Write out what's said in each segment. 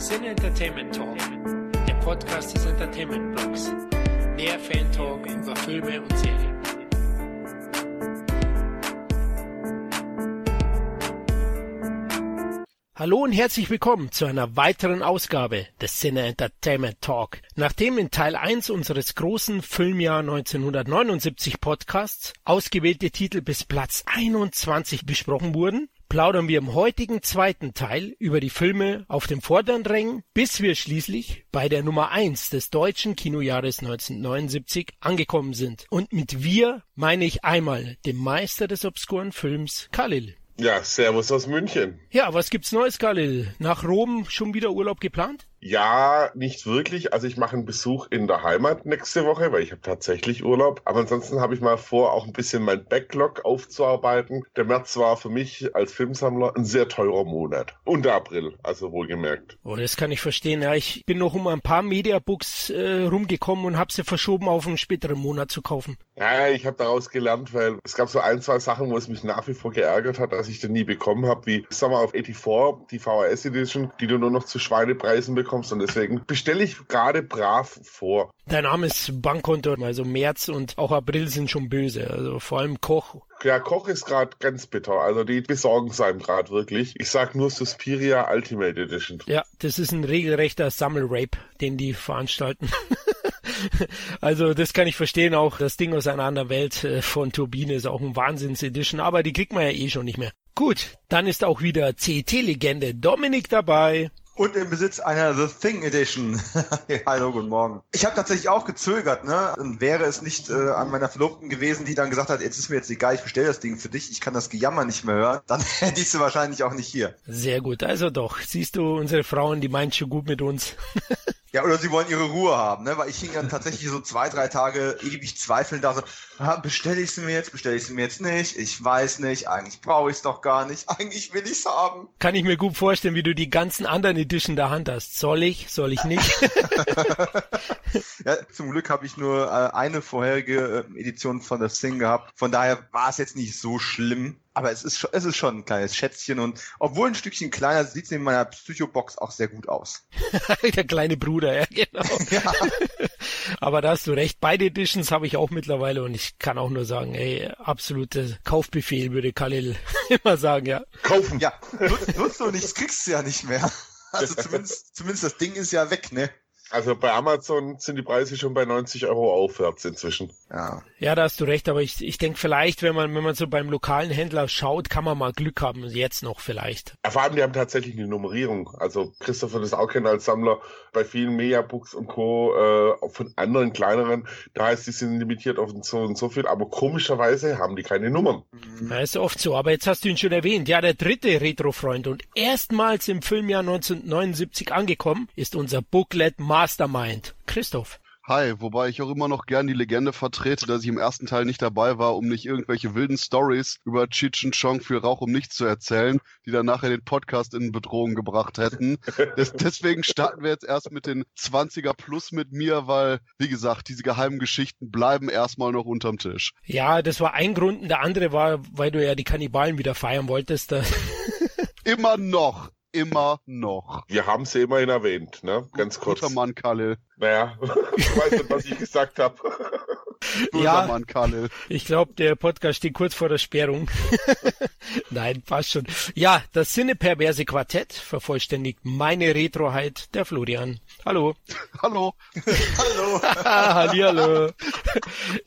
Sin Entertainment Talk, der Podcast des Entertainment Blogs. Mehr Fan Talk über Filme und Serien. Hallo und herzlich willkommen zu einer weiteren Ausgabe des Cine Entertainment Talk. Nachdem in Teil 1 unseres großen Filmjahr 1979 Podcasts ausgewählte Titel bis Platz 21 besprochen wurden, plaudern wir im heutigen zweiten Teil über die Filme auf dem vorderen Rängen, bis wir schließlich bei der Nummer 1 des deutschen Kinojahres 1979 angekommen sind. Und mit wir meine ich einmal den Meister des obskuren Films Khalil. Ja, Servus aus München. Ja, was gibt's Neues, Khalil? Nach Rom schon wieder Urlaub geplant? Ja, nicht wirklich. Also ich mache einen Besuch in der Heimat nächste Woche, weil ich habe tatsächlich Urlaub. Aber ansonsten habe ich mal vor, auch ein bisschen mein Backlog aufzuarbeiten. Der März war für mich als Filmsammler ein sehr teurer Monat. Und der April, also wohlgemerkt. Oh, das kann ich verstehen. Ja, ich bin noch um ein paar Mediabooks äh, rumgekommen und habe sie verschoben, auf einen späteren Monat zu kaufen. Ja, ich habe daraus gelernt, weil es gab so ein, zwei Sachen, wo es mich nach wie vor geärgert hat, dass ich den nie bekommen habe, wie Summer of 84, die VHS Edition, die du nur noch zu Schweinepreisen bekommst bekommst und deswegen bestelle ich gerade brav vor. Dein armes Bankkonto, also März und auch April sind schon böse, also vor allem Koch. Ja, Koch ist gerade ganz bitter, also die besorgen es einem gerade wirklich. Ich sag nur Suspiria Ultimate Edition. Ja, das ist ein regelrechter Sammelrape, den die veranstalten. also das kann ich verstehen, auch das Ding aus einer anderen Welt äh, von Turbine ist auch ein Wahnsinns-Edition, aber die kriegt man ja eh schon nicht mehr. Gut, dann ist auch wieder CT-Legende Dominik dabei. Und im Besitz einer The Thing Edition. Hallo, guten Morgen. Ich habe tatsächlich auch gezögert, ne? Und wäre es nicht äh, an meiner Verlobten gewesen, die dann gesagt hat, jetzt ist mir jetzt egal, ich bestelle das Ding für dich, ich kann das Gejammer nicht mehr hören, dann hätte ich sie wahrscheinlich auch nicht hier. Sehr gut, also doch. Siehst du, unsere Frauen, die meinen schon gut mit uns. Ja, oder sie wollen ihre Ruhe haben, ne? Weil ich hing dann tatsächlich so zwei, drei Tage ewig zweifelnd da so, ah, bestelle ich sie mir jetzt, bestelle ich sie mir jetzt nicht, ich weiß nicht, eigentlich brauche ich es doch gar nicht, eigentlich will ich es haben. Kann ich mir gut vorstellen, wie du die ganzen anderen Edition der Hand hast. Soll ich, soll ich nicht? ja, zum Glück habe ich nur äh, eine vorherige äh, Edition von The Thing gehabt, von daher war es jetzt nicht so schlimm. Aber es ist, schon, es ist schon ein kleines Schätzchen und obwohl ein Stückchen kleiner, sieht es in meiner Psychobox auch sehr gut aus. Der kleine Bruder, ja, genau. ja. Aber da hast du recht. Beide Editions habe ich auch mittlerweile und ich kann auch nur sagen, ey, absolute Kaufbefehl würde Khalil immer sagen, ja. Kaufen. Ja, nutzt, nutzt du nichts, kriegst du ja nicht mehr. Also zumindest, zumindest das Ding ist ja weg, ne? Also bei Amazon sind die Preise schon bei 90 Euro aufwärts inzwischen. Ja. Ja, da hast du recht, aber ich, ich denke vielleicht, wenn man, wenn man so beim lokalen Händler schaut, kann man mal Glück haben, jetzt noch vielleicht. Ja, vor allem, die haben tatsächlich eine Nummerierung. Also Christopher das auch kennt als Sammler bei vielen Mediabooks und Co. Äh, von anderen kleineren, da heißt, die sind limitiert auf so und so viel, aber komischerweise haben die keine Nummern. Ja, ist oft so, aber jetzt hast du ihn schon erwähnt. Ja, der dritte Retro-Freund und erstmals im Filmjahr 1979 angekommen ist unser Booklet Mastermind. Christoph. Hi, wobei ich auch immer noch gern die Legende vertrete, dass ich im ersten Teil nicht dabei war, um nicht irgendwelche wilden Stories über Cheech and Chong für Rauch um nichts zu erzählen, die dann nachher den Podcast in Bedrohung gebracht hätten. Des, deswegen starten wir jetzt erst mit den 20er Plus mit mir, weil, wie gesagt, diese geheimen Geschichten bleiben erstmal noch unterm Tisch. Ja, das war ein Grund. Und der andere war, weil du ja die Kannibalen wieder feiern wolltest. immer noch immer noch. Wir haben sie immerhin erwähnt, ne? Ganz kurz. Guter Mann, Kalle. Naja, ich weiß nicht, was ich gesagt habe. ja, Mann, Kalle. Ich glaube, der Podcast steht kurz vor der Sperrung. Nein, passt schon. Ja, das Sinneperverse Quartett vervollständigt meine Retroheit der Florian. Hallo. Hallo. hallo. Hallihallo.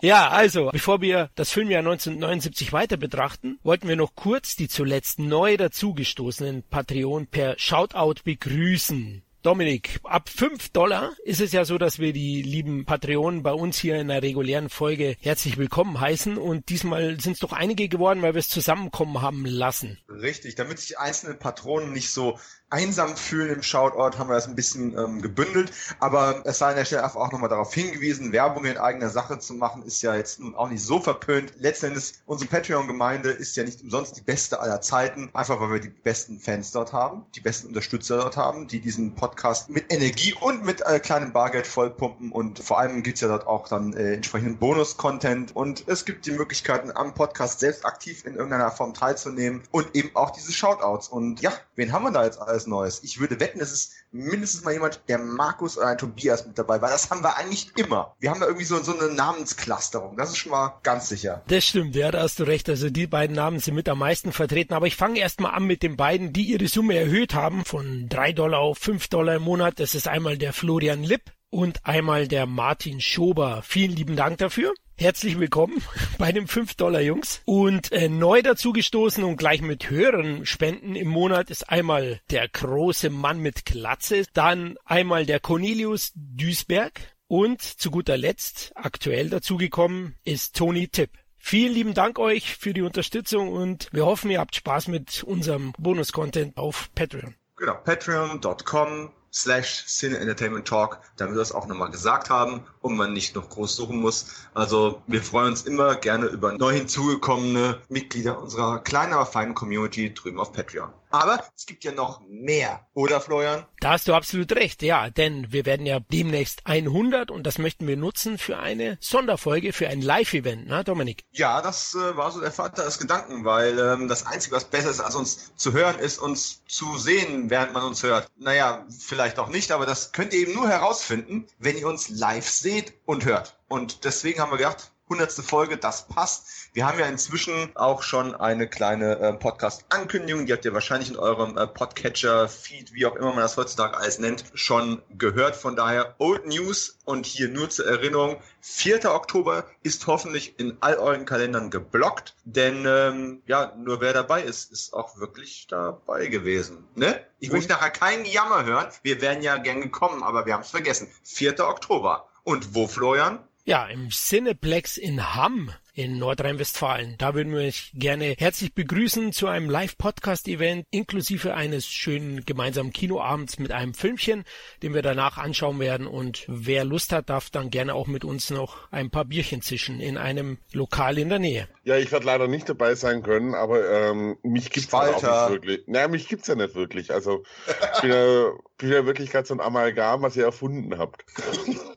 ja, also, bevor wir das Filmjahr 1979 weiter betrachten, wollten wir noch kurz die zuletzt neu dazugestoßenen Patreon per Shoutout begrüßen. Dominik, ab fünf Dollar ist es ja so, dass wir die lieben Patreonen bei uns hier in der regulären Folge herzlich willkommen heißen und diesmal sind es doch einige geworden, weil wir es zusammenkommen haben lassen. Richtig, damit sich einzelne Patronen nicht so einsam fühlen im Shoutout, haben wir das ein bisschen ähm, gebündelt. Aber es sei an der Stelle auch nochmal darauf hingewiesen, Werbung in eigener Sache zu machen, ist ja jetzt nun auch nicht so verpönt. Letzten Endes, unsere Patreon-Gemeinde ist ja nicht umsonst die beste aller Zeiten, einfach weil wir die besten Fans dort haben, die besten Unterstützer dort haben, die diesen Podcast mit Energie und mit äh, kleinem Bargeld vollpumpen und vor allem gibt's ja dort auch dann äh, entsprechenden Bonus-Content und es gibt die Möglichkeiten am Podcast selbst aktiv in irgendeiner Form teilzunehmen und eben auch diese Shoutouts und ja, wen haben wir da jetzt alles Neues? Ich würde wetten, es ist mindestens mal jemand, der Markus oder ein Tobias mit dabei, weil das haben wir eigentlich immer. Wir haben da irgendwie so, so eine Namensclusterung, das ist schon mal ganz sicher. Das stimmt, ja, da hast du recht. Also die beiden Namen sind mit am meisten vertreten. Aber ich fange erstmal an mit den beiden, die ihre Summe erhöht haben von drei Dollar auf fünf Dollar im Monat. Das ist einmal der Florian Lipp und einmal der Martin Schober. Vielen lieben Dank dafür. Herzlich willkommen bei den 5 Dollar Jungs. Und äh, neu dazugestoßen und gleich mit höheren Spenden im Monat ist einmal der große Mann mit Glatze, dann einmal der Cornelius Duisberg und zu guter Letzt aktuell dazugekommen ist Toni Tipp. Vielen lieben Dank euch für die Unterstützung und wir hoffen, ihr habt Spaß mit unserem Bonus-Content auf Patreon. Genau, patreon.com slash Cine Entertainment Talk, damit wir das auch nochmal gesagt haben und man nicht noch groß suchen muss. Also wir freuen uns immer gerne über neu hinzugekommene Mitglieder unserer kleinen, aber feinen Community drüben auf Patreon. Aber es gibt ja noch mehr, oder Florian? Da hast du absolut recht, ja, denn wir werden ja demnächst 100 und das möchten wir nutzen für eine Sonderfolge, für ein Live-Event, ne, Dominik? Ja, das äh, war so der Vater des Gedanken, weil ähm, das Einzige, was besser ist, als uns zu hören, ist uns zu sehen, während man uns hört. Naja, vielleicht auch nicht, aber das könnt ihr eben nur herausfinden, wenn ihr uns live seht und hört. Und deswegen haben wir gedacht, hundertste Folge, das passt. Wir haben ja inzwischen auch schon eine kleine äh, Podcast-Ankündigung, die habt ihr wahrscheinlich in eurem äh, Podcatcher-Feed, wie auch immer man das heutzutage alles nennt, schon gehört. Von daher Old News und hier nur zur Erinnerung, 4. Oktober ist hoffentlich in all euren Kalendern geblockt, denn ähm, ja, nur wer dabei ist, ist auch wirklich dabei gewesen. Ne? Ich möchte nachher keinen Jammer hören. Wir wären ja gern gekommen, aber wir haben es vergessen. 4. Oktober. Und wo, Florian? Ja, im Cineplex in Hamm in Nordrhein-Westfalen. Da würden wir euch gerne herzlich begrüßen zu einem Live-Podcast-Event inklusive eines schönen gemeinsamen Kinoabends mit einem Filmchen, den wir danach anschauen werden. Und wer Lust hat, darf dann gerne auch mit uns noch ein paar Bierchen zischen in einem Lokal in der Nähe. Ja, ich werde leider nicht dabei sein können, aber ähm, mich gibt's halt auch nicht wirklich. Naja, mich gibt's ja nicht wirklich. Also ich bin ja, bin ja wirklich gerade so ein Amalgam, was ihr erfunden habt.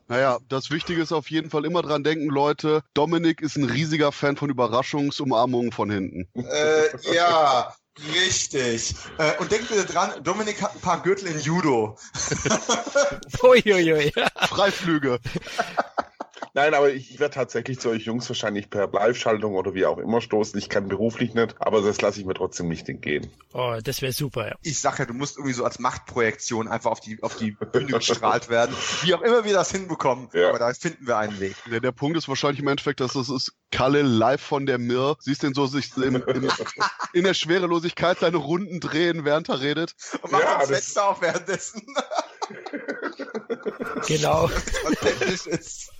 Naja, das Wichtige ist auf jeden Fall immer dran denken, Leute. Dominik ist ein riesiger Fan von Überraschungsumarmungen von hinten. Äh, ja, richtig. Äh, und denkt bitte dran, Dominik hat ein paar Gürtel in Judo. Uiuiui. Freiflüge. Nein, aber ich werde tatsächlich zu euch Jungs wahrscheinlich per Live-Schaltung oder wie auch immer stoßen. Ich kann beruflich nicht, aber das lasse ich mir trotzdem nicht entgehen. Oh, das wäre super, ja. Ich sag ja, du musst irgendwie so als Machtprojektion einfach auf die, auf die Bühne gestrahlt werden. Wie auch immer wir das hinbekommen. Ja. Aber da finden wir einen Weg. Der, der Punkt ist wahrscheinlich im Endeffekt, dass das ist Kalle live von der Mir. Siehst den so sich im, im, in der Schwerelosigkeit seine Runden drehen, während er redet. Und machen Ja, das Fenster auf währenddessen. Genau. Authentisch ist.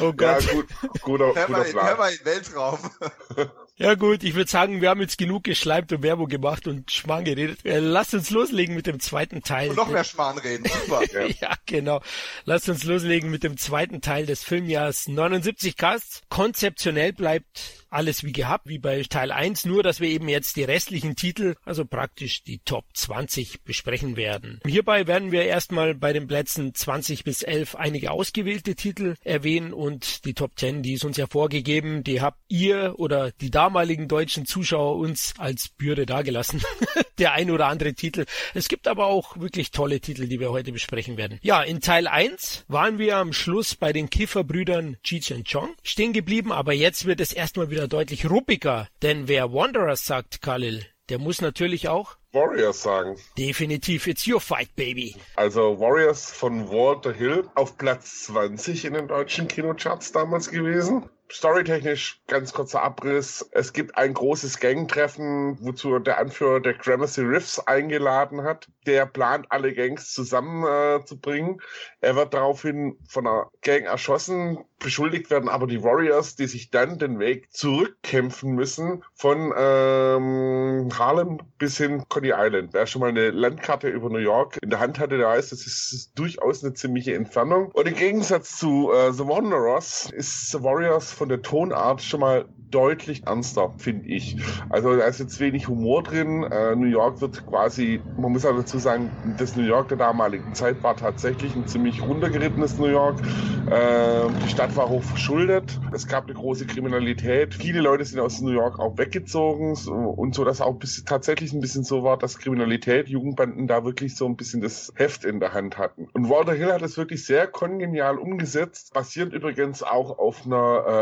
Oh Ja, Gott. gut, guter, Hör guter mal, hör Plan. mal in Weltraum. Ja gut, ich würde sagen, wir haben jetzt genug geschleimt und Werbung gemacht und Schmarrn geredet. Äh, lasst uns loslegen mit dem zweiten Teil. Und noch mehr Schmarrn reden. Super. Ja. Ja, genau. Lasst uns loslegen mit dem zweiten Teil des Filmjahrs 79 Casts. Konzeptionell bleibt alles wie gehabt, wie bei Teil 1, nur dass wir eben jetzt die restlichen Titel, also praktisch die Top 20 besprechen werden. Hierbei werden wir erstmal bei den Plätzen 20 bis 11 einige ausgewählte Titel erwähnen und die Top 10, die ist uns ja vorgegeben, die habt ihr oder die damaligen deutschen Zuschauer uns als Bürde dagelassen. Der ein oder andere Titel. Es gibt aber auch wirklich tolle Titel, die wir heute besprechen werden. Ja, in Teil 1 waren wir am Schluss bei den Kifferbrüdern Cheech und Chong stehen geblieben, aber jetzt wird es erstmal wieder deutlich ruppiger, denn wer Wanderers sagt, Khalil, der muss natürlich auch Warriors sagen. definitiv It's Your Fight, Baby. Also Warriors von Walter Hill auf Platz 20 in den deutschen Kinocharts damals gewesen. Storytechnisch ganz kurzer Abriss. Es gibt ein großes Gangtreffen, wozu der Anführer der Gramercy Riffs eingeladen hat. Der plant, alle Gangs zusammenzubringen. Äh, er wird daraufhin von einer Gang erschossen. Beschuldigt werden aber die Warriors, die sich dann den Weg zurückkämpfen müssen von ähm, Harlem bis hin Coney Island. Wer schon mal eine Landkarte über New York in der Hand hatte, der weiß, das ist durchaus eine ziemliche Entfernung. Und im Gegensatz zu äh, The Wanderers ist The Warriors von der Tonart schon mal deutlich ernster, finde ich. Also da ist jetzt wenig Humor drin. Äh, New York wird quasi, man muss auch dazu sagen, das New York der damaligen Zeit war tatsächlich ein ziemlich runtergerittenes New York. Äh, die Stadt war hoch verschuldet. Es gab eine große Kriminalität. Viele Leute sind aus New York auch weggezogen und so, dass auch bis, tatsächlich ein bisschen so war, dass Kriminalität, Jugendbanden da wirklich so ein bisschen das Heft in der Hand hatten. Und Walter Hill hat es wirklich sehr kongenial umgesetzt, basierend übrigens auch auf einer äh,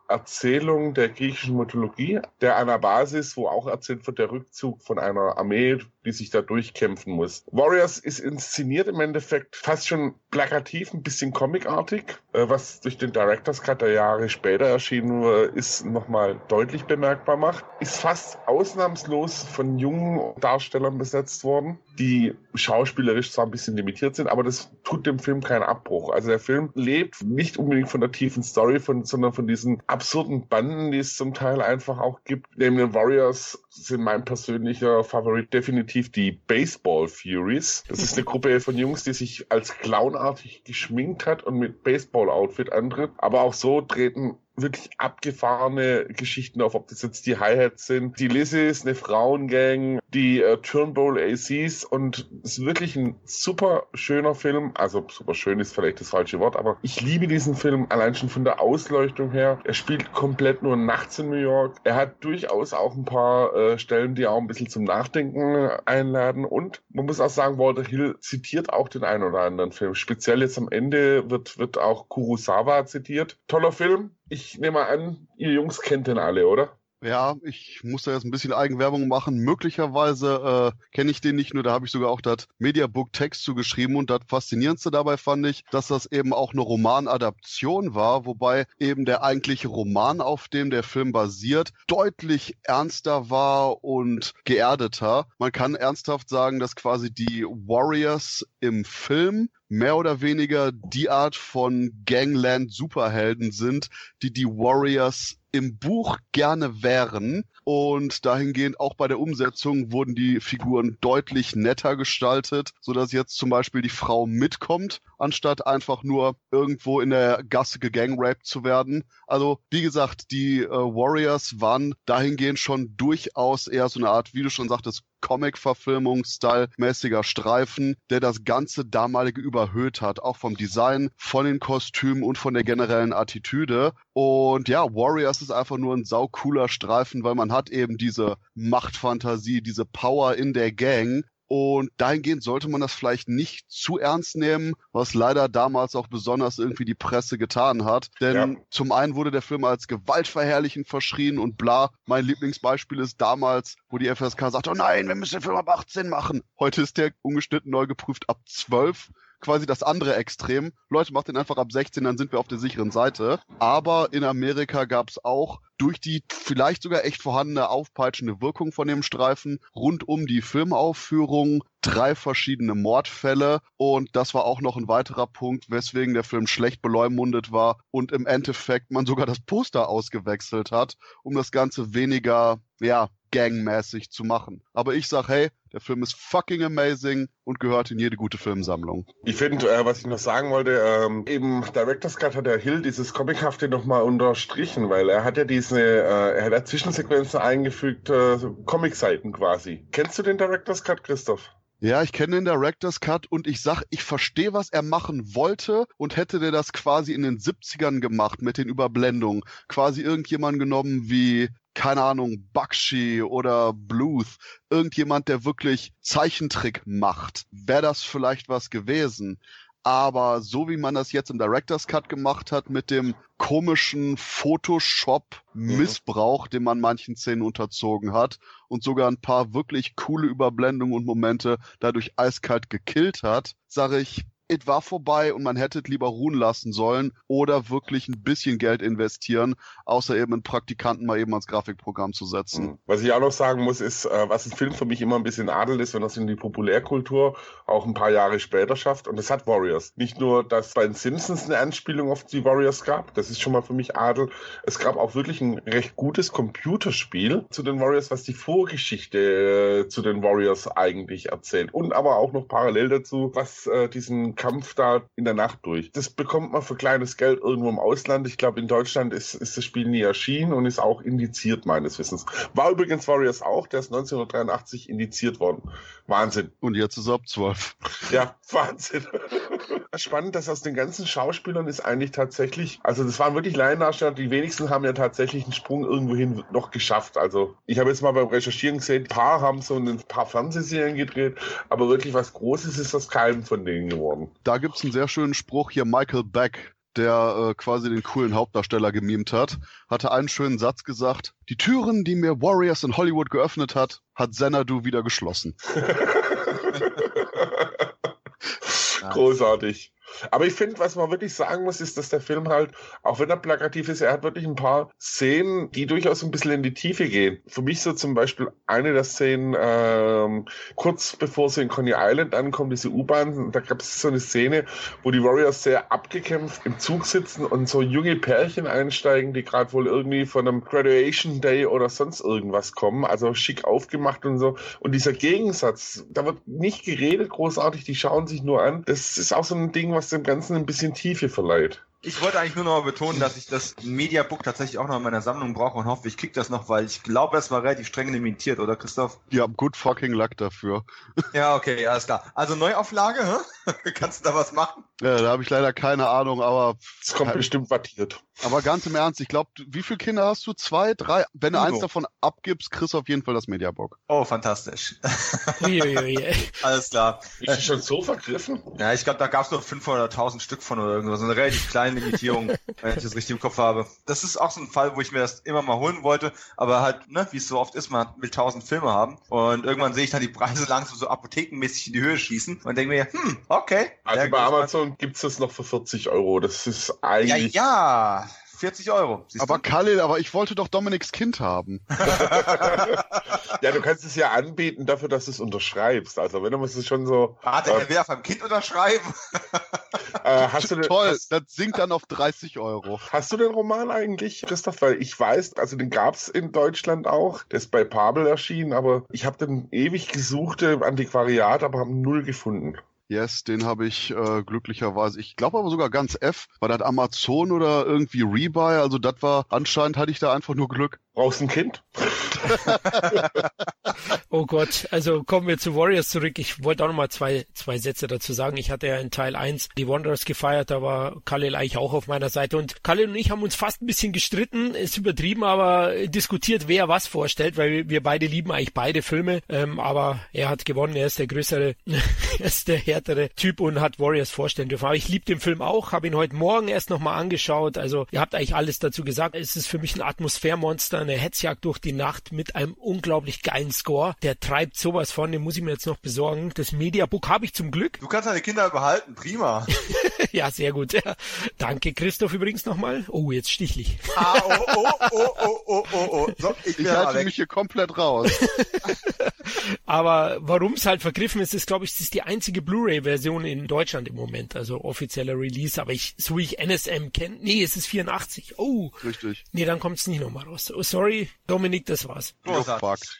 Erzählung der griechischen Mythologie, der einer Basis, wo auch erzählt wird, der Rückzug von einer Armee, die sich da durchkämpfen muss. Warriors ist inszeniert im Endeffekt fast schon plakativ, ein bisschen comicartig, äh, was durch den Director's Cut der Jahre später erschienen ist, nochmal deutlich bemerkbar macht. Ist fast ausnahmslos von jungen Darstellern besetzt worden, die schauspielerisch zwar ein bisschen limitiert sind, aber das tut dem Film keinen Abbruch. Also der Film lebt nicht unbedingt von der tiefen Story, von, sondern von diesen absurden Banden, die es zum Teil einfach auch gibt. Neben den Warriors sind mein persönlicher Favorit definitiv die Baseball Furies. Das ist eine Gruppe von Jungs, die sich als clownartig geschminkt hat und mit Baseball-Outfit antritt. Aber auch so treten wirklich abgefahrene Geschichten auf, ob das jetzt die Hi-Hats sind. Die Lizzie ist eine Frauengang, die äh, Turnbull ACs und es ist wirklich ein super schöner Film. Also super schön ist vielleicht das falsche Wort, aber ich liebe diesen Film allein schon von der Ausleuchtung her. Er spielt komplett nur nachts in New York. Er hat durchaus auch ein paar äh, Stellen, die auch ein bisschen zum Nachdenken einladen und man muss auch sagen, Walter Hill zitiert auch den einen oder anderen Film. Speziell jetzt am Ende wird, wird auch Kurosawa zitiert. Toller Film, ich nehme an, ihr Jungs kennt den alle, oder? Ja, ich muss da jetzt ein bisschen Eigenwerbung machen. Möglicherweise äh, kenne ich den nicht nur, da habe ich sogar auch das Mediabook Text zugeschrieben und das Faszinierendste dabei fand ich, dass das eben auch eine Romanadaption war, wobei eben der eigentliche Roman, auf dem der Film basiert, deutlich ernster war und geerdeter. Man kann ernsthaft sagen, dass quasi die Warriors im Film mehr oder weniger die Art von Gangland Superhelden sind, die die Warriors im Buch gerne wären. Und dahingehend auch bei der Umsetzung wurden die Figuren deutlich netter gestaltet, so dass jetzt zum Beispiel die Frau mitkommt, anstatt einfach nur irgendwo in der Gasse gegangraped zu werden. Also, wie gesagt, die äh, Warriors waren dahingehend schon durchaus eher so eine Art, wie du schon sagtest, Comic-Verfilmung, Style-mäßiger Streifen, der das ganze damalige überhöht hat, auch vom Design, von den Kostümen und von der generellen Attitüde. Und ja, Warriors ist einfach nur ein saucooler Streifen, weil man hat eben diese Machtfantasie, diese Power in der Gang und dahingehend sollte man das vielleicht nicht zu ernst nehmen, was leider damals auch besonders irgendwie die Presse getan hat. Denn ja. zum einen wurde der Film als gewaltverherrlichend verschrien und bla. Mein Lieblingsbeispiel ist damals, wo die FSK sagt, oh nein, wir müssen den Film ab 18 machen. Heute ist der ungeschnitten neu geprüft ab 12 quasi das andere Extrem. Leute, macht den einfach ab 16, dann sind wir auf der sicheren Seite. Aber in Amerika gab es auch durch die vielleicht sogar echt vorhandene aufpeitschende Wirkung von dem Streifen rund um die Filmaufführung drei verschiedene Mordfälle und das war auch noch ein weiterer Punkt, weswegen der Film schlecht beleumundet war und im Endeffekt man sogar das Poster ausgewechselt hat, um das Ganze weniger, ja, gangmäßig zu machen. Aber ich sag, hey, der Film ist fucking amazing und gehört in jede gute Filmsammlung. Ich finde, äh, was ich noch sagen wollte, ähm, eben Director's Cut hat der Hill dieses Comichafte nochmal unterstrichen, weil er hat ja diese, äh, er hat ja Zwischensequenzen eingefügt, äh, Comic-Seiten quasi. Kennst du den Director's Cut, Christoph? Ja, ich kenne den Director's Cut und ich sag, ich verstehe, was er machen wollte und hätte der das quasi in den 70ern gemacht mit den Überblendungen. Quasi irgendjemand genommen wie keine Ahnung, Bakshi oder Bluth, irgendjemand, der wirklich Zeichentrick macht, wäre das vielleicht was gewesen. Aber so wie man das jetzt im Director's Cut gemacht hat, mit dem komischen Photoshop-Missbrauch, den man manchen Szenen unterzogen hat und sogar ein paar wirklich coole Überblendungen und Momente dadurch eiskalt gekillt hat, sage ich, es war vorbei und man hätte es lieber ruhen lassen sollen oder wirklich ein bisschen Geld investieren, außer eben einen Praktikanten mal eben ans Grafikprogramm zu setzen. Mhm. Was ich auch noch sagen muss, ist, äh, was ein Film für mich immer ein bisschen adelt ist, wenn das in die Populärkultur auch ein paar Jahre später schafft. Und das hat Warriors. Nicht nur, dass bei den Simpsons eine Anspielung auf die Warriors gab, das ist schon mal für mich Adel. Es gab auch wirklich ein recht gutes Computerspiel zu den Warriors, was die Vorgeschichte äh, zu den Warriors eigentlich erzählt. Und aber auch noch parallel dazu, was äh, diesen Kampf da in der Nacht durch. Das bekommt man für kleines Geld irgendwo im Ausland. Ich glaube, in Deutschland ist, ist das Spiel nie erschienen und ist auch indiziert, meines Wissens. War übrigens Warriors auch, der ist 1983 indiziert worden. Wahnsinn. Und jetzt ist er ab 12. Ja, Wahnsinn. Spannend, dass aus den ganzen Schauspielern ist eigentlich tatsächlich, also das waren wirklich Laiendarsteller, die wenigsten haben ja tatsächlich einen Sprung irgendwohin noch geschafft. Also ich habe jetzt mal beim Recherchieren gesehen, ein paar haben so ein paar Fernsehserien gedreht, aber wirklich was Großes ist das keinem von denen geworden. Da gibt es einen sehr schönen Spruch hier, Michael Beck, der äh, quasi den coolen Hauptdarsteller gemimt hat, hatte einen schönen Satz gesagt, die Türen, die mir Warriors in Hollywood geöffnet hat, hat Xanadu wieder geschlossen. Großartig. Aber ich finde, was man wirklich sagen muss, ist, dass der Film halt, auch wenn er plakativ ist, er hat wirklich ein paar Szenen, die durchaus ein bisschen in die Tiefe gehen. Für mich so zum Beispiel eine der Szenen, ähm, kurz bevor sie in Coney Island ankommen, diese U-Bahn, da gab es so eine Szene, wo die Warriors sehr abgekämpft im Zug sitzen und so junge Pärchen einsteigen, die gerade wohl irgendwie von einem Graduation Day oder sonst irgendwas kommen, also schick aufgemacht und so. Und dieser Gegensatz, da wird nicht geredet großartig, die schauen sich nur an. Das ist auch so ein Ding, was dem Ganzen ein bisschen Tiefe verleiht. Ich wollte eigentlich nur noch mal betonen, dass ich das Mediabook tatsächlich auch noch in meiner Sammlung brauche und hoffe, ich krieg das noch, weil ich glaube, es war relativ streng limitiert, oder Christoph? Ja, good fucking luck dafür. Ja, okay, alles klar. Also Neuauflage, hä? Kannst du da was machen? Ja, da habe ich leider keine Ahnung, aber. Es kommt bestimmt wattiert. Aber ganz im Ernst, ich glaube, wie viele Kinder hast du? Zwei, drei? Wenn du Uno. eins davon abgibst, kriegst du auf jeden Fall das Mediabook. Oh, fantastisch. Alles klar. Ist das schon so vergriffen? Ja, ich glaube, da gab es nur 500.000 Stück von oder irgendwas. Eine relativ kleine Limitierung, wenn ich das richtig im Kopf habe. Das ist auch so ein Fall, wo ich mir das immer mal holen wollte, aber halt, ne, wie es so oft ist, man will 1000 Filme haben und irgendwann sehe ich dann die Preise langsam so apothekenmäßig in die Höhe schießen und denke mir, hm, okay. Also bei. Amazon gibt's das noch für 40 Euro. Das ist Ja, eigentlich. ja. 40 Euro. Siehst Aber du? Khalil, aber ich wollte doch Dominiks Kind haben. Ja, du kannst es ja anbieten dafür, dass du es unterschreibst. Also wenn du es schon so. Warte, äh, er will auf einem Kind unterschreiben. äh, hast, du den, Toll, hast, das sinkt dann auf 30 Euro. hast du den Roman eigentlich, Christoph? Weil ich weiß, also den gab's in Deutschland auch. Der ist bei Pabel erschienen, aber ich habe den ewig gesucht im Antiquariat, aber habe null gefunden. Yes, den habe ich äh, glücklicherweise, ich glaube aber sogar ganz F, war das Amazon oder irgendwie Rebuy, also das war, anscheinend hatte ich da einfach nur Glück. Brauchst ein Kind? Oh Gott, also kommen wir zu Warriors zurück. Ich wollte auch noch mal zwei, zwei Sätze dazu sagen. Ich hatte ja in Teil 1 die Wanderers gefeiert, da war Khalil eigentlich auch auf meiner Seite. Und Khalil und ich haben uns fast ein bisschen gestritten, ist übertrieben, aber diskutiert, wer was vorstellt, weil wir beide lieben eigentlich beide Filme. Ähm, aber er hat gewonnen, er ist der größere, er ist der härtere Typ und hat Warriors vorstellen dürfen. Aber ich liebe den Film auch, habe ihn heute Morgen erst nochmal angeschaut. Also ihr habt eigentlich alles dazu gesagt. Es ist für mich ein Atmosphärmonster, eine Hetzjagd durch die Nacht mit einem unglaublich geilen Score. Der treibt sowas von, den muss ich mir jetzt noch besorgen. Das Mediabook habe ich zum Glück. Du kannst deine Kinder behalten, prima. ja, sehr gut. Ja. Danke, Christoph, übrigens nochmal. Oh, jetzt stichlich. Ah, oh, oh, oh, oh, oh, oh, oh. So, ich Ich halte weg. mich hier komplett raus. Aber warum es halt vergriffen ist, ist, glaube ich, es ist die einzige Blu-ray-Version in Deutschland im Moment, also offizieller Release. Aber ich, so wie ich NSM kenne, nee, es ist 84. Oh, Richtig. nee, dann kommt es nicht nochmal raus. Sorry, Dominik, das war's.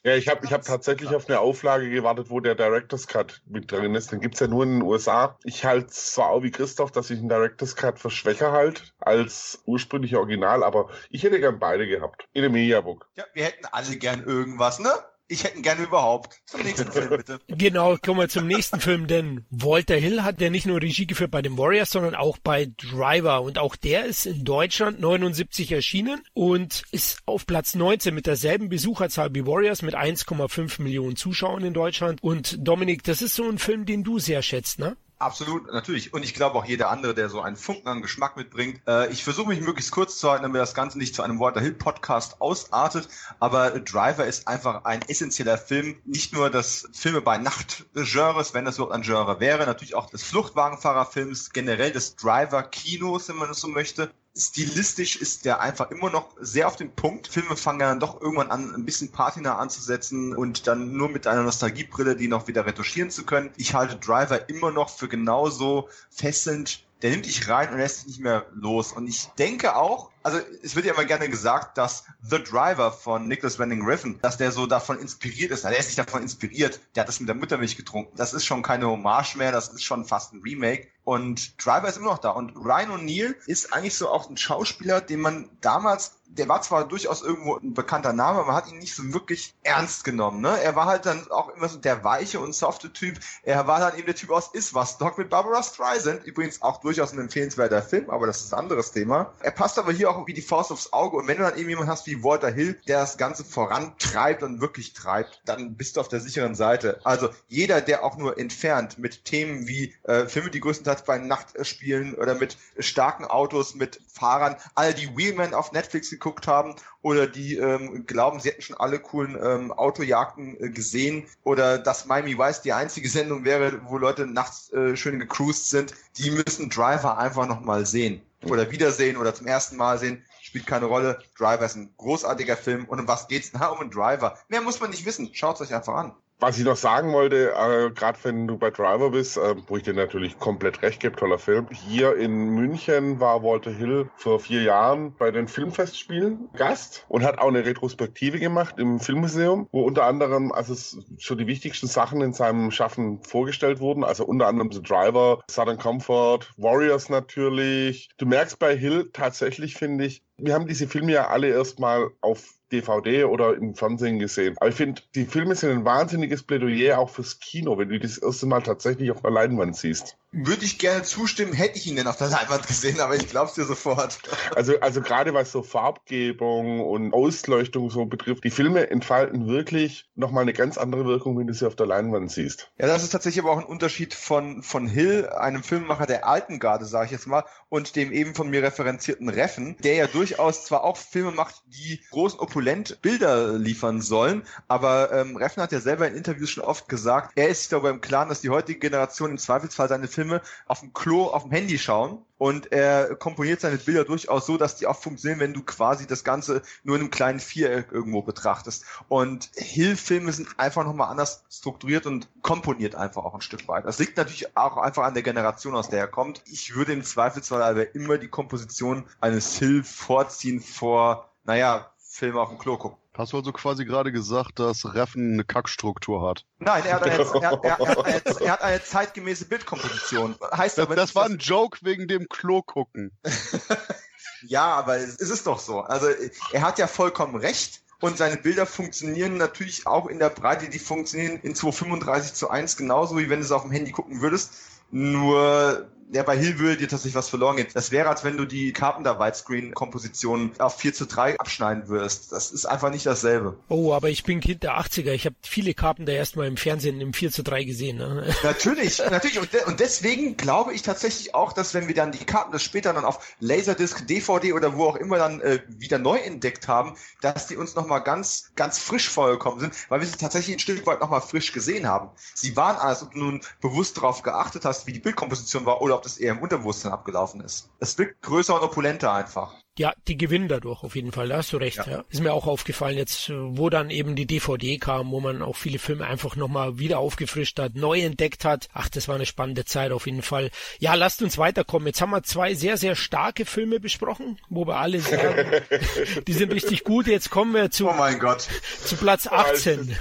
Ja, ich habe ich hab tatsächlich auf eine Auflage gewartet, wo der Director's Cut mit drin ist. Den gibt's ja nur in den USA. Ich halte zwar auch wie Christoph, dass ich einen Director's Cut für schwächer halt als ursprüngliche Original, aber ich hätte gern beide gehabt. In einem Mediabook. Ja, wir hätten alle gern irgendwas, ne? Ich hätte gerne überhaupt. Zum nächsten Film, bitte. Genau, kommen wir zum nächsten Film, denn Walter Hill hat ja nicht nur Regie geführt bei den Warriors, sondern auch bei Driver und auch der ist in Deutschland 79 erschienen und ist auf Platz 19 mit derselben Besucherzahl wie Warriors mit 1,5 Millionen Zuschauern in Deutschland und Dominik, das ist so ein Film, den du sehr schätzt, ne? Absolut, natürlich. Und ich glaube auch jeder andere, der so einen Funken an Geschmack mitbringt. Äh, ich versuche mich möglichst kurz zu halten, damit das Ganze nicht zu einem Walter Hill Podcast ausartet. Aber Driver ist einfach ein essentieller Film. Nicht nur des Filme bei Nacht Genres, wenn das überhaupt ein Genre wäre, natürlich auch des Fluchtwagenfahrerfilms, generell des Driver-Kinos, wenn man das so möchte. Stilistisch ist der einfach immer noch sehr auf den Punkt. Filme fangen ja dann doch irgendwann an, ein bisschen Patina anzusetzen und dann nur mit einer Nostalgiebrille die noch wieder retuschieren zu können. Ich halte Driver immer noch für genauso fesselnd. Der nimmt dich rein und lässt dich nicht mehr los. Und ich denke auch, also es wird ja immer gerne gesagt, dass The Driver von Nicholas Winding Refn, dass der so davon inspiriert ist. Na, der ist nicht davon inspiriert. Der hat das mit der Muttermilch getrunken. Das ist schon keine Hommage mehr, das ist schon fast ein Remake. Und Driver ist immer noch da. Und Ryan O'Neill ist eigentlich so auch ein Schauspieler, den man damals der war zwar durchaus irgendwo ein bekannter Name, aber man hat ihn nicht so wirklich ernst genommen. Ne? Er war halt dann auch immer so der weiche und softe Typ. Er war dann eben der Typ aus Is was Dog mit Barbara Streisand. Übrigens auch durchaus ein empfehlenswerter Film, aber das ist ein anderes Thema. Er passt aber hier auch wie die Faust aufs Auge. Und wenn du dann eben jemanden hast wie Walter Hill, der das Ganze vorantreibt und wirklich treibt, dann bist du auf der sicheren Seite. Also jeder, der auch nur entfernt mit Themen wie äh, Filme, die größtenteils bei Nacht spielen oder mit starken Autos, mit Fahrern, all die Wheelman auf Netflix geguckt haben oder die ähm, glauben, sie hätten schon alle coolen ähm, Autojagden äh, gesehen oder dass Miami Vice die einzige Sendung wäre, wo Leute nachts äh, schön gecruised sind, die müssen Driver einfach nochmal sehen oder wiedersehen oder zum ersten Mal sehen. Spielt keine Rolle. Driver ist ein großartiger Film. Und um was geht's? Na, um einen Driver. Mehr muss man nicht wissen. Schaut's euch einfach an. Was ich noch sagen wollte, äh, gerade wenn du bei Driver bist, äh, wo ich dir natürlich komplett recht gebe, toller Film. Hier in München war Walter Hill vor vier Jahren bei den Filmfestspielen Gast und hat auch eine Retrospektive gemacht im Filmmuseum, wo unter anderem also schon die wichtigsten Sachen in seinem Schaffen vorgestellt wurden. Also unter anderem The Driver, Southern Comfort, Warriors natürlich. Du merkst bei Hill tatsächlich, finde ich, wir haben diese Filme ja alle erstmal auf DVD oder im Fernsehen gesehen. Aber ich finde, die Filme sind ein wahnsinniges Plädoyer auch fürs Kino, wenn du das erste Mal tatsächlich auf der Leinwand siehst. Würde ich gerne zustimmen, hätte ich ihn denn auf der Leinwand gesehen, aber ich glaub's dir sofort. Also, also gerade was so Farbgebung und Ausleuchtung so betrifft, die Filme entfalten wirklich nochmal eine ganz andere Wirkung, wenn du sie auf der Leinwand siehst. Ja, das ist tatsächlich aber auch ein Unterschied von, von Hill, einem Filmemacher der alten Garde, sage ich jetzt mal, und dem eben von mir referenzierten Reffen, der ja durchaus zwar auch Filme macht, die großen opulent Bilder liefern sollen, aber ähm, Reffen hat ja selber in Interviews schon oft gesagt, er ist sich darüber im Klaren, dass die heutige Generation im Zweifelsfall seine Filme Filme auf dem Klo, auf dem Handy schauen. Und er komponiert seine Bilder durchaus so, dass die auch funktionieren, wenn du quasi das Ganze nur in einem kleinen Viereck irgendwo betrachtest. Und Hill-Filme sind einfach nochmal anders strukturiert und komponiert einfach auch ein Stück weit. Das liegt natürlich auch einfach an der Generation, aus der er kommt. Ich würde im Zweifelsfall aber immer die Komposition eines Hill vorziehen vor, naja, Filme auf dem Klo gucken. Hast du also quasi gerade gesagt, dass Reffen eine Kackstruktur hat? Nein, er hat eine, er, er, er, eine, er hat eine zeitgemäße Bildkomposition. Heißt das, aber, das war ein Joke wegen dem Klo gucken. ja, aber es ist doch so. Also er hat ja vollkommen recht. Und seine Bilder funktionieren natürlich auch in der Breite, die funktionieren in 235 zu 1 genauso, wie wenn du es auf dem Handy gucken würdest. Nur ja, bei Hill würde dir tatsächlich was verloren gehen. Das wäre, als wenn du die Carpenter Widescreen-Komposition auf 4 zu 3 abschneiden würdest. Das ist einfach nicht dasselbe. Oh, aber ich bin Kind der 80er. Ich habe viele Carpenter erstmal im Fernsehen im 4 zu 3 gesehen. Ne? Natürlich, natürlich. Und, de und, deswegen glaube ich tatsächlich auch, dass wenn wir dann die Karten das später dann auf Laserdisc, DVD oder wo auch immer dann äh, wieder neu entdeckt haben, dass die uns nochmal ganz, ganz frisch vorgekommen sind, weil wir sie tatsächlich ein Stück weit nochmal frisch gesehen haben. Sie waren alles, ob du nun bewusst darauf geachtet hast, wie die Bildkomposition war oder ob das eher im Unterbewusstsein abgelaufen ist. Es wirkt größer und opulenter einfach. Ja, die gewinnen dadurch auf jeden Fall, da hast du recht. Ja. ja. Ist mir auch aufgefallen jetzt, wo dann eben die DVD kam, wo man auch viele Filme einfach nochmal wieder aufgefrischt hat, neu entdeckt hat. Ach, das war eine spannende Zeit auf jeden Fall. Ja, lasst uns weiterkommen. Jetzt haben wir zwei sehr, sehr starke Filme besprochen, wo wir alle sagen, die sind richtig gut. Jetzt kommen wir zu, oh mein Gott. zu Platz 18.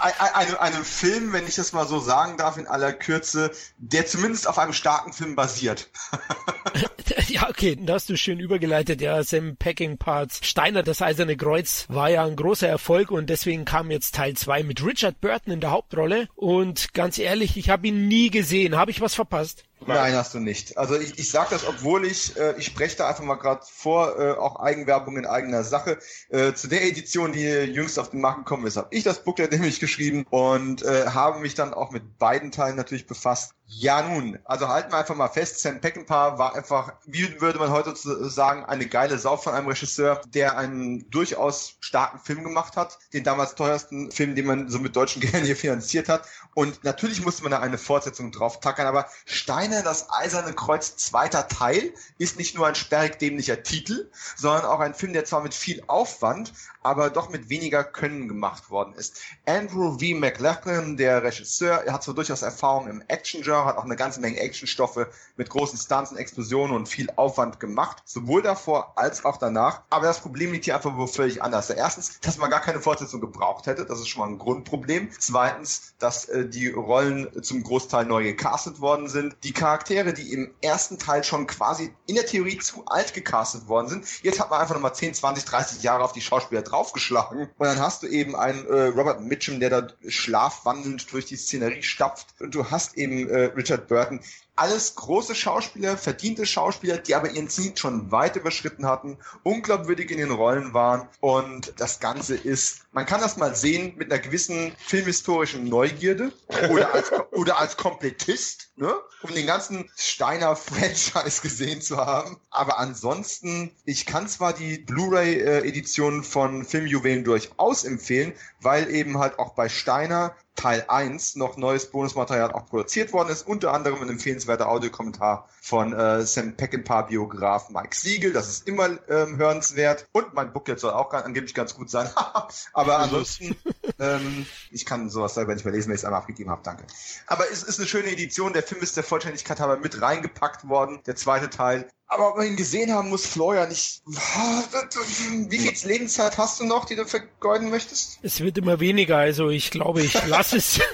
Ein, einem Film, wenn ich das mal so sagen darf, in aller Kürze, der zumindest auf einem starken Film basiert. ja, okay, da hast du schön übergeleitet. Ja, Sam Peckinpahs Steiner, das Eiserne Kreuz, war ja ein großer Erfolg und deswegen kam jetzt Teil 2 mit Richard Burton in der Hauptrolle. Und ganz ehrlich, ich habe ihn nie gesehen. Habe ich was verpasst? Nein. Nein, hast du nicht. Also ich, ich sage das, obwohl ich, äh, ich spreche da einfach mal gerade vor, äh, auch Eigenwerbung in eigener Sache. Äh, zu der Edition, die jüngst auf den Markt gekommen ist, habe ich das Booklet nämlich geschrieben und äh, habe mich dann auch mit beiden Teilen natürlich befasst. Ja nun, also halten wir einfach mal fest, Sam Peckinpah war einfach, wie würde man heute sagen, eine geile Sau von einem Regisseur, der einen durchaus starken Film gemacht hat, den damals teuersten Film, den man so mit deutschen Geldern hier finanziert hat. Und natürlich musste man da eine Fortsetzung drauf tackern, aber Steiner, das Eiserne Kreuz, zweiter Teil, ist nicht nur ein sperrig dämlicher Titel, sondern auch ein Film, der zwar mit viel Aufwand, aber doch mit weniger Können gemacht worden ist. Andrew V. McLachlan, der Regisseur, er hat zwar durchaus Erfahrung im Action-Genre, hat auch eine ganze Menge Actionstoffe mit großen Stunts und Explosionen und viel Aufwand gemacht, sowohl davor als auch danach. Aber das Problem liegt hier einfach wo völlig anders. Erstens, dass man gar keine Fortsetzung gebraucht hätte, das ist schon mal ein Grundproblem. Zweitens, dass äh, die Rollen zum Großteil neu gecastet worden sind. Die Charaktere, die im ersten Teil schon quasi in der Theorie zu alt gecastet worden sind, jetzt hat man einfach nochmal 10, 20, 30 Jahre auf die Schauspieler draufgeschlagen. Und dann hast du eben einen äh, Robert Mitchum, der da schlafwandelnd durch die Szenerie stapft. Und du hast eben äh, Richard Burton, alles große Schauspieler, verdiente Schauspieler, die aber ihren Zenit schon weit überschritten hatten, unglaubwürdig in den Rollen waren und das Ganze ist, man kann das mal sehen mit einer gewissen filmhistorischen Neugierde oder als, oder als Komplettist, ne? um den ganzen Steiner-Franchise gesehen zu haben. Aber ansonsten, ich kann zwar die Blu-ray-Edition von Filmjuwelen durchaus empfehlen, weil eben halt auch bei Steiner Teil 1 noch neues Bonusmaterial auch produziert worden ist, unter anderem ein empfehlenswerter Audiokommentar von äh, Sam Peckinpah-Biograf Mike Siegel, das ist immer ähm, hörenswert. Und mein Book jetzt soll auch angeblich ganz gut sein, aber ansonsten, ähm, ich kann sowas selber nicht mehr lesen, wenn ich es einmal abgegeben habe, danke. Aber es ist eine schöne Edition, der Film ist der Vollständigkeit halber mit reingepackt worden, der zweite Teil, aber ob man ihn gesehen haben muss, Florian, ich. Wie viel Lebenszeit hast du noch, die du vergeuden möchtest? Es wird immer weniger, also ich glaube, ich lasse es.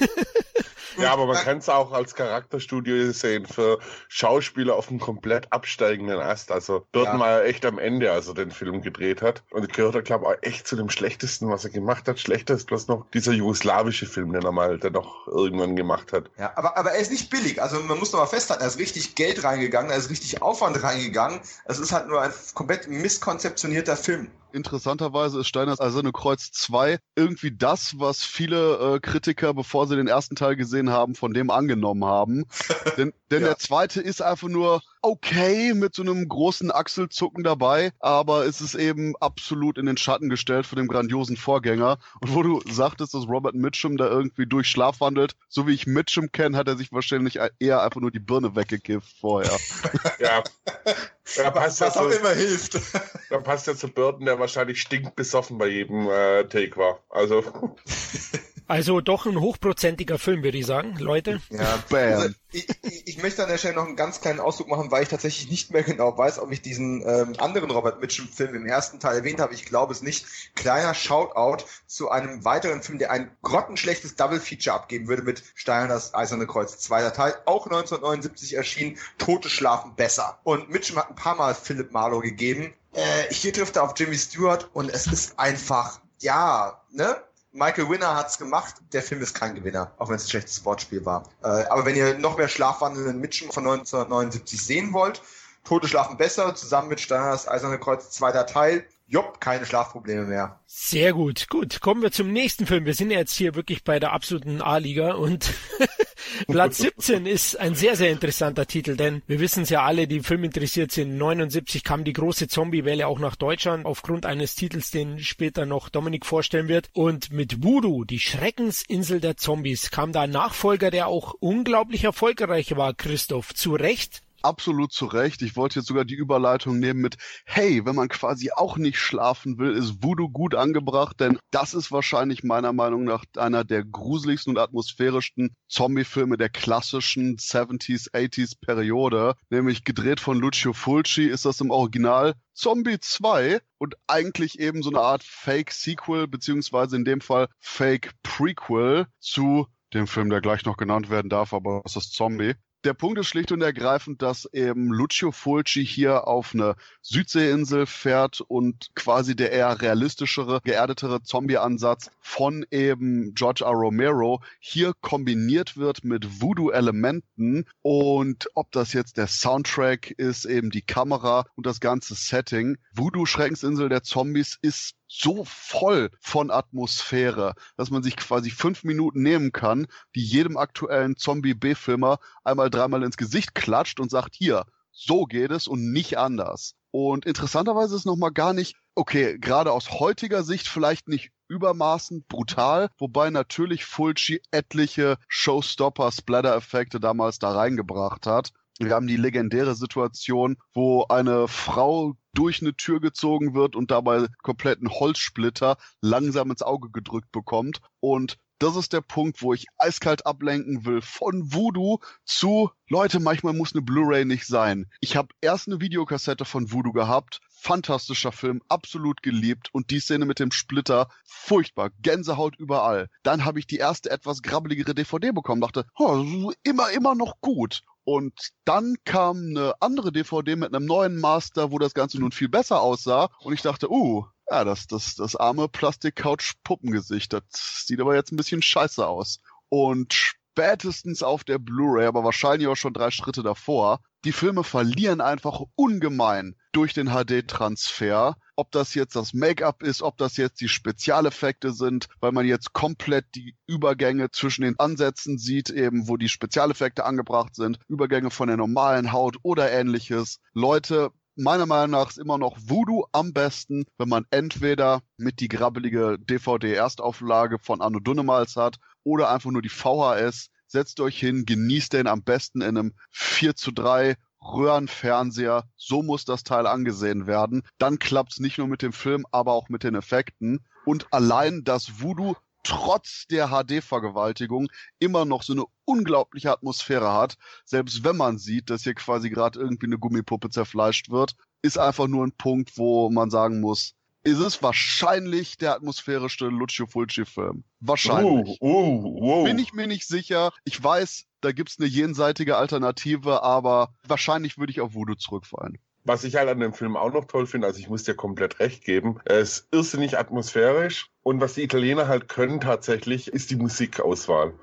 Ja, aber man kann es auch als Charakterstudio sehen für Schauspieler auf einem komplett absteigenden Ast. Also Burton ja. war ja echt am Ende, als er den Film gedreht hat. Und gehört er, glaube ich, auch echt zu dem schlechtesten, was er gemacht hat. Schlechter ist bloß noch dieser jugoslawische Film, den er mal der noch irgendwann gemacht hat. Ja, aber, aber er ist nicht billig. Also man muss noch mal festhalten, er ist richtig Geld reingegangen, er ist richtig Aufwand reingegangen. Es ist halt nur ein komplett misskonzeptionierter Film. Interessanterweise ist Steiners Eiserne Kreuz 2 irgendwie das, was viele äh, Kritiker, bevor sie den ersten Teil gesehen haben, von dem angenommen haben. denn denn ja. der zweite ist einfach nur okay mit so einem großen Achselzucken dabei, aber es ist eben absolut in den Schatten gestellt von dem grandiosen Vorgänger. Und wo du sagtest, dass Robert Mitchum da irgendwie durch Schlaf wandelt, so wie ich Mitchum kenne, hat er sich wahrscheinlich eher einfach nur die Birne weggekifft vorher. ja. Da passt was, was auch immer hilft. Da passt ja zu Burton, der wahrscheinlich stinkbesoffen bei jedem äh, Take war. Also. Also doch ein hochprozentiger Film, würde ich sagen, Leute. Ja, also ich, ich, möchte an der Stelle noch einen ganz kleinen Ausdruck machen, weil ich tatsächlich nicht mehr genau weiß, ob ich diesen ähm, anderen Robert Mitchum-Film im ersten Teil erwähnt habe. Ich glaube es nicht. Kleiner Shoutout zu einem weiteren Film, der ein grottenschlechtes Double-Feature abgeben würde mit Steiner das Eiserne Kreuz. Zweiter Teil, auch 1979 erschienen, Tote schlafen besser. Und Mitchum hat ein paar Mal Philip Marlowe gegeben. Äh, hier trifft er auf Jimmy Stewart und es ist einfach, ja, ne? Michael Winner hat's gemacht. Der Film ist kein Gewinner, auch wenn es ein schlechtes Sportspiel war. Äh, aber wenn ihr noch mehr schlafwandelnden Mitchen von 1979 sehen wollt, Tote schlafen besser, zusammen mit Steiners Eiserne Kreuz, zweiter Teil. Jopp, keine Schlafprobleme mehr. Sehr gut, gut. Kommen wir zum nächsten Film. Wir sind jetzt hier wirklich bei der absoluten A-Liga und Platz 17 ist ein sehr, sehr interessanter Titel, denn wir wissen es ja alle, die filminteressiert sind. 79 kam die große Zombie-Welle auch nach Deutschland aufgrund eines Titels, den später noch Dominik vorstellen wird. Und mit Voodoo, die Schreckensinsel der Zombies, kam da ein Nachfolger, der auch unglaublich erfolgreich war, Christoph. Zu Recht? Absolut zu Recht. Ich wollte jetzt sogar die Überleitung nehmen mit, hey, wenn man quasi auch nicht schlafen will, ist Voodoo gut angebracht, denn das ist wahrscheinlich meiner Meinung nach einer der gruseligsten und atmosphärischsten Zombie-Filme der klassischen 70s, 80s Periode, nämlich gedreht von Lucio Fulci ist das im Original Zombie 2 und eigentlich eben so eine Art Fake-Sequel, beziehungsweise in dem Fall Fake-Prequel zu dem Film, der gleich noch genannt werden darf, aber es ist Zombie. Der Punkt ist schlicht und ergreifend, dass eben Lucio Fulci hier auf eine Südseeinsel fährt und quasi der eher realistischere, geerdetere Zombie-Ansatz von eben George R. Romero hier kombiniert wird mit Voodoo-Elementen und ob das jetzt der Soundtrack ist, eben die Kamera und das ganze Setting. Voodoo Schreckensinsel der Zombies ist so voll von Atmosphäre, dass man sich quasi fünf Minuten nehmen kann, die jedem aktuellen Zombie-B-Filmer einmal dreimal ins Gesicht klatscht und sagt, hier, so geht es und nicht anders. Und interessanterweise ist nochmal gar nicht, okay, gerade aus heutiger Sicht vielleicht nicht übermaßen brutal, wobei natürlich Fulci etliche Showstopper-Splatter-Effekte damals da reingebracht hat. Wir haben die legendäre Situation, wo eine Frau durch eine Tür gezogen wird und dabei kompletten Holzsplitter langsam ins Auge gedrückt bekommt. Und das ist der Punkt, wo ich eiskalt ablenken will von Voodoo zu Leute, manchmal muss eine Blu-ray nicht sein. Ich habe erst eine Videokassette von Voodoo gehabt, fantastischer Film, absolut geliebt und die Szene mit dem Splitter, furchtbar, Gänsehaut überall. Dann habe ich die erste etwas grabbeligere DVD bekommen, dachte, oh, immer, immer noch gut. Und dann kam eine andere DVD mit einem neuen Master, wo das Ganze nun viel besser aussah. Und ich dachte, uh, ja, das, das, das arme Plastik-Couch-Puppengesicht, das sieht aber jetzt ein bisschen scheiße aus. Und spätestens auf der Blu-ray, aber wahrscheinlich auch schon drei Schritte davor, die Filme verlieren einfach ungemein durch den HD-Transfer. Ob das jetzt das Make-up ist, ob das jetzt die Spezialeffekte sind, weil man jetzt komplett die Übergänge zwischen den Ansätzen sieht, eben wo die Spezialeffekte angebracht sind, Übergänge von der normalen Haut oder ähnliches. Leute, meiner Meinung nach ist immer noch Voodoo am besten, wenn man entweder mit die grabbelige DVD-Erstauflage von Anno Dunnemals hat oder einfach nur die VHS setzt euch hin, genießt den am besten in einem 4 zu 3 Röhrenfernseher. So muss das Teil angesehen werden. Dann klappt's nicht nur mit dem Film, aber auch mit den Effekten. Und allein das Voodoo trotz der HD-Vergewaltigung immer noch so eine unglaubliche Atmosphäre hat, selbst wenn man sieht, dass hier quasi gerade irgendwie eine Gummipuppe zerfleischt wird, ist einfach nur ein Punkt, wo man sagen muss, ist es wahrscheinlich der atmosphärische Lucio Fulci-Film. Wahrscheinlich. Uh, uh, uh. Bin ich mir nicht sicher. Ich weiß, da gibt's eine jenseitige Alternative, aber wahrscheinlich würde ich auf Voodoo zurückfallen. Was ich halt an dem Film auch noch toll finde, also ich muss dir komplett recht geben, er ist irrsinnig atmosphärisch und was die Italiener halt können tatsächlich, ist die Musikauswahl.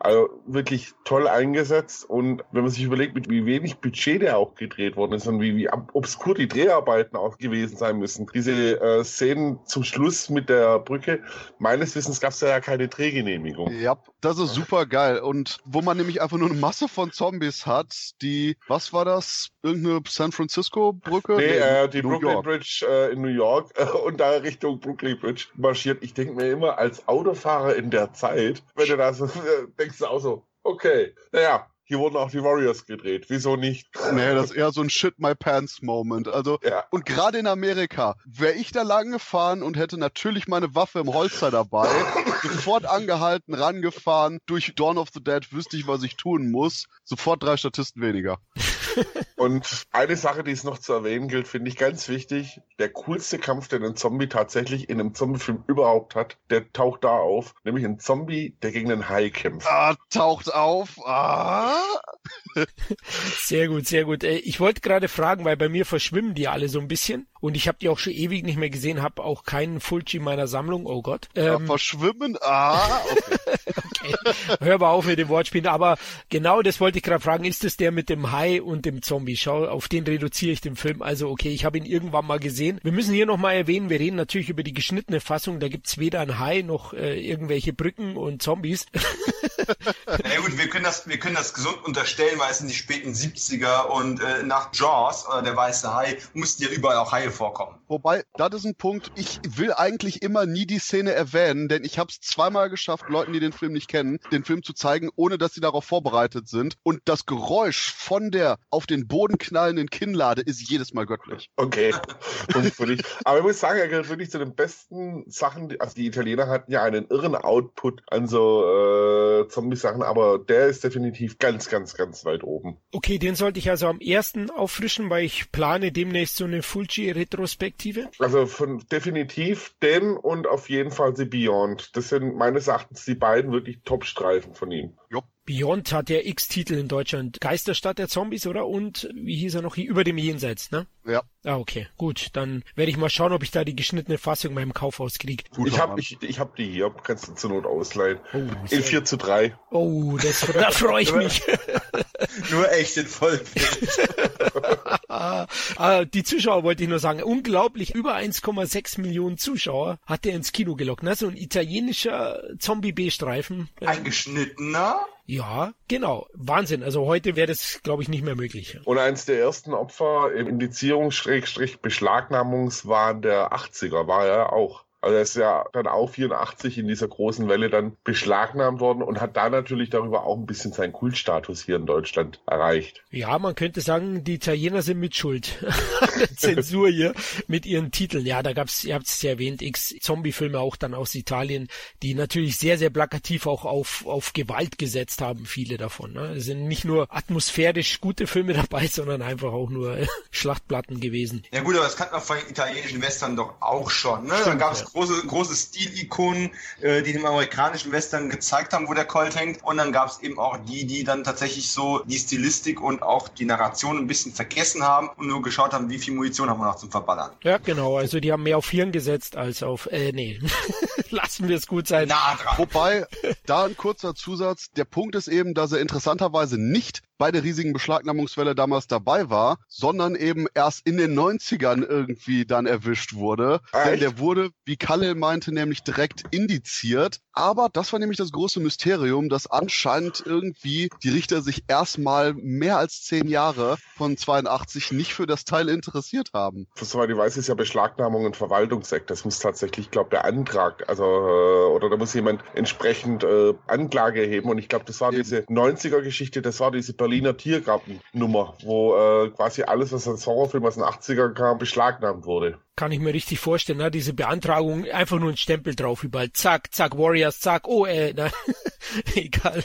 Also wirklich toll eingesetzt und wenn man sich überlegt, mit wie wenig Budget der auch gedreht worden ist und wie, wie obskur die Dreharbeiten auch gewesen sein müssen. Diese äh, Szenen zum Schluss mit der Brücke, meines Wissens gab es da ja keine Drehgenehmigung. Ja, das ist super geil. Und wo man nämlich einfach nur eine Masse von Zombies hat, die, was war das? Irgendeine San Francisco-Brücke? Nee, äh, die New Brooklyn York. Bridge äh, in New York äh, und da Richtung Brooklyn Bridge marschiert. Ich denke mir immer, als Autofahrer in der Zeit, wenn du da so äh, denkst du auch so, okay, naja, hier wurden auch die Warriors gedreht. Wieso nicht? Nee, das ist eher so ein Shit My Pants Moment. Also, Ja. und gerade in Amerika, wäre ich da lang gefahren und hätte natürlich meine Waffe im Holster dabei, sofort angehalten, rangefahren, durch Dawn of the Dead wüsste ich, was ich tun muss, sofort drei Statisten weniger. Und eine Sache, die es noch zu erwähnen gilt, finde ich ganz wichtig. Der coolste Kampf, den ein Zombie tatsächlich in einem Zombie-Film überhaupt hat, der taucht da auf. Nämlich ein Zombie, der gegen einen Hai kämpft. Ah, taucht auf. Ah. Sehr gut, sehr gut. Äh, Ich wollte gerade fragen, weil bei mir verschwimmen die alle so ein bisschen und ich habe die auch schon ewig nicht mehr gesehen, habe auch keinen Fulci in meiner Sammlung. Oh Gott. Ja, Ähm, verschwimmen. Ah. Okay. hör mal auf mit dem Wortspielen. Aber genau das wollte ich gerade fragen. Ist es der mit dem Hai und dem Zombie? Schau, auf den reduziere ich den Film. Also okay, ich habe ihn irgendwann mal gesehen. Wir müssen hier nochmal erwähnen, wir reden natürlich über die geschnittene Fassung. Da gibt's weder ein Hai noch äh, irgendwelche Brücken und Zombies. Ja gut, wir können das, wir können das gesund unterstellen, weil es sind die späten 70er und äh, nach Jaws, äh, der weiße Hai, mussten ja überall auch Haie vorkommen. Wobei, das ist ein Punkt, ich will eigentlich immer nie die Szene erwähnen, denn ich habe es zweimal geschafft, Leuten, die den Film nicht kennen, den Film zu zeigen, ohne dass sie darauf vorbereitet sind. Und das Geräusch von der auf den Boden knallenden Kinnlade ist jedes Mal göttlich. Okay. Und für dich. Aber ich muss sagen, er gehört wirklich zu den besten Sachen. Also die Italiener hatten ja einen irren Output an so äh, Zombie-Sachen, aber der ist definitiv ganz, ganz, ganz weit oben. Okay, den sollte ich also am ersten auffrischen, weil ich plane demnächst so eine Fulci-Retrospektive. Also von definitiv den und auf jeden Fall The Beyond. Das sind meines Erachtens die beiden wirklich Top-Streifen von ihm. Beyond hat ja x Titel in Deutschland. Geisterstadt der Zombies, oder? Und wie hieß er noch? Hier über dem Jenseits, ne? Ja. Ah, okay. Gut, dann werde ich mal schauen, ob ich da die geschnittene Fassung in meinem Kaufhaus kriege. Ich habe ich, ich hab die hier, kannst du zur Not ausleihen. Oh, In sehr, 4 zu 3. oh das, da freue ich mich. Nur echt in Vollbild. ah, die Zuschauer wollte ich nur sagen. Unglaublich, über 1,6 Millionen Zuschauer hat er ins Kino gelockt. Ne? So ein italienischer Zombie-B-Streifen. Ein geschnittener? Ja, genau. Wahnsinn. Also heute wäre das, glaube ich, nicht mehr möglich. Und eins der ersten Opfer im Indizierungs-Beschlagnahmungswahn der 80er war er auch. Also er ist ja dann auch 84 in dieser großen Welle dann beschlagnahmt worden und hat da natürlich darüber auch ein bisschen seinen Kultstatus hier in Deutschland erreicht. Ja, man könnte sagen, die Italiener sind mit Schuld. Zensur hier mit ihren Titeln. Ja, da gab's, ihr habt es ja erwähnt, x Zombie-Filme auch dann aus Italien, die natürlich sehr, sehr plakativ auch auf, auf Gewalt gesetzt haben, viele davon. Ne? Es sind nicht nur atmosphärisch gute Filme dabei, sondern einfach auch nur Schlachtplatten gewesen. Ja gut, aber das kann man von italienischen Western doch auch schon. Ne? Stimmt, da gab es ja. Große, große Stilikonen, äh, die dem amerikanischen Western gezeigt haben, wo der Colt hängt. Und dann gab es eben auch die, die dann tatsächlich so die Stilistik und auch die Narration ein bisschen vergessen haben und nur geschaut haben, wie viel Munition haben wir noch zum Verballern. Ja, genau. Also die haben mehr auf Hirn gesetzt als auf, äh, nee. Lassen wir es gut sein. Nah dran. Wobei, da ein kurzer Zusatz. Der Punkt ist eben, dass er interessanterweise nicht bei der riesigen Beschlagnahmungswelle damals dabei war, sondern eben erst in den 90ern irgendwie dann erwischt wurde. Echt? Denn der wurde, wie Kalle meinte, nämlich direkt indiziert. Aber das war nämlich das große Mysterium, dass anscheinend irgendwie die Richter sich erstmal mehr als zehn Jahre von 82 nicht für das Teil interessiert haben. Soweit ich weiß, ist ja Beschlagnahmung ein Verwaltungsakt. Das muss tatsächlich, glaube der Antrag, also äh, oder da muss jemand entsprechend äh, Anklage erheben. Und ich glaube, das war diese 90er-Geschichte, das war diese Berliner Tiergarten-Nummer, wo äh, quasi alles, was als Horrorfilm aus den 80ern kam, beschlagnahmt wurde. Kann ich mir richtig vorstellen, ne? diese Beantragung, einfach nur ein Stempel drauf, überall, zack, zack, Warriors, zack, oh, äh, na, egal,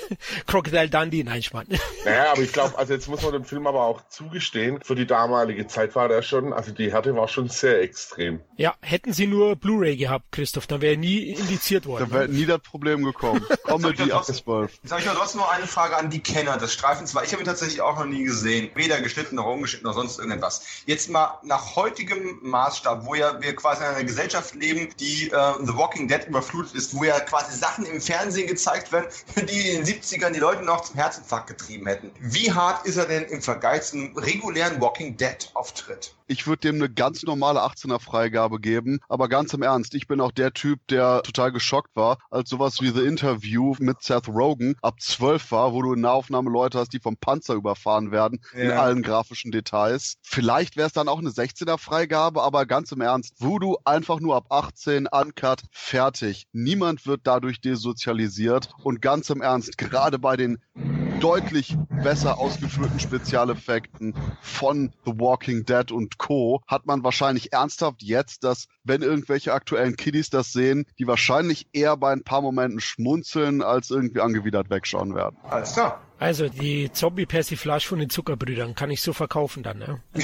Crocodile Dundee, nein, Schmarrn. Naja, aber ich glaube, also jetzt muss man dem Film aber auch zugestehen, für die damalige Zeit war der schon, also die Härte war schon sehr extrem. Ja, hätten sie nur Blu-ray gehabt, Christoph, dann wäre nie indiziert worden. Da wäre nie das Problem gekommen. Comedy 12. Jetzt habe ich noch trotzdem noch eine Frage an die Kenner des Streifens, weil ich habe ihn tatsächlich auch noch nie gesehen. Weder geschnitten noch umgeschnitten noch sonst irgendetwas. Jetzt mal nach heutigem Maßstab, wo ja wir quasi in einer Gesellschaft leben, die äh, The Walking Dead überflutet ist, wo ja quasi Sachen im Fernsehen gezeigt werden, die in den 70ern die Leute noch zum Herzinfarkt getrieben hätten. Wie hart ist er denn im Vergleich zum regulären Walking Dead Auftritt? Ich würde dem eine ganz normale 18er Freigabe geben, aber ganz im Ernst, ich bin auch der Typ, der total geschockt war, als sowas wie The Interview mit Seth Rogen ab 12 war, wo du in Nahaufnahme Leute hast, die vom Panzer überfahren werden, ja. in allen grafischen Details. Vielleicht wäre es dann auch eine 16er Freigabe, aber ganz im Ernst, Voodoo einfach nur ab 18, uncut, fertig. Niemand wird dadurch desozialisiert und ganz im Ernst, gerade bei den deutlich besser ausgeführten Spezialeffekten von The Walking Dead und Co. hat man wahrscheinlich ernsthaft jetzt, dass wenn irgendwelche aktuellen Kiddies das sehen, die wahrscheinlich eher bei ein paar Momenten schmunzeln, als irgendwie angewidert wegschauen werden. Alles klar. Also die Zombie-Persiflage von den Zuckerbrüdern kann ich so verkaufen dann, ne?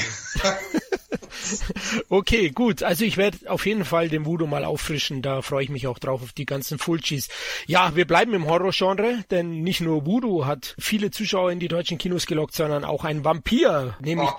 okay, gut. Also ich werde auf jeden Fall den Voodoo mal auffrischen. Da freue ich mich auch drauf auf die ganzen Fulcis. Ja, wir bleiben im Horrorgenre, denn nicht nur Voodoo hat viele Zuschauer in die deutschen Kinos gelockt, sondern auch ein Vampir, nämlich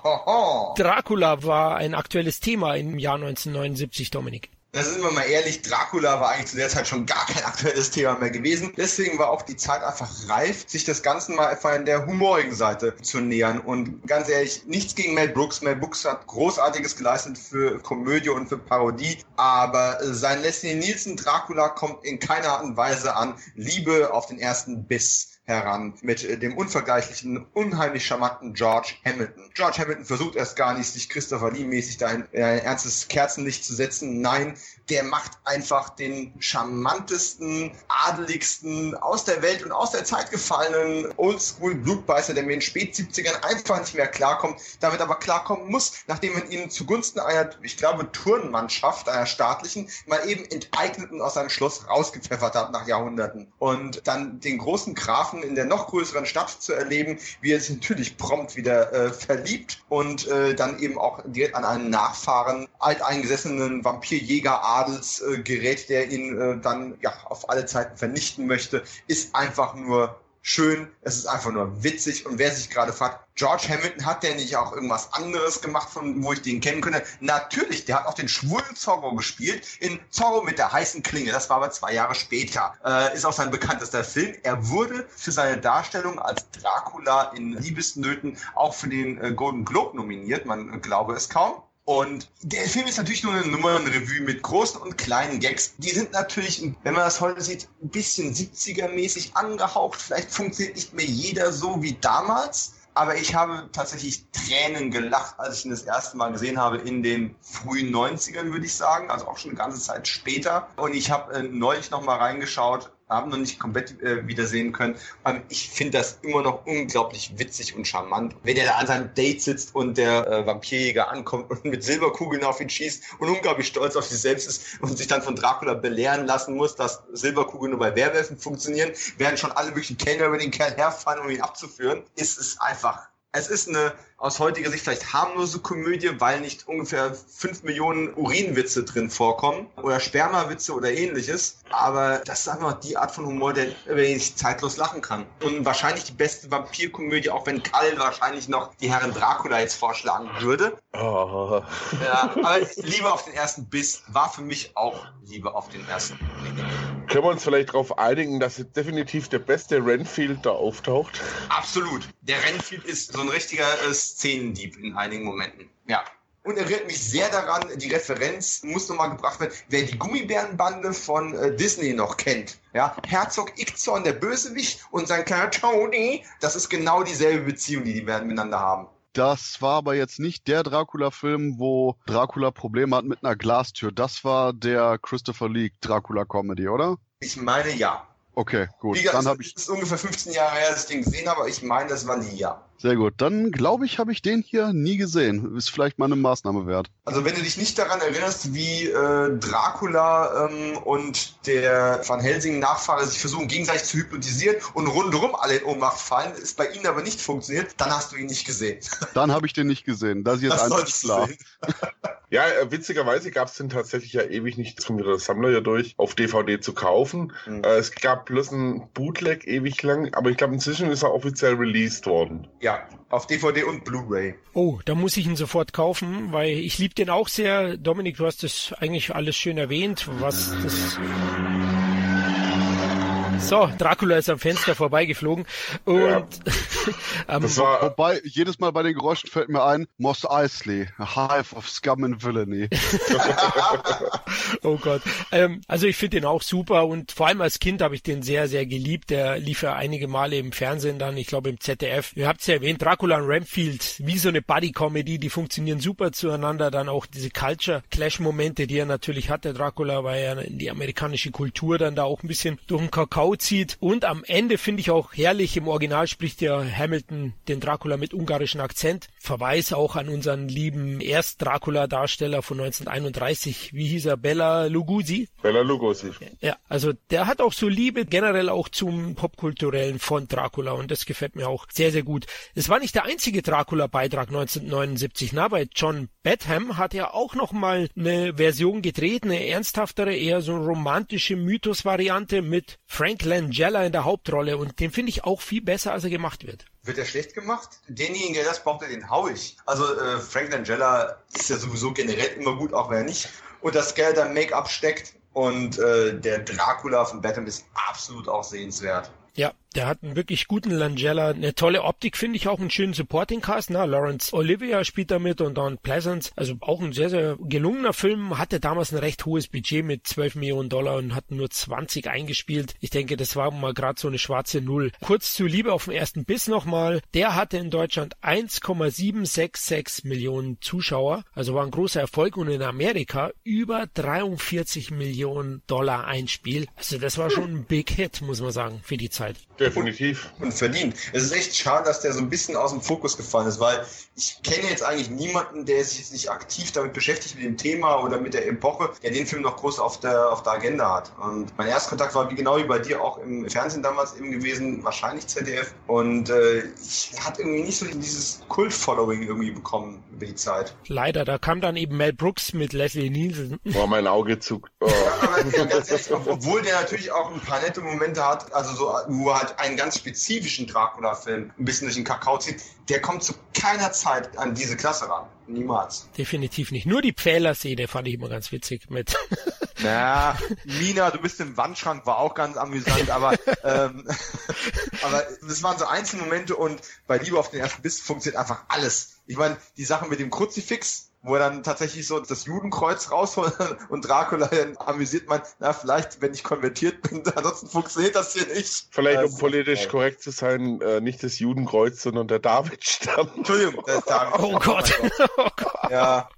Dracula war ein aktuelles Thema im Jahr 1979, Dominik da sind wir mal ehrlich, Dracula war eigentlich zu der Zeit schon gar kein aktuelles Thema mehr gewesen. Deswegen war auch die Zeit einfach reif, sich das Ganze mal einfach in der humorigen Seite zu nähern. Und ganz ehrlich, nichts gegen Mel Brooks. Mel Brooks hat Großartiges geleistet für Komödie und für Parodie. Aber sein Leslie Nielsen Dracula kommt in keiner Art und Weise an Liebe auf den ersten Biss heran mit äh, dem unvergleichlichen, unheimlich charmanten George Hamilton. George Hamilton versucht erst gar nicht, sich Christopher Lee mäßig da ein äh, ernstes Kerzenlicht zu setzen. Nein, der macht einfach den charmantesten, adeligsten, aus der Welt und aus der Zeit gefallenen Oldschool-Blutbeißer, der mir in spät 70ern einfach nicht mehr klarkommt, damit aber klarkommen muss, nachdem man ihn zugunsten einer, ich glaube, Turnmannschaft, einer staatlichen, mal eben enteignet und aus seinem Schloss rausgepfeffert hat nach Jahrhunderten. Und dann den großen Grafen in der noch größeren Stadt zu erleben, wie er sich natürlich prompt wieder äh, verliebt und äh, dann eben auch direkt an einen Nachfahren alteingesessenen Vampirjäger Adels äh, der ihn äh, dann ja auf alle Zeiten vernichten möchte, ist einfach nur schön, es ist einfach nur witzig und wer sich gerade fragt, George Hamilton hat der nicht auch irgendwas anderes gemacht, von wo ich den kennen könnte? Natürlich, der hat auch den schwulen Zorro gespielt in Zorro mit der heißen Klinge. Das war aber zwei Jahre später. Äh, ist auch sein bekanntester Film. Er wurde für seine Darstellung als Dracula in Liebesnöten auch für den äh, Golden Globe nominiert. Man äh, glaube es kaum. Und der Film ist natürlich nur eine Nummernrevue mit großen und kleinen Gags. Die sind natürlich, wenn man das heute sieht, ein bisschen 70er-mäßig angehaucht. Vielleicht funktioniert nicht mehr jeder so wie damals. aber ich habe tatsächlich Tränen gelacht, als ich ihn das erste Mal gesehen habe in den frühen 90ern, würde ich sagen, also auch schon eine ganze Zeit später. Und ich habe äh, neulich noch mal reingeschaut, haben noch nicht komplett äh, wiedersehen können. Aber ich finde das immer noch unglaublich witzig und charmant. Wenn er da an seinem Date sitzt und der äh, Vampirjäger ankommt und mit Silberkugeln auf ihn schießt und unglaublich stolz auf sich selbst ist und sich dann von Dracula belehren lassen muss, dass Silberkugeln nur bei Werwölfen funktionieren, während schon alle möglichen Kellner über den Kerl herfahren, um ihn abzuführen, ist es einfach es ist eine aus heutiger Sicht vielleicht harmlose Komödie, weil nicht ungefähr fünf Millionen Urinwitze drin vorkommen oder Spermawitze oder ähnliches. Aber das ist einfach die Art von Humor, der, über den ich zeitlos lachen kann. Und wahrscheinlich die beste Vampirkomödie, auch wenn Kall wahrscheinlich noch die Herren Dracula jetzt vorschlagen würde. Oh. Ja, aber Liebe auf den ersten Biss war für mich auch Liebe auf den ersten. Können wir uns vielleicht darauf einigen, dass definitiv der beste Renfield da auftaucht? Absolut. Der Renfield ist so ein richtiger äh, Szenendieb in einigen Momenten. Ja. Und erinnert mich sehr daran, die Referenz muss nochmal gebracht werden, wer die Gummibärenbande von äh, Disney noch kennt. Ja, Herzog Ickzorn, der Bösewicht, und sein kleiner Tony, das ist genau dieselbe Beziehung, die die beiden miteinander haben. Das war aber jetzt nicht der Dracula-Film, wo Dracula Probleme hat mit einer Glastür. Das war der Christopher Lee Dracula-Comedy, oder? Ich meine ja. Okay, gut. Wie gesagt, Dann habe ich. Es ist ungefähr 15 Jahre her, dass ich den gesehen habe, aber ich meine, das war Lee, ja. Sehr gut. Dann glaube ich, habe ich den hier nie gesehen. Ist vielleicht mal eine Maßnahme wert. Also wenn du dich nicht daran erinnerst, wie äh, Dracula ähm, und der Van Helsing-Nachfahre sich versuchen gegenseitig zu hypnotisieren und rundherum alle in Ohnmacht fallen, ist bei ihnen aber nicht funktioniert, dann hast du ihn nicht gesehen. Dann habe ich den nicht gesehen. Das ist jetzt das einfach klar. ja, äh, witzigerweise gab es den tatsächlich ja ewig nicht, das kommt wieder das Sammler ja durch, auf DVD zu kaufen. Mhm. Äh, es gab bloß ein Bootleg ewig lang, aber ich glaube inzwischen ist er offiziell released worden. Ja, ja, auf DVD und Blu-ray. Oh, da muss ich ihn sofort kaufen, weil ich liebe den auch sehr. Dominik, du hast das eigentlich alles schön erwähnt, was das so, Dracula ist am Fenster vorbeigeflogen. Und ja. ähm, das war, wobei, jedes Mal bei den Geräuschen fällt mir ein, Moss Eisley, a hive of scum and villainy. oh Gott. Ähm, also ich finde den auch super und vor allem als Kind habe ich den sehr, sehr geliebt. Der lief ja einige Male im Fernsehen dann, ich glaube im ZDF. Ihr habt es ja erwähnt, Dracula und Ramfield, wie so eine Buddy-Comedy, die funktionieren super zueinander. Dann auch diese Culture-Clash-Momente, die er natürlich hatte, Dracula, weil er in die amerikanische Kultur dann da auch ein bisschen durch den Kakao zieht. Und am Ende finde ich auch herrlich, im Original spricht ja Hamilton den Dracula mit ungarischem Akzent. Verweis auch an unseren lieben Erst-Dracula-Darsteller von 1931. Wie hieß er? Bella Lugosi? Bella Lugosi. Ja, also der hat auch so Liebe generell auch zum Popkulturellen von Dracula und das gefällt mir auch sehr, sehr gut. Es war nicht der einzige Dracula-Beitrag 1979. Na, bei John Badham hat er auch noch mal eine Version gedreht, eine ernsthaftere, eher so romantische Mythos-Variante mit Frank Langella in der Hauptrolle und den finde ich auch viel besser, als er gemacht wird. Wird er schlecht gemacht? Denjenigen, der das behauptet, den hau ich. Also äh, Frank Langella ist ja sowieso generell immer gut, auch wenn er nicht und das Geld am Make-up steckt. Und äh, der Dracula von Batman ist absolut auch sehenswert. Ja, der hat einen wirklich guten Langella, eine tolle Optik, finde ich auch einen schönen Supporting Cast. Na, Lawrence Olivia spielt damit und Don Pleasance. Also auch ein sehr, sehr gelungener Film. Hatte damals ein recht hohes Budget mit 12 Millionen Dollar und hat nur 20 eingespielt. Ich denke, das war mal gerade so eine schwarze Null. Kurz zu Liebe auf den ersten Biss nochmal. Der hatte in Deutschland 1,766 Millionen Zuschauer. Also war ein großer Erfolg und in Amerika über 43 Millionen Dollar Einspiel. Also das war schon ein Big Hit, muss man sagen, für die Zeit. Definitiv. Und, und verdient. Es ist echt schade, dass der so ein bisschen aus dem Fokus gefallen ist, weil ich kenne jetzt eigentlich niemanden, der sich jetzt nicht aktiv damit beschäftigt, mit dem Thema oder mit der Epoche, der den Film noch groß auf der, auf der Agenda hat. Und mein Erstkontakt war wie genau wie bei dir auch im Fernsehen damals eben gewesen, wahrscheinlich ZDF. Und äh, ich hatte irgendwie nicht so dieses Kult-Following irgendwie bekommen über die Zeit. Leider, da kam dann eben Mel Brooks mit Leslie Nielsen. Boah, mein Auge zuckt. Oh. Ja, ehrlich, obwohl der natürlich auch ein paar nette Momente hat, also so, wo er halt einen ganz spezifischen Dracula-Film ein bisschen durch den Kakao zieht, der kommt zu keiner Zeit an diese Klasse ran. Niemals. Definitiv nicht. Nur die Pfählerszene fand ich immer ganz witzig mit. Na, Mina, du bist im Wandschrank, war auch ganz amüsant, aber, ähm, aber das waren so einzelne Momente und bei Liebe auf den ersten Biss funktioniert einfach alles. Ich meine, die Sache mit dem Kruzifix, wo er dann tatsächlich so das Judenkreuz rausholt und Dracula dann amüsiert man, na, vielleicht, wenn ich konvertiert bin, ansonsten funktioniert das hier nicht. Vielleicht, um politisch korrekt zu sein, äh, nicht das Judenkreuz, sondern der Davidstern. Entschuldigung, der David. Oh Gott. Oh Gott. Ja.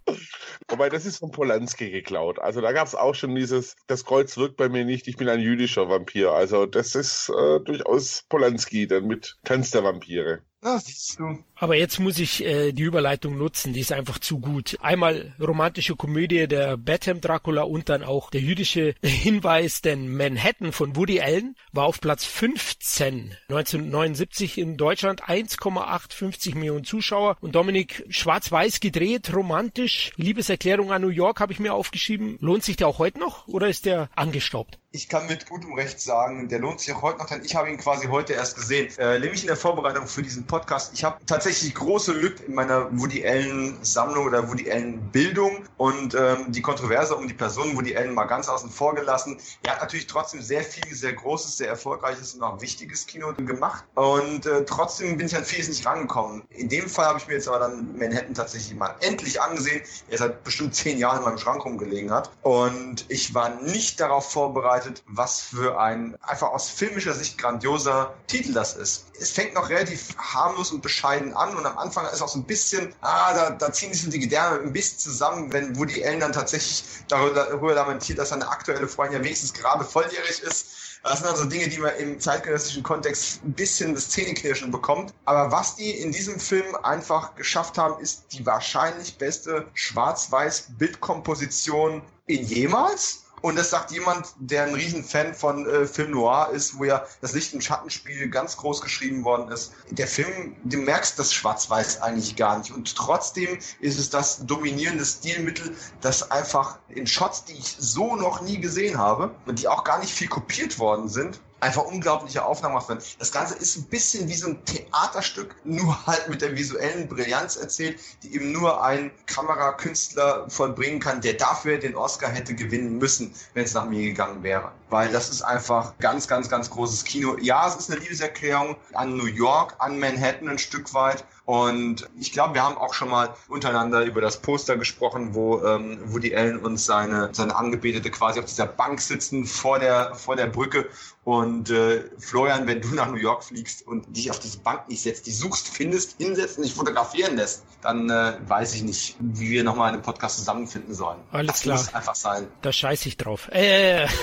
Wobei, das ist von Polanski geklaut. Also da gab es auch schon dieses, das Kreuz wirkt bei mir nicht, ich bin ein jüdischer Vampir. Also das ist äh, durchaus Polanski, dann mit Tanz der Vampire. Na, siehst du. Aber jetzt muss ich äh, die Überleitung nutzen, die ist einfach zu gut. Einmal romantische Komödie der Batham Dracula und dann auch der jüdische Hinweis, denn Manhattan von Woody Allen war auf Platz 15 1979 in Deutschland 1,850 Millionen Zuschauer und Dominik schwarz-weiß gedreht, romantisch, Liebeserklärung an New York habe ich mir aufgeschrieben. Lohnt sich der auch heute noch oder ist der angestaubt? Ich kann mit gutem Recht sagen, der lohnt sich auch heute noch, denn ich habe ihn quasi heute erst gesehen. Äh, nämlich in der Vorbereitung für diesen Podcast. Ich habe tatsächlich große Lücken in meiner Woody Allen Sammlung oder Woody Allen Bildung und ähm, die Kontroverse um die Person Woody Allen mal ganz außen vor gelassen. Er hat natürlich trotzdem sehr viel, sehr großes, sehr erfolgreiches und auch wichtiges Kino gemacht und äh, trotzdem bin ich an vieles nicht rangekommen. In dem Fall habe ich mir jetzt aber dann Manhattan tatsächlich mal endlich angesehen, der seit bestimmt zehn Jahren in meinem Schrank rumgelegen hat und ich war nicht darauf vorbereitet, was für ein einfach aus filmischer Sicht grandioser Titel das ist. Es fängt noch relativ harmlos und bescheiden an und am Anfang ist auch so ein bisschen, ah, da, da ziehen sich die Gedärme ein bisschen zusammen, wenn Woody Allen dann tatsächlich darüber lamentiert, dass seine aktuelle Freundin ja wenigstens gerade volljährig ist. Das sind also Dinge, die man im zeitgenössischen Kontext ein bisschen das Zähneknirschen bekommt. Aber was die in diesem Film einfach geschafft haben, ist die wahrscheinlich beste Schwarz-Weiß-Bildkomposition in jemals. Und das sagt jemand, der ein Riesenfan von äh, Film Noir ist, wo ja das Licht- und Schattenspiel ganz groß geschrieben worden ist. Der Film, du merkst das Schwarz-Weiß eigentlich gar nicht. Und trotzdem ist es das dominierende Stilmittel, das einfach in Shots, die ich so noch nie gesehen habe und die auch gar nicht viel kopiert worden sind, einfach unglaubliche Aufnahmen gemacht werden. Das Ganze ist ein bisschen wie so ein Theaterstück, nur halt mit der visuellen Brillanz erzählt, die eben nur ein Kamerakünstler vollbringen kann, der dafür den Oscar hätte gewinnen müssen, wenn es nach mir gegangen wäre. Weil das ist einfach ganz, ganz, ganz großes Kino. Ja, es ist eine Liebeserklärung an New York, an Manhattan ein Stück weit, und ich glaube, wir haben auch schon mal untereinander über das Poster gesprochen, wo ähm, Woody Allen und seine, seine Angebetete quasi auf dieser Bank sitzen vor der, vor der Brücke. Und äh, Florian, wenn du nach New York fliegst und dich auf diese Bank nicht setzt, die suchst, findest, hinsetzt und dich fotografieren lässt, dann äh, weiß ich nicht, wie wir nochmal einen Podcast zusammenfinden sollen. Alles das klar. muss einfach sein. Da scheiß ich drauf. Äh.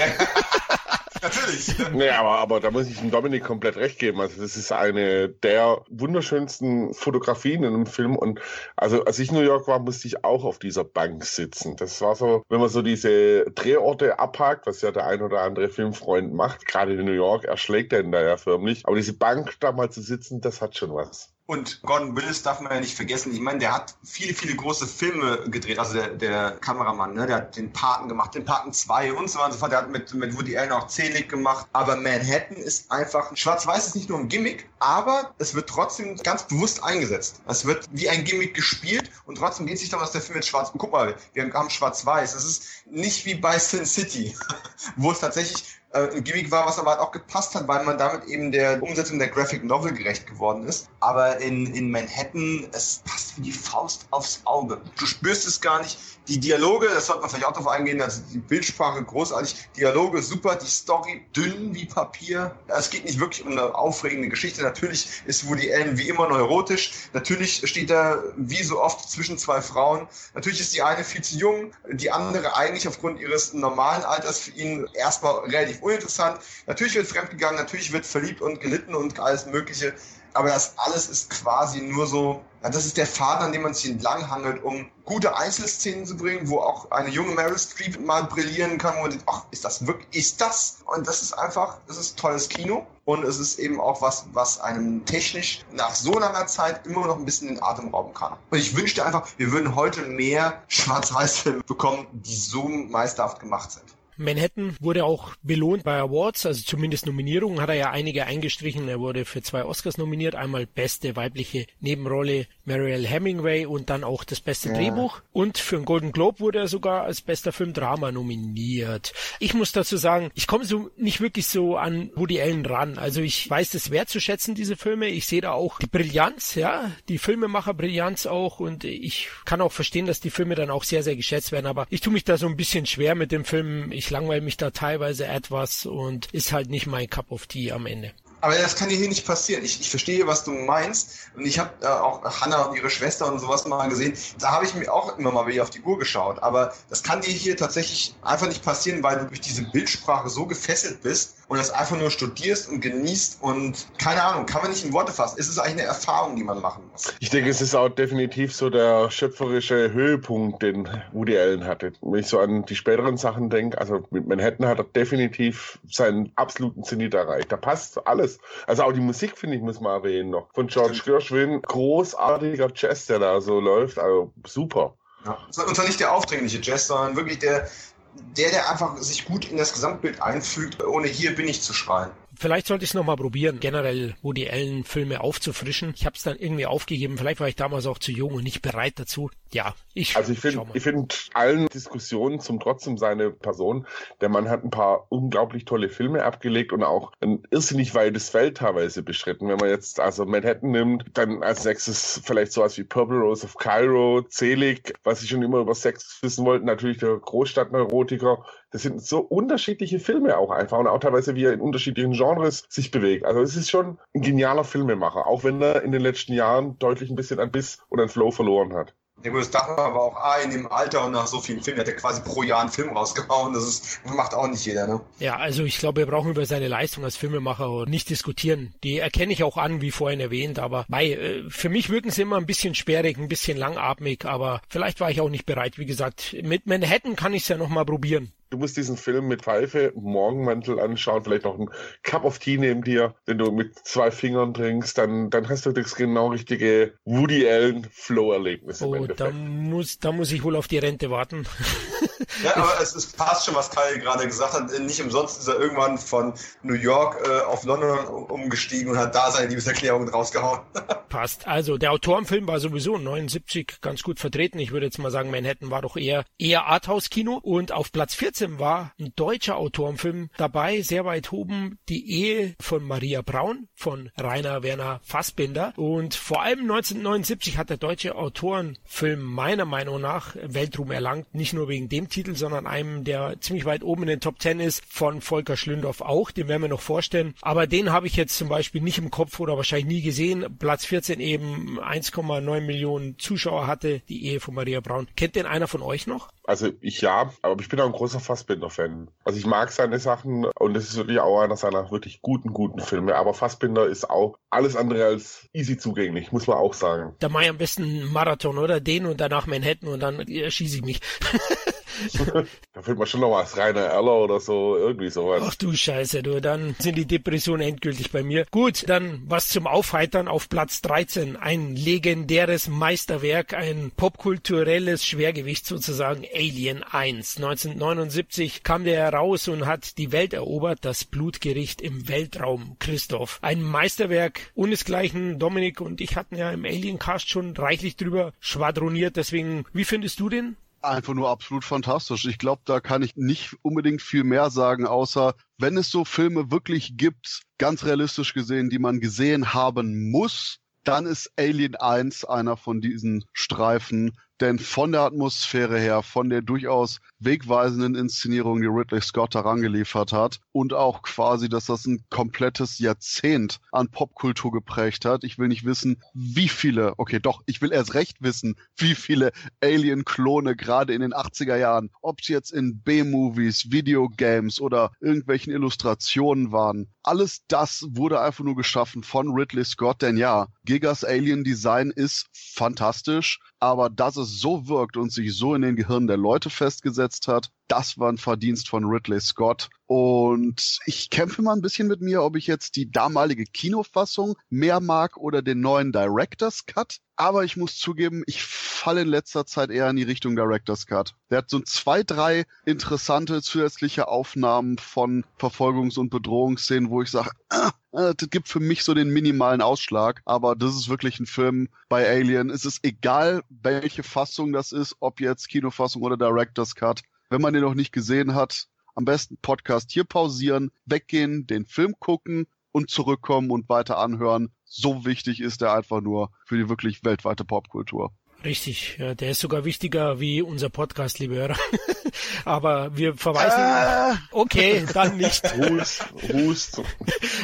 Natürlich. Nee, aber, aber da muss ich dem Dominik komplett recht geben. Also das ist eine der wunderschönsten Fotografien in einem Film. Und also als ich in New York war, musste ich auch auf dieser Bank sitzen. Das war so, wenn man so diese Drehorte abhakt, was ja der ein oder andere Filmfreund macht, gerade in New York, erschlägt er ihn da ja förmlich. Aber diese Bank da mal zu sitzen, das hat schon was. Und Gordon Willis darf man ja nicht vergessen. Ich meine, der hat viele, viele große Filme gedreht. Also der, der Kameramann, ne? der hat den Paten gemacht, den Paten 2 und so weiter und so fort. Der hat mit, mit Woody Allen auch Zelig gemacht. Aber Manhattan ist einfach, Schwarz-Weiß ist nicht nur ein Gimmick, aber es wird trotzdem ganz bewusst eingesetzt. Es wird wie ein Gimmick gespielt und trotzdem geht sich darum, dass der Film jetzt schwarz, guck mal, wir haben Schwarz-Weiß. Es ist nicht wie bei Sin City, wo es tatsächlich äh, ein Gimmick war, was aber halt auch gepasst hat, weil man damit eben der Umsetzung der Graphic Novel gerecht geworden ist. Aber in, in Manhattan, es passt wie die Faust aufs Auge. Du spürst es gar nicht. Die Dialoge, das sollte man vielleicht auch darauf eingehen, also die Bildsprache großartig, Dialoge super, die Story dünn wie Papier. Es geht nicht wirklich um eine aufregende Geschichte. Natürlich ist Woody Allen wie immer neurotisch. Natürlich steht er wie so oft zwischen zwei Frauen. Natürlich ist die eine viel zu jung, die andere eigentlich aufgrund ihres normalen Alters für ihn erstmal relativ uninteressant. Natürlich wird fremdgegangen, natürlich wird verliebt und gelitten und alles Mögliche. Aber das alles ist quasi nur so, ja, das ist der Faden, an dem man sich entlang hangelt, um gute Einzelszenen zu bringen, wo auch eine junge Meryl Streep mal brillieren kann, wo man denkt, ach, ist das wirklich, ist das? Und das ist einfach, das ist tolles Kino. Und es ist eben auch was, was einem technisch nach so langer Zeit immer noch ein bisschen den Atem rauben kann. Und ich wünschte einfach, wir würden heute mehr Schwarz-Weiß-Filme bekommen, die so meisterhaft gemacht sind. Manhattan wurde auch belohnt bei Awards, also zumindest Nominierungen hat er ja einige eingestrichen. Er wurde für zwei Oscars nominiert, einmal beste weibliche Nebenrolle Mariel Hemingway und dann auch das beste ja. Drehbuch. Und für einen Golden Globe wurde er sogar als bester Film Drama nominiert. Ich muss dazu sagen, ich komme so nicht wirklich so an Woody Allen ran. Also ich weiß das wertzuschätzen, diese Filme. Ich sehe da auch die Brillanz, ja, die Filmemacher-Brillanz auch und ich kann auch verstehen, dass die Filme dann auch sehr, sehr geschätzt werden. Aber ich tue mich da so ein bisschen schwer mit dem Film. Ich langweile mich da teilweise etwas und ist halt nicht mein Cup of Tea am Ende. Aber das kann hier nicht passieren. Ich, ich verstehe, was du meinst. Und ich habe äh, auch Hannah und ihre Schwester und sowas mal gesehen. Da habe ich mir auch immer mal wieder auf die Uhr geschaut. Aber das kann dir hier tatsächlich einfach nicht passieren, weil du durch diese Bildsprache so gefesselt bist und das einfach nur studierst und genießt und keine Ahnung, kann man nicht in Worte fassen. Es ist eigentlich eine Erfahrung, die man machen muss. Ich denke, es ist auch definitiv so der schöpferische Höhepunkt, den Woody Allen hatte. Wenn ich so an die späteren Sachen denke, also mit Manhattan hat er definitiv seinen absoluten Zenit erreicht. Da passt alles. Also auch die Musik, finde ich, muss man erwähnen noch. Von George Gershwin, großartiger Jazz, der da so läuft. Also super. Ja. Und zwar nicht der aufdringliche Jazz, sondern wirklich der, der, der einfach sich gut in das Gesamtbild einfügt, ohne hier bin ich zu schreien. Vielleicht sollte ich es nochmal probieren, generell Woody Allen Filme aufzufrischen. Ich habe es dann irgendwie aufgegeben. Vielleicht war ich damals auch zu jung und nicht bereit dazu. Ja, ich. Also ich finde, ich finde allen Diskussionen zum trotzdem seine Person. Der Mann hat ein paar unglaublich tolle Filme abgelegt und auch ein irrsinnig weites Feld teilweise beschritten. Wenn man jetzt also Manhattan nimmt, dann als nächstes vielleicht sowas wie Purple Rose of Cairo, Zelig, was ich schon immer über Sex wissen wollte, natürlich der Großstadtneurotiker. Das sind so unterschiedliche Filme auch einfach und auch teilweise wie er in unterschiedlichen Genres sich bewegt. Also es ist schon ein genialer Filmemacher, auch wenn er in den letzten Jahren deutlich ein bisschen an Biss und an Flow verloren hat. Ja gut, das darf man aber auch ah, in dem Alter und nach so vielen Filmen, hat er quasi pro Jahr einen Film rausgehauen. Das ist, macht auch nicht jeder, ne? Ja, also ich glaube, wir brauchen über seine Leistung als Filmemacher nicht diskutieren. Die erkenne ich auch an, wie vorhin erwähnt, aber bei, äh, für mich wirken sie immer ein bisschen sperrig, ein bisschen langatmig, aber vielleicht war ich auch nicht bereit. Wie gesagt, mit Manhattan kann ich es ja nochmal probieren. Du musst diesen Film mit Pfeife, Morgenmantel anschauen, vielleicht noch ein Cup of Tea neben dir. Wenn du mit zwei Fingern trinkst, dann, dann hast du das genau richtige Woody Allen Flow-Erlebnis. Oh, da muss, da muss ich wohl auf die Rente warten. ja, aber es, es passt schon, was Kai gerade gesagt hat. Nicht umsonst ist er irgendwann von New York äh, auf London umgestiegen und hat da seine Liebeserklärung rausgehauen. passt. Also der Autorenfilm war sowieso 79 ganz gut vertreten. Ich würde jetzt mal sagen, Manhattan war doch eher, eher Arthouse-Kino und auf Platz 14 2014 war ein deutscher Autorenfilm dabei, sehr weit oben, die Ehe von Maria Braun von Rainer Werner Fassbinder. Und vor allem 1979 hat der deutsche Autorenfilm meiner Meinung nach Weltruhm erlangt. Nicht nur wegen dem Titel, sondern einem, der ziemlich weit oben in den Top Ten ist, von Volker Schlündorf auch. Den werden wir noch vorstellen. Aber den habe ich jetzt zum Beispiel nicht im Kopf oder wahrscheinlich nie gesehen. Platz 14 eben 1,9 Millionen Zuschauer hatte die Ehe von Maria Braun. Kennt den einer von euch noch? Also ich ja, aber ich bin auch ein großer Fassbinder-Fan. Also ich mag seine Sachen und es ist wirklich auch einer seiner wirklich guten, guten Filme. Aber Fassbinder ist auch alles andere als easy zugänglich, muss man auch sagen. Da mache ich am besten einen Marathon oder den und danach Manhattan und dann erschieße ich mich. da fehlt mir schon noch was, Rainer Erler oder so, irgendwie sowas. Ach du Scheiße, du, dann sind die Depressionen endgültig bei mir. Gut, dann was zum Aufheitern auf Platz 13. Ein legendäres Meisterwerk, ein popkulturelles Schwergewicht sozusagen, Alien 1. 1979 kam der heraus und hat die Welt erobert, das Blutgericht im Weltraum, Christoph. Ein Meisterwerk ohnesgleichen. Dominik und ich hatten ja im Alien Cast schon reichlich drüber schwadroniert, deswegen, wie findest du den? Einfach nur absolut fantastisch. Ich glaube, da kann ich nicht unbedingt viel mehr sagen, außer wenn es so Filme wirklich gibt, ganz realistisch gesehen, die man gesehen haben muss, dann ist Alien 1 einer von diesen Streifen, denn von der Atmosphäre her, von der durchaus wegweisenden Inszenierung, die Ridley Scott daran geliefert hat und auch quasi, dass das ein komplettes Jahrzehnt an Popkultur geprägt hat. Ich will nicht wissen, wie viele, okay, doch, ich will erst recht wissen, wie viele Alien-Klone gerade in den 80er Jahren, ob es jetzt in B-Movies, Videogames oder irgendwelchen Illustrationen waren. Alles das wurde einfach nur geschaffen von Ridley Scott, denn ja, Gigas Alien Design ist fantastisch aber dass es so wirkt und sich so in den Gehirnen der Leute festgesetzt hat, das war ein Verdienst von Ridley Scott. Und ich kämpfe mal ein bisschen mit mir, ob ich jetzt die damalige Kinofassung mehr mag oder den neuen Director's Cut. Aber ich muss zugeben, ich falle in letzter Zeit eher in die Richtung Director's Cut. Der hat so zwei, drei interessante zusätzliche Aufnahmen von Verfolgungs- und Bedrohungsszenen, wo ich sage, äh, das gibt für mich so den minimalen Ausschlag, aber das ist wirklich ein Film bei Alien. Es ist egal, welche Fassung das ist, ob jetzt Kinofassung oder Director's Cut. Wenn man den noch nicht gesehen hat, am besten Podcast hier pausieren, weggehen, den Film gucken und zurückkommen und weiter anhören. So wichtig ist er einfach nur für die wirklich weltweite Popkultur. Richtig, ja, der ist sogar wichtiger wie unser Podcast, liebe Hörer. Aber wir verweisen. Äh. Okay, dann nicht. Hust, Hust.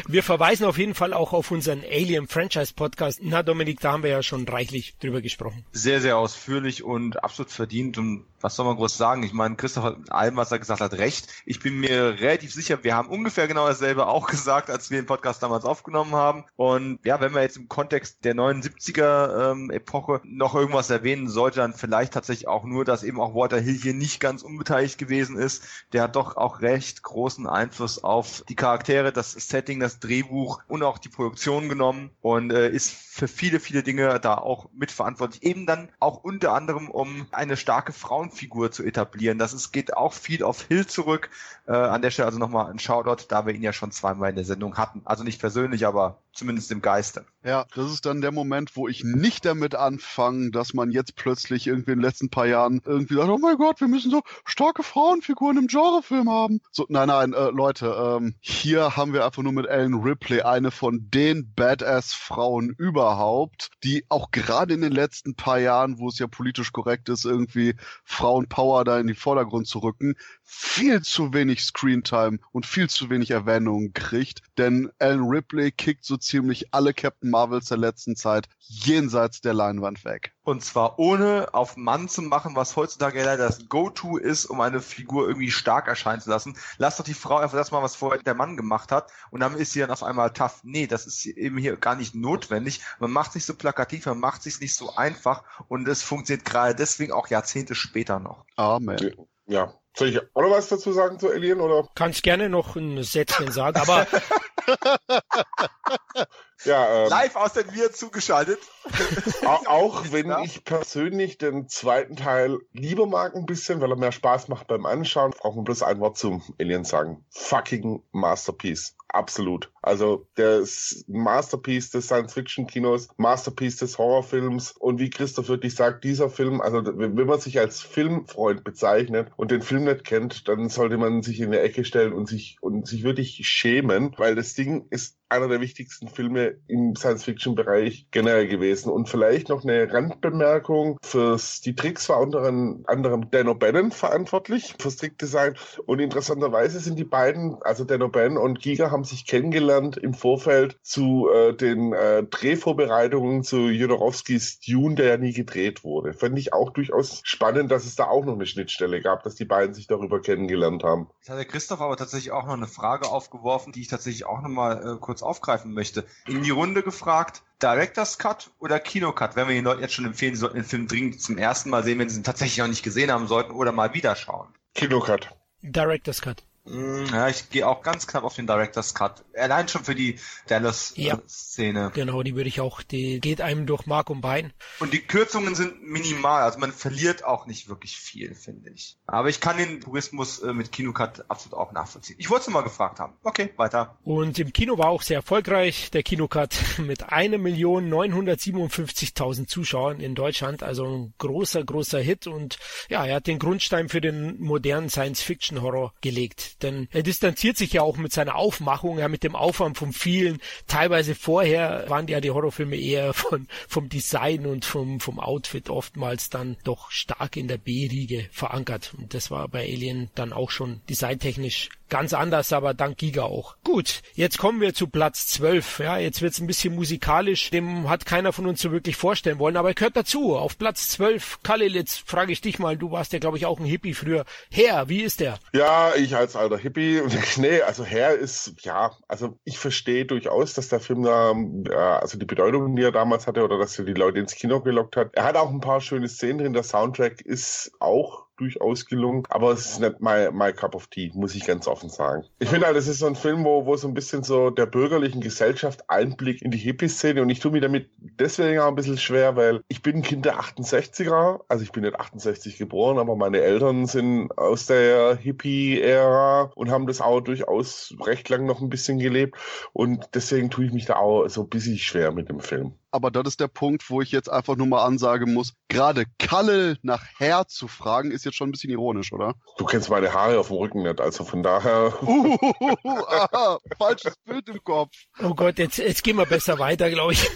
Wir verweisen auf jeden Fall auch auf unseren Alien Franchise Podcast. Na, Dominik, da haben wir ja schon reichlich drüber gesprochen. Sehr, sehr ausführlich und absolut verdient. Und was soll man groß sagen? Ich meine, Christoph hat in allem, was er gesagt hat, recht. Ich bin mir relativ sicher, wir haben ungefähr genau dasselbe auch gesagt, als wir den Podcast damals aufgenommen haben. Und ja, wenn wir jetzt im Kontext der 79er ähm, Epoche noch irgendwas erwähnen sollte, dann vielleicht tatsächlich auch nur, dass eben auch Walter Hill hier nicht ganz unbeteiligt gewesen ist. Der hat doch auch recht großen Einfluss auf die Charaktere, das Setting, das Drehbuch und auch die Produktion genommen und äh, ist für viele, viele Dinge da auch mitverantwortlich. Eben dann auch unter anderem, um eine starke Frauenfigur zu etablieren. Das ist, geht auch viel auf Hill zurück. Äh, an der Stelle also nochmal ein Shoutout, da wir ihn ja schon zweimal in der Sendung hatten. Also nicht persönlich, aber zumindest im Geiste. Ja, das ist dann der Moment, wo ich nicht damit anfange, dass man jetzt plötzlich irgendwie in den letzten paar Jahren irgendwie sagt, oh mein Gott, wir müssen so starke Frauenfiguren im Genrefilm haben. So, nein, nein, äh, Leute, ähm, hier haben wir einfach nur mit Ellen Ripley eine von den Badass-Frauen überhaupt, die auch gerade in den letzten paar Jahren, wo es ja politisch korrekt ist, irgendwie Frauenpower da in den Vordergrund zu rücken, viel zu wenig Screentime und viel zu wenig Erwähnung kriegt. Denn Ellen Ripley kickt so ziemlich alle Captain Marvels der letzten Zeit jenseits der Leinwand weg. Und zwar ohne auf Mann zu machen, was heutzutage leider das Go-To ist, um eine Figur irgendwie stark erscheinen zu lassen. Lass doch die Frau einfach das machen, was vorher der Mann gemacht hat und dann ist sie dann auf einmal tough. Nee, das ist eben hier gar nicht notwendig. Man macht sich so plakativ, man macht sich nicht so einfach und es funktioniert gerade deswegen auch Jahrzehnte später noch. Amen. Ja. Soll ich auch noch was dazu sagen zu Alien oder? Kannst gerne noch ein Sätzchen sagen, aber Ja, ähm, Live aus den Wir zugeschaltet. Auch wenn ja. ich persönlich den zweiten Teil lieber mag ein bisschen, weil er mehr Spaß macht beim Anschauen, brauchen wir bloß ein Wort zum Alien sagen. Fucking Masterpiece. Absolut. Also der Masterpiece des Science-Fiction-Kinos, Masterpiece des Horrorfilms und wie Christoph wirklich sagt, dieser Film, also wenn man sich als Filmfreund bezeichnet und den Film nicht kennt, dann sollte man sich in eine Ecke stellen und sich und sich wirklich schämen, weil das Ding ist einer der wichtigsten Filme im Science-Fiction-Bereich generell gewesen. Und vielleicht noch eine Randbemerkung. Fürs, die Tricks war unter anderem Dan O'Bannon verantwortlich, fürs Trickdesign. Und interessanterweise sind die beiden, also Dan O'Bannon und Giga, haben sich kennengelernt im Vorfeld zu äh, den äh, Drehvorbereitungen zu Jodorowskis Dune, der ja nie gedreht wurde. Fand ich auch durchaus spannend, dass es da auch noch eine Schnittstelle gab, dass die beiden sich darüber kennengelernt haben. Jetzt hat der Christoph aber tatsächlich auch noch eine Frage aufgeworfen, die ich tatsächlich auch nochmal äh, kurz aufgreifen möchte. In die Runde gefragt, Director's Cut oder Kino Cut, wenn wir den Leuten jetzt schon empfehlen, sie sollten den Film dringend zum ersten Mal sehen, wenn sie ihn tatsächlich noch nicht gesehen haben sollten oder mal wieder schauen. Kino Cut. Director's Cut. Mm, ja, ich gehe auch ganz knapp auf den Director's Cut. Allein schon für die Dallas-Szene. Ja, genau, die würde ich auch, die geht einem durch Mark und Bein. Und die Kürzungen sind minimal, also man verliert auch nicht wirklich viel, finde ich. Aber ich kann den Tourismus äh, mit Kinocut absolut auch nachvollziehen. Ich wollte es mal gefragt haben. Okay, weiter. Und im Kino war auch sehr erfolgreich, der Kinocut mit 1.957.000 Zuschauern in Deutschland, also ein großer, großer Hit und ja, er hat den Grundstein für den modernen Science-Fiction-Horror gelegt denn er distanziert sich ja auch mit seiner Aufmachung, ja mit dem Aufwand von vielen. Teilweise vorher waren ja die Horrorfilme eher von, vom Design und vom, vom Outfit oftmals dann doch stark in der B-Riege verankert. Und das war bei Alien dann auch schon designtechnisch ganz anders, aber dank Giga auch. Gut, jetzt kommen wir zu Platz 12. Ja, jetzt wird's ein bisschen musikalisch. Dem hat keiner von uns so wirklich vorstellen wollen, aber er gehört dazu. Auf Platz 12, Khalil, jetzt frage ich dich mal, du warst ja glaube ich auch ein Hippie früher. Herr, wie ist der? Ja, ich als alter Hippie. nee, also Herr ist, ja, also ich verstehe durchaus, dass der Film da, ja, also die Bedeutung, die er damals hatte oder dass er die Leute ins Kino gelockt hat. Er hat auch ein paar schöne Szenen drin. Der Soundtrack ist auch durchaus gelungen, aber es ist nicht my, my cup of tea, muss ich ganz offen sagen. Ich finde halt, es ist so ein Film, wo, wo so ein bisschen so der bürgerlichen Gesellschaft Einblick in die Hippie-Szene und ich tue mir damit deswegen auch ein bisschen schwer, weil ich bin Kind der 68er, also ich bin nicht 68 geboren, aber meine Eltern sind aus der Hippie-Ära und haben das auch durchaus recht lang noch ein bisschen gelebt und deswegen tue ich mich da auch so ein bisschen schwer mit dem Film aber das ist der Punkt, wo ich jetzt einfach nur mal ansagen muss, gerade Kalle nach Herr zu fragen, ist jetzt schon ein bisschen ironisch, oder? Du kennst meine Haare auf dem Rücken nicht, also von daher. Uh, aha, falsches Bild im Kopf. Oh Gott, jetzt, jetzt gehen wir besser weiter, glaube ich.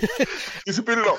Diese Bilder.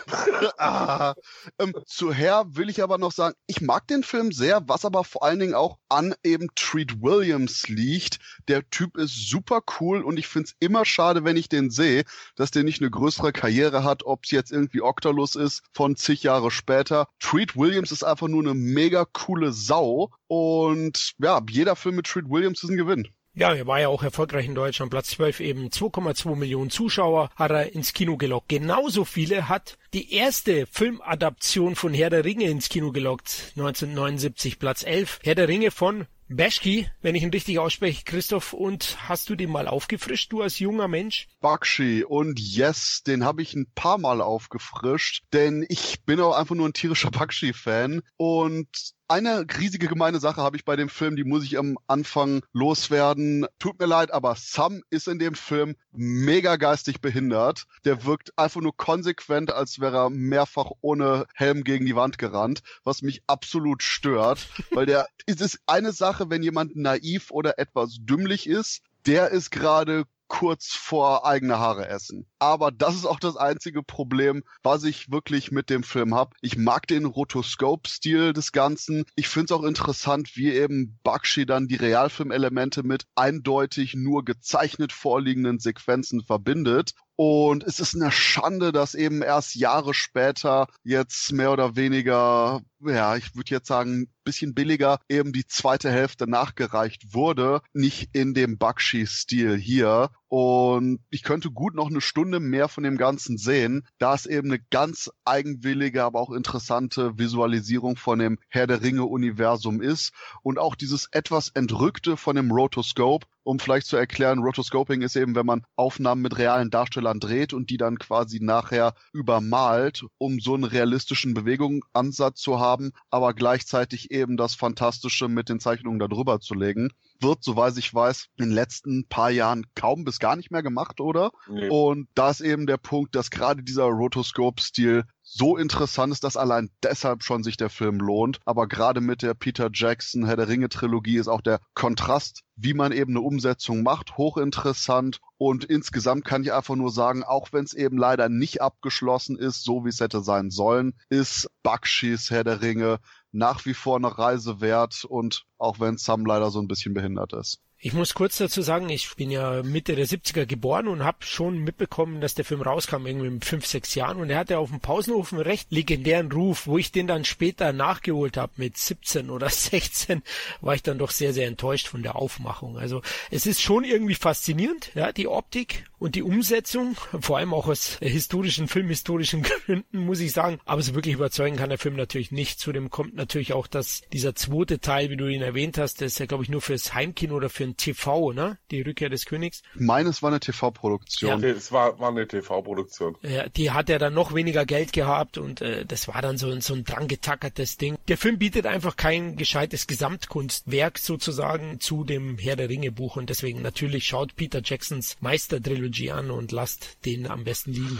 ah, ähm, zu Herr will ich aber noch sagen, ich mag den Film sehr, was aber vor allen Dingen auch an eben Treat Williams liegt. Der Typ ist super cool und ich finde es immer schade, wenn ich den sehe, dass der nicht eine größere Karriere hat, ob jetzt irgendwie Octalus ist von zig Jahre später. Treat Williams ist einfach nur eine mega coole Sau und ja, jeder Film mit Treat Williams ist ein Gewinn. Ja, er war ja auch erfolgreich in Deutschland. Platz 12 eben 2,2 Millionen Zuschauer hat er ins Kino gelockt. Genauso viele hat die erste Filmadaption von Herr der Ringe ins Kino gelockt. 1979 Platz 11. Herr der Ringe von Beschki, wenn ich ihn richtig ausspreche, Christoph, und hast du den mal aufgefrischt, du als junger Mensch? Bakshi und yes, den habe ich ein paar Mal aufgefrischt, denn ich bin auch einfach nur ein tierischer Bakshi-Fan und eine riesige gemeine Sache habe ich bei dem Film, die muss ich am Anfang loswerden. Tut mir leid, aber Sam ist in dem Film mega geistig behindert. Der wirkt einfach nur konsequent, als wäre er mehrfach ohne Helm gegen die Wand gerannt, was mich absolut stört, weil der es ist eine Sache, wenn jemand naiv oder etwas dümmlich ist, der ist gerade kurz vor eigene Haare essen. Aber das ist auch das einzige Problem, was ich wirklich mit dem Film habe. Ich mag den Rotoscope-Stil des Ganzen. Ich finde es auch interessant, wie eben Bakshi dann die Realfilmelemente mit eindeutig nur gezeichnet vorliegenden Sequenzen verbindet. Und es ist eine Schande, dass eben erst Jahre später jetzt mehr oder weniger, ja, ich würde jetzt sagen, bisschen billiger eben die zweite Hälfte nachgereicht wurde, nicht in dem Bakshi-Stil hier. Und ich könnte gut noch eine Stunde mehr von dem Ganzen sehen, da es eben eine ganz eigenwillige, aber auch interessante Visualisierung von dem Herr der Ringe-Universum ist. Und auch dieses etwas Entrückte von dem Rotoscope, um vielleicht zu erklären, Rotoscoping ist eben, wenn man Aufnahmen mit realen Darstellern dreht und die dann quasi nachher übermalt, um so einen realistischen Bewegungsansatz zu haben, aber gleichzeitig eben das Fantastische mit den Zeichnungen darüber zu legen. Wird, soweit ich weiß, in den letzten paar Jahren kaum bis gar nicht mehr gemacht, oder? Nee. Und da ist eben der Punkt, dass gerade dieser Rotoscope-Stil so interessant ist, dass allein deshalb schon sich der Film lohnt. Aber gerade mit der Peter Jackson Herr der Ringe Trilogie ist auch der Kontrast, wie man eben eine Umsetzung macht, hochinteressant. Und insgesamt kann ich einfach nur sagen, auch wenn es eben leider nicht abgeschlossen ist, so wie es hätte sein sollen, ist Bakshis Herr der Ringe nach wie vor eine Reise wert und auch wenn Sam leider so ein bisschen behindert ist. Ich muss kurz dazu sagen, ich bin ja Mitte der 70er geboren und habe schon mitbekommen, dass der Film rauskam, irgendwie mit fünf, sechs Jahren. Und er hatte auf dem Pausenhof einen recht legendären Ruf. Wo ich den dann später nachgeholt habe, mit 17 oder 16, war ich dann doch sehr, sehr enttäuscht von der Aufmachung. Also es ist schon irgendwie faszinierend, ja, die Optik und die Umsetzung, vor allem auch aus historischen, filmhistorischen Gründen, muss ich sagen. Aber so wirklich überzeugen kann der Film natürlich nicht. Zudem kommt natürlich auch, dass dieser zweite Teil, wie du ihn erwähnt hast, der ist ja, glaube ich, nur fürs Heimkino oder für ein TV, ne? Die Rückkehr des Königs. Meines war eine TV-Produktion. Ja, es war, war eine TV-Produktion. Ja, die hat ja dann noch weniger Geld gehabt und äh, das war dann so, so ein drangetackertes Ding. Der Film bietet einfach kein gescheites Gesamtkunstwerk sozusagen zu dem Herr der Ringe Buch und deswegen natürlich schaut Peter Jacksons Meistertrilogie an und lasst den am besten liegen.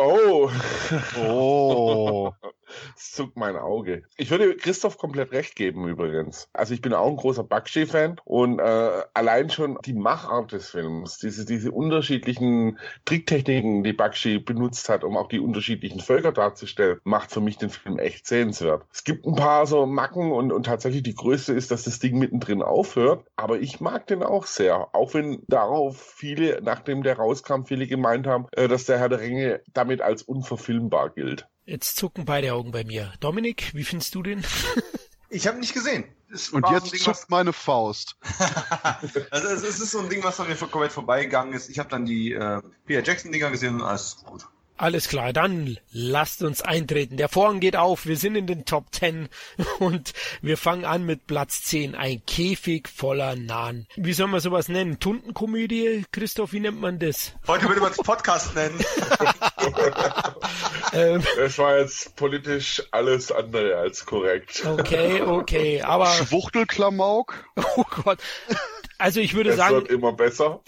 Oh. Oh. Es zuckt mein Auge. Ich würde Christoph komplett recht geben übrigens. Also ich bin auch ein großer Bakshi-Fan und äh, allein schon die Machart des Films, diese, diese unterschiedlichen Tricktechniken, die Bakshi benutzt hat, um auch die unterschiedlichen Völker darzustellen, macht für mich den Film echt sehenswert. Es gibt ein paar so Macken und, und tatsächlich die größte ist, dass das Ding mittendrin aufhört, aber ich mag den auch sehr. Auch wenn darauf viele, nachdem der rauskam, viele gemeint haben, äh, dass der Herr der Ringe damit als unverfilmbar gilt. Jetzt zucken beide Augen bei mir. Dominik, wie findest du den? ich habe ihn nicht gesehen. Und jetzt Ding, zuckt meine Faust. also es, ist so ein Ding, was an mir komplett vorbeigegangen ist. Ich habe dann die äh, Peter Jackson-Dinger gesehen und alles gut. Alles klar, dann lasst uns eintreten. Der Vorhang geht auf, wir sind in den Top 10 und wir fangen an mit Platz 10, ein Käfig voller Nahen. Wie soll man sowas nennen? Tuntenkomödie? Christoph, wie nennt man das? Heute würde man es Podcast nennen. ähm, das war jetzt politisch alles andere als korrekt. Okay, okay, aber... Schwuchtelklamauk? Oh Gott. Also ich würde es sagen... Es wird immer besser.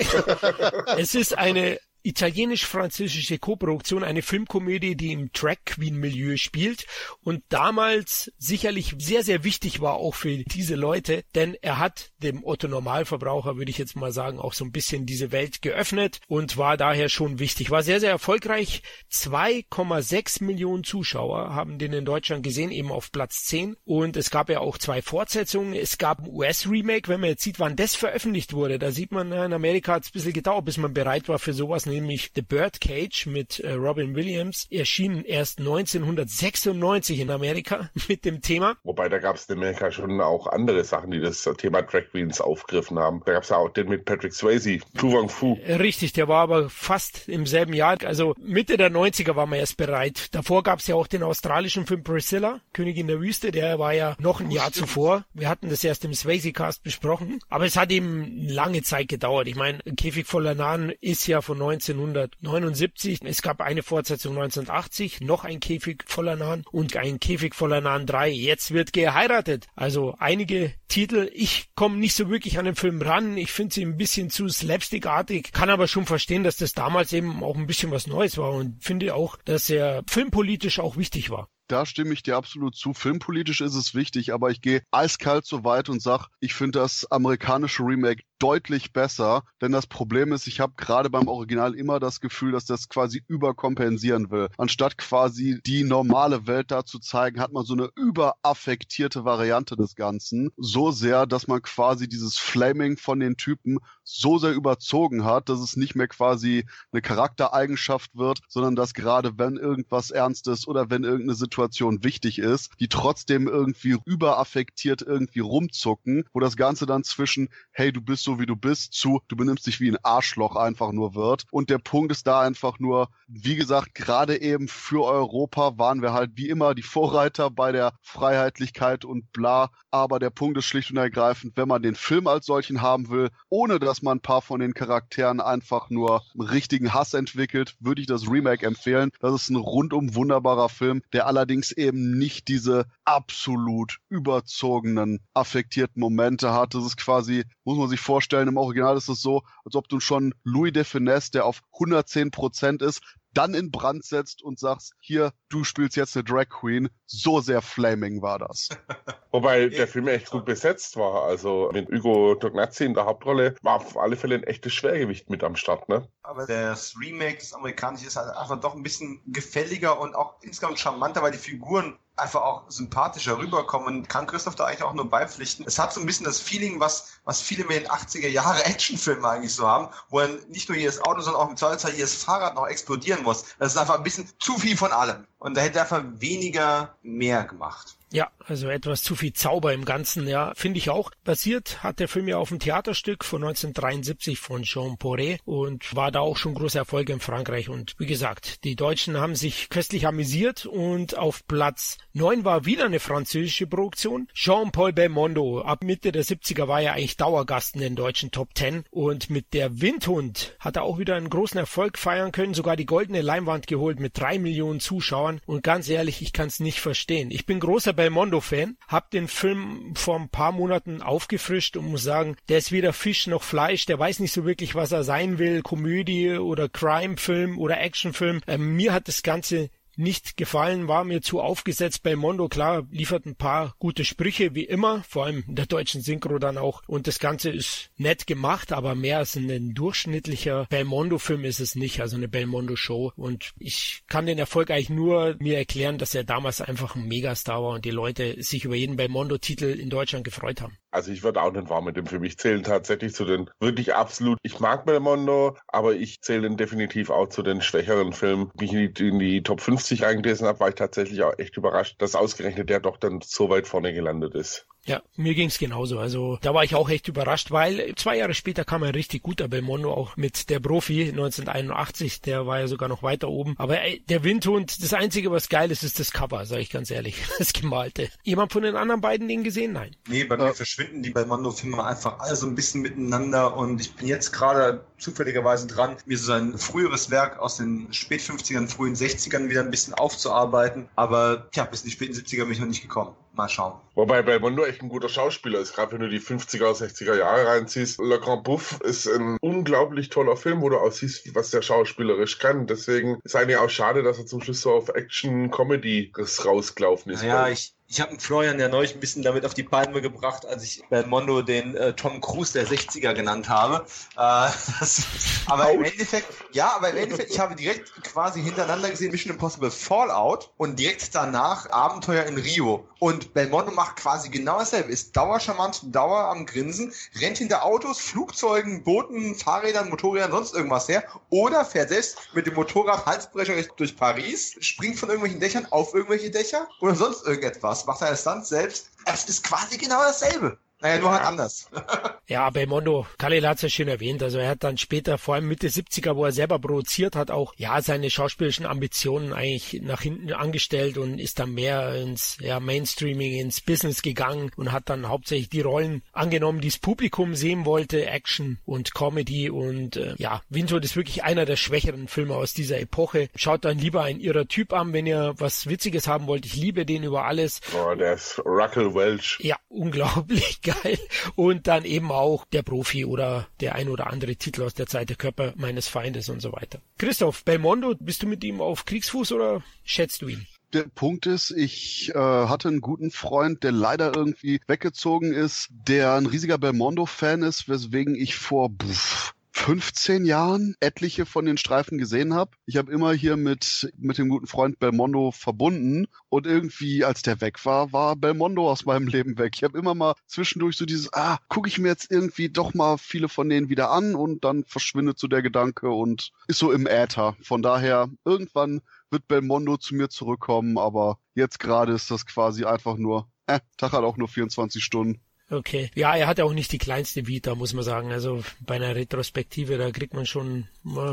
es ist eine italienisch-französische Koproduktion, eine Filmkomödie, die im Drag Queen Milieu spielt und damals sicherlich sehr, sehr wichtig war auch für diese Leute, denn er hat dem Otto Normalverbraucher, würde ich jetzt mal sagen, auch so ein bisschen diese Welt geöffnet und war daher schon wichtig. War sehr, sehr erfolgreich. 2,6 Millionen Zuschauer haben den in Deutschland gesehen, eben auf Platz 10 und es gab ja auch zwei Fortsetzungen. Es gab ein US-Remake, wenn man jetzt sieht, wann das veröffentlicht wurde. Da sieht man, in Amerika hat es ein bisschen gedauert, bis man bereit war für sowas nämlich The Birdcage mit äh, Robin Williams, erschien erst 1996 in Amerika mit dem Thema. Wobei da gab es in Amerika schon auch andere Sachen, die das Thema Drag Queens aufgegriffen haben. Da gab es ja auch den mit Patrick Swayze, Tu Wang Fu. Richtig, der war aber fast im selben Jahr, also Mitte der 90er war man erst bereit. Davor gab es ja auch den australischen Film Priscilla, Königin der Wüste, der war ja noch ein Jahr zuvor. Wir hatten das erst im Swayze-Cast besprochen, aber es hat eben lange Zeit gedauert. Ich meine, Käfig voller Nahen ist ja von 19 1979. Es gab eine Fortsetzung 1980, noch ein Käfig voller Nahen und ein Käfig voller Nahen 3. Jetzt wird geheiratet. Also einige Titel. Ich komme nicht so wirklich an den Film ran. Ich finde sie ein bisschen zu slapstickartig, kann aber schon verstehen, dass das damals eben auch ein bisschen was Neues war und finde auch, dass er filmpolitisch auch wichtig war da stimme ich dir absolut zu. Filmpolitisch ist es wichtig, aber ich gehe eiskalt so weit und sage, ich finde das amerikanische Remake deutlich besser, denn das Problem ist, ich habe gerade beim Original immer das Gefühl, dass das quasi überkompensieren will. Anstatt quasi die normale Welt da zu zeigen, hat man so eine überaffektierte Variante des Ganzen. So sehr, dass man quasi dieses Flaming von den Typen so sehr überzogen hat, dass es nicht mehr quasi eine Charaktereigenschaft wird, sondern dass gerade wenn irgendwas ernst ist oder wenn irgendeine Situation wichtig ist, die trotzdem irgendwie überaffektiert irgendwie rumzucken, wo das Ganze dann zwischen, hey, du bist so wie du bist zu du benimmst dich wie ein Arschloch einfach nur wird. Und der Punkt ist da einfach nur, wie gesagt, gerade eben für Europa waren wir halt wie immer die Vorreiter bei der Freiheitlichkeit und bla. Aber der Punkt ist schlicht und ergreifend, wenn man den Film als solchen haben will, ohne dass man ein paar von den Charakteren einfach nur richtigen Hass entwickelt, würde ich das Remake empfehlen. Das ist ein rundum wunderbarer Film, der allerdings eben nicht diese absolut überzogenen, affektierten Momente hat. Das ist quasi, muss man sich vorstellen, vorstellen. Im Original ist es so, als ob du schon Louis de Finesse, der auf 110 Prozent ist, dann in Brand setzt und sagst, hier, du spielst jetzt eine Drag Queen. So sehr flaming war das. Wobei der Film echt gut besetzt war. Also mit Hugo Tognazzi in der Hauptrolle war auf alle Fälle ein echtes Schwergewicht mit am Start, ne? Aber das Remake, das amerikanische, ist halt einfach doch ein bisschen gefälliger und auch insgesamt charmanter, weil die Figuren einfach auch sympathischer rüberkommen. Kann Christoph da eigentlich auch nur beipflichten. Es hat so ein bisschen das Feeling, was, was viele mit den 80er Jahre Actionfilme eigentlich so haben, wo dann nicht nur jedes Auto, sondern auch im Zweifelsfall jedes Fahrrad noch explodieren muss. Das ist einfach ein bisschen zu viel von allem. Und da hätte einfach weniger mehr gemacht. Ja, also etwas zu viel Zauber im Ganzen, ja, finde ich auch. Basiert hat der Film ja auf einem Theaterstück von 1973 von Jean Poré und war da auch schon großer Erfolg in Frankreich. Und wie gesagt, die Deutschen haben sich köstlich amüsiert und auf Platz 9 war wieder eine französische Produktion. Jean-Paul Belmondo, ab Mitte der 70er war er eigentlich Dauergast in den deutschen Top 10 und mit der Windhund hat er auch wieder einen großen Erfolg feiern können, sogar die goldene Leinwand geholt mit drei Millionen Zuschauern. Und ganz ehrlich, ich kann es nicht verstehen. Ich bin großer Belmondo-Fan, hab den Film vor ein paar Monaten aufgefrischt und muss sagen, der ist weder Fisch noch Fleisch, der weiß nicht so wirklich, was er sein will, Komödie oder Crime-Film oder Actionfilm. Ähm, mir hat das Ganze nicht gefallen, war mir zu aufgesetzt. bei Mondo. klar, liefert ein paar gute Sprüche, wie immer, vor allem in der deutschen Synchro dann auch. Und das Ganze ist nett gemacht, aber mehr als ein durchschnittlicher Belmondo-Film ist es nicht, also eine Belmondo-Show. Und ich kann den Erfolg eigentlich nur mir erklären, dass er damals einfach ein Megastar war und die Leute sich über jeden Belmondo-Titel in Deutschland gefreut haben. Also ich würde auch nicht warm mit dem Film. Ich zähle tatsächlich zu den wirklich absolut, ich mag Belmondo, aber ich zähle ihn definitiv auch zu den schwächeren Filmen. Wie ich in die, in die Top 50 reingelesen habe, war ich tatsächlich auch echt überrascht, dass ausgerechnet der doch dann so weit vorne gelandet ist. Ja, mir ging's genauso. Also da war ich auch echt überrascht, weil zwei Jahre später kam ein richtig guter Belmondo auch mit der Profi 1981. Der war ja sogar noch weiter oben. Aber ey, der Windhund, das Einzige, was geil ist, ist das Cover, sage ich ganz ehrlich. Das Gemalte. Jemand von den anderen beiden den gesehen? Nein. Nee, bei mir verschwinden die Belmondo-Filme einfach alle so ein bisschen miteinander und ich bin jetzt gerade zufälligerweise dran, mir so ein früheres Werk aus den spät 50ern, frühen 60ern wieder ein bisschen aufzuarbeiten. Aber tja, bis in die späten 70er bin ich noch nicht gekommen. Mal schauen. Wobei Belmondo echt ein guter Schauspieler ist, gerade wenn du die 50er, 60er Jahre reinziehst. Le Grand Bouffe ist ein unglaublich toller Film, wo du auch siehst, was der schauspielerisch kann. Deswegen ist eigentlich auch schade, dass er zum Schluss so auf Action-Comedy rausgelaufen ist. Ja, ich, ich habe Florian ja neulich ein bisschen damit auf die Palme gebracht, als ich Belmondo den äh, Tom Cruise der 60er genannt habe. Äh, das, aber im Endeffekt, ja, aber im Endeffekt, ich habe direkt quasi hintereinander gesehen Mission Impossible Fallout und direkt danach Abenteuer in Rio. Und Belmondo macht quasi genau dasselbe, ist dauercharmant, dauer am Grinsen, rennt hinter Autos, Flugzeugen, Booten, Fahrrädern, Motorrädern, sonst irgendwas her oder fährt selbst mit dem Motorrad Halsbrecher durch Paris, springt von irgendwelchen Dächern auf irgendwelche Dächer oder sonst irgendetwas, macht seine Stunts selbst. Es ist quasi genau dasselbe. Naja, nur halt anders. Ja, Belmondo, Khalil hat es ja schön erwähnt. Also er hat dann später, vor allem Mitte 70er, wo er selber produziert hat, auch ja seine schauspielerischen Ambitionen eigentlich nach hinten angestellt und ist dann mehr ins ja, Mainstreaming, ins Business gegangen und hat dann hauptsächlich die Rollen angenommen, die das Publikum sehen wollte, Action und Comedy und äh, ja, Windhoek ist wirklich einer der schwächeren Filme aus dieser Epoche. Schaut dann lieber ein irrer Typ an, wenn ihr was Witziges haben wollt. Ich liebe den über alles. Oh, der ist Ruckel Welch. Ja, unglaublich geil. Und dann eben auch der Profi oder der ein oder andere Titel aus der Zeit, der Körper meines Feindes und so weiter. Christoph, Belmondo, bist du mit ihm auf Kriegsfuß oder schätzt du ihn? Der Punkt ist, ich äh, hatte einen guten Freund, der leider irgendwie weggezogen ist, der ein riesiger Belmondo-Fan ist, weswegen ich vor pff, 15 Jahren etliche von den Streifen gesehen habe. Ich habe immer hier mit, mit dem guten Freund Belmondo verbunden und irgendwie, als der weg war, war Belmondo aus meinem Leben weg. Ich habe immer mal zwischendurch so dieses, ah, gucke ich mir jetzt irgendwie doch mal viele von denen wieder an und dann verschwindet so der Gedanke und ist so im Äther. Von daher, irgendwann wird Belmondo zu mir zurückkommen, aber jetzt gerade ist das quasi einfach nur, äh, Tag hat auch nur 24 Stunden. Okay. Ja, er hat auch nicht die kleinste Vita, muss man sagen. Also bei einer Retrospektive, da kriegt man schon,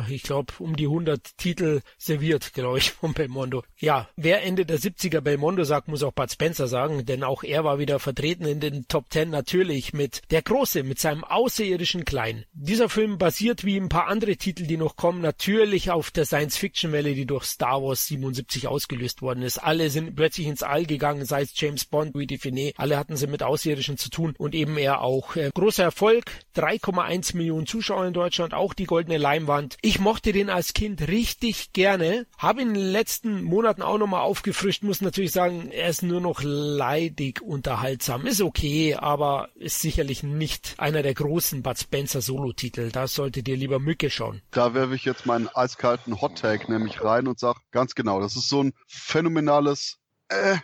ich glaube, um die 100 Titel serviert, glaube ich, von Belmondo. Ja, wer Ende der 70er Belmondo sagt, muss auch Bud Spencer sagen, denn auch er war wieder vertreten in den Top 10 natürlich mit Der Große, mit seinem außerirdischen Kleinen. Dieser Film basiert wie ein paar andere Titel, die noch kommen, natürlich auf der Science-Fiction-Welle, die durch Star Wars 77 ausgelöst worden ist. Alle sind plötzlich ins All gegangen, sei es James Bond, Louis Define, alle hatten sie mit Außerirdischen zu tun tun und eben er auch. Äh, großer Erfolg, 3,1 Millionen Zuschauer in Deutschland, auch die goldene Leinwand. Ich mochte den als Kind richtig gerne, habe in den letzten Monaten auch nochmal aufgefrischt, muss natürlich sagen, er ist nur noch leidig unterhaltsam. Ist okay, aber ist sicherlich nicht einer der großen Bud Spencer Solo-Titel. Da solltet ihr lieber Mücke schauen. Da werfe ich jetzt meinen eiskalten Hot Tag nämlich rein und sage ganz genau, das ist so ein phänomenales äh,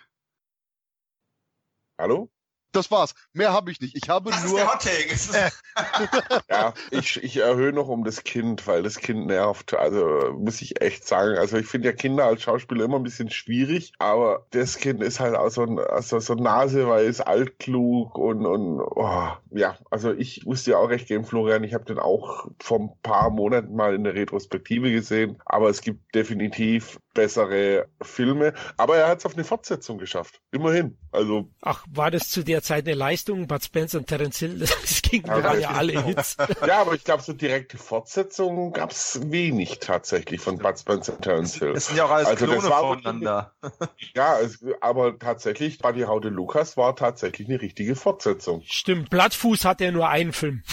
Hallo? Das war's. Mehr habe ich nicht. Ich habe Das nur. ist der Hot Take. Äh. Ja, ich, ich erhöhe noch um das Kind, weil das Kind nervt. Also muss ich echt sagen. Also ich finde ja Kinder als Schauspieler immer ein bisschen schwierig, aber das Kind ist halt auch so, ein, also so naseweiß, altklug und, und oh, ja, also ich muss dir auch recht geben, Florian. Ich habe den auch vor ein paar Monaten mal in der Retrospektive gesehen, aber es gibt definitiv bessere Filme. Aber er hat es auf eine Fortsetzung geschafft. Immerhin. Also. Ach, war das zu der Zeit eine Leistung? Bud Spencer und Terence Hill, das ging Ja, waren ja alle. Hits. Ja, aber ich glaube, so direkte Fortsetzungen gab es wenig tatsächlich von Bud Spencer und Terence Hill. Das sind ja auch alles Also das Klone war voneinander. Ja, es, aber tatsächlich, Buddy Howdy Lucas war tatsächlich eine richtige Fortsetzung. Stimmt, Blattfuß hat ja nur einen Film.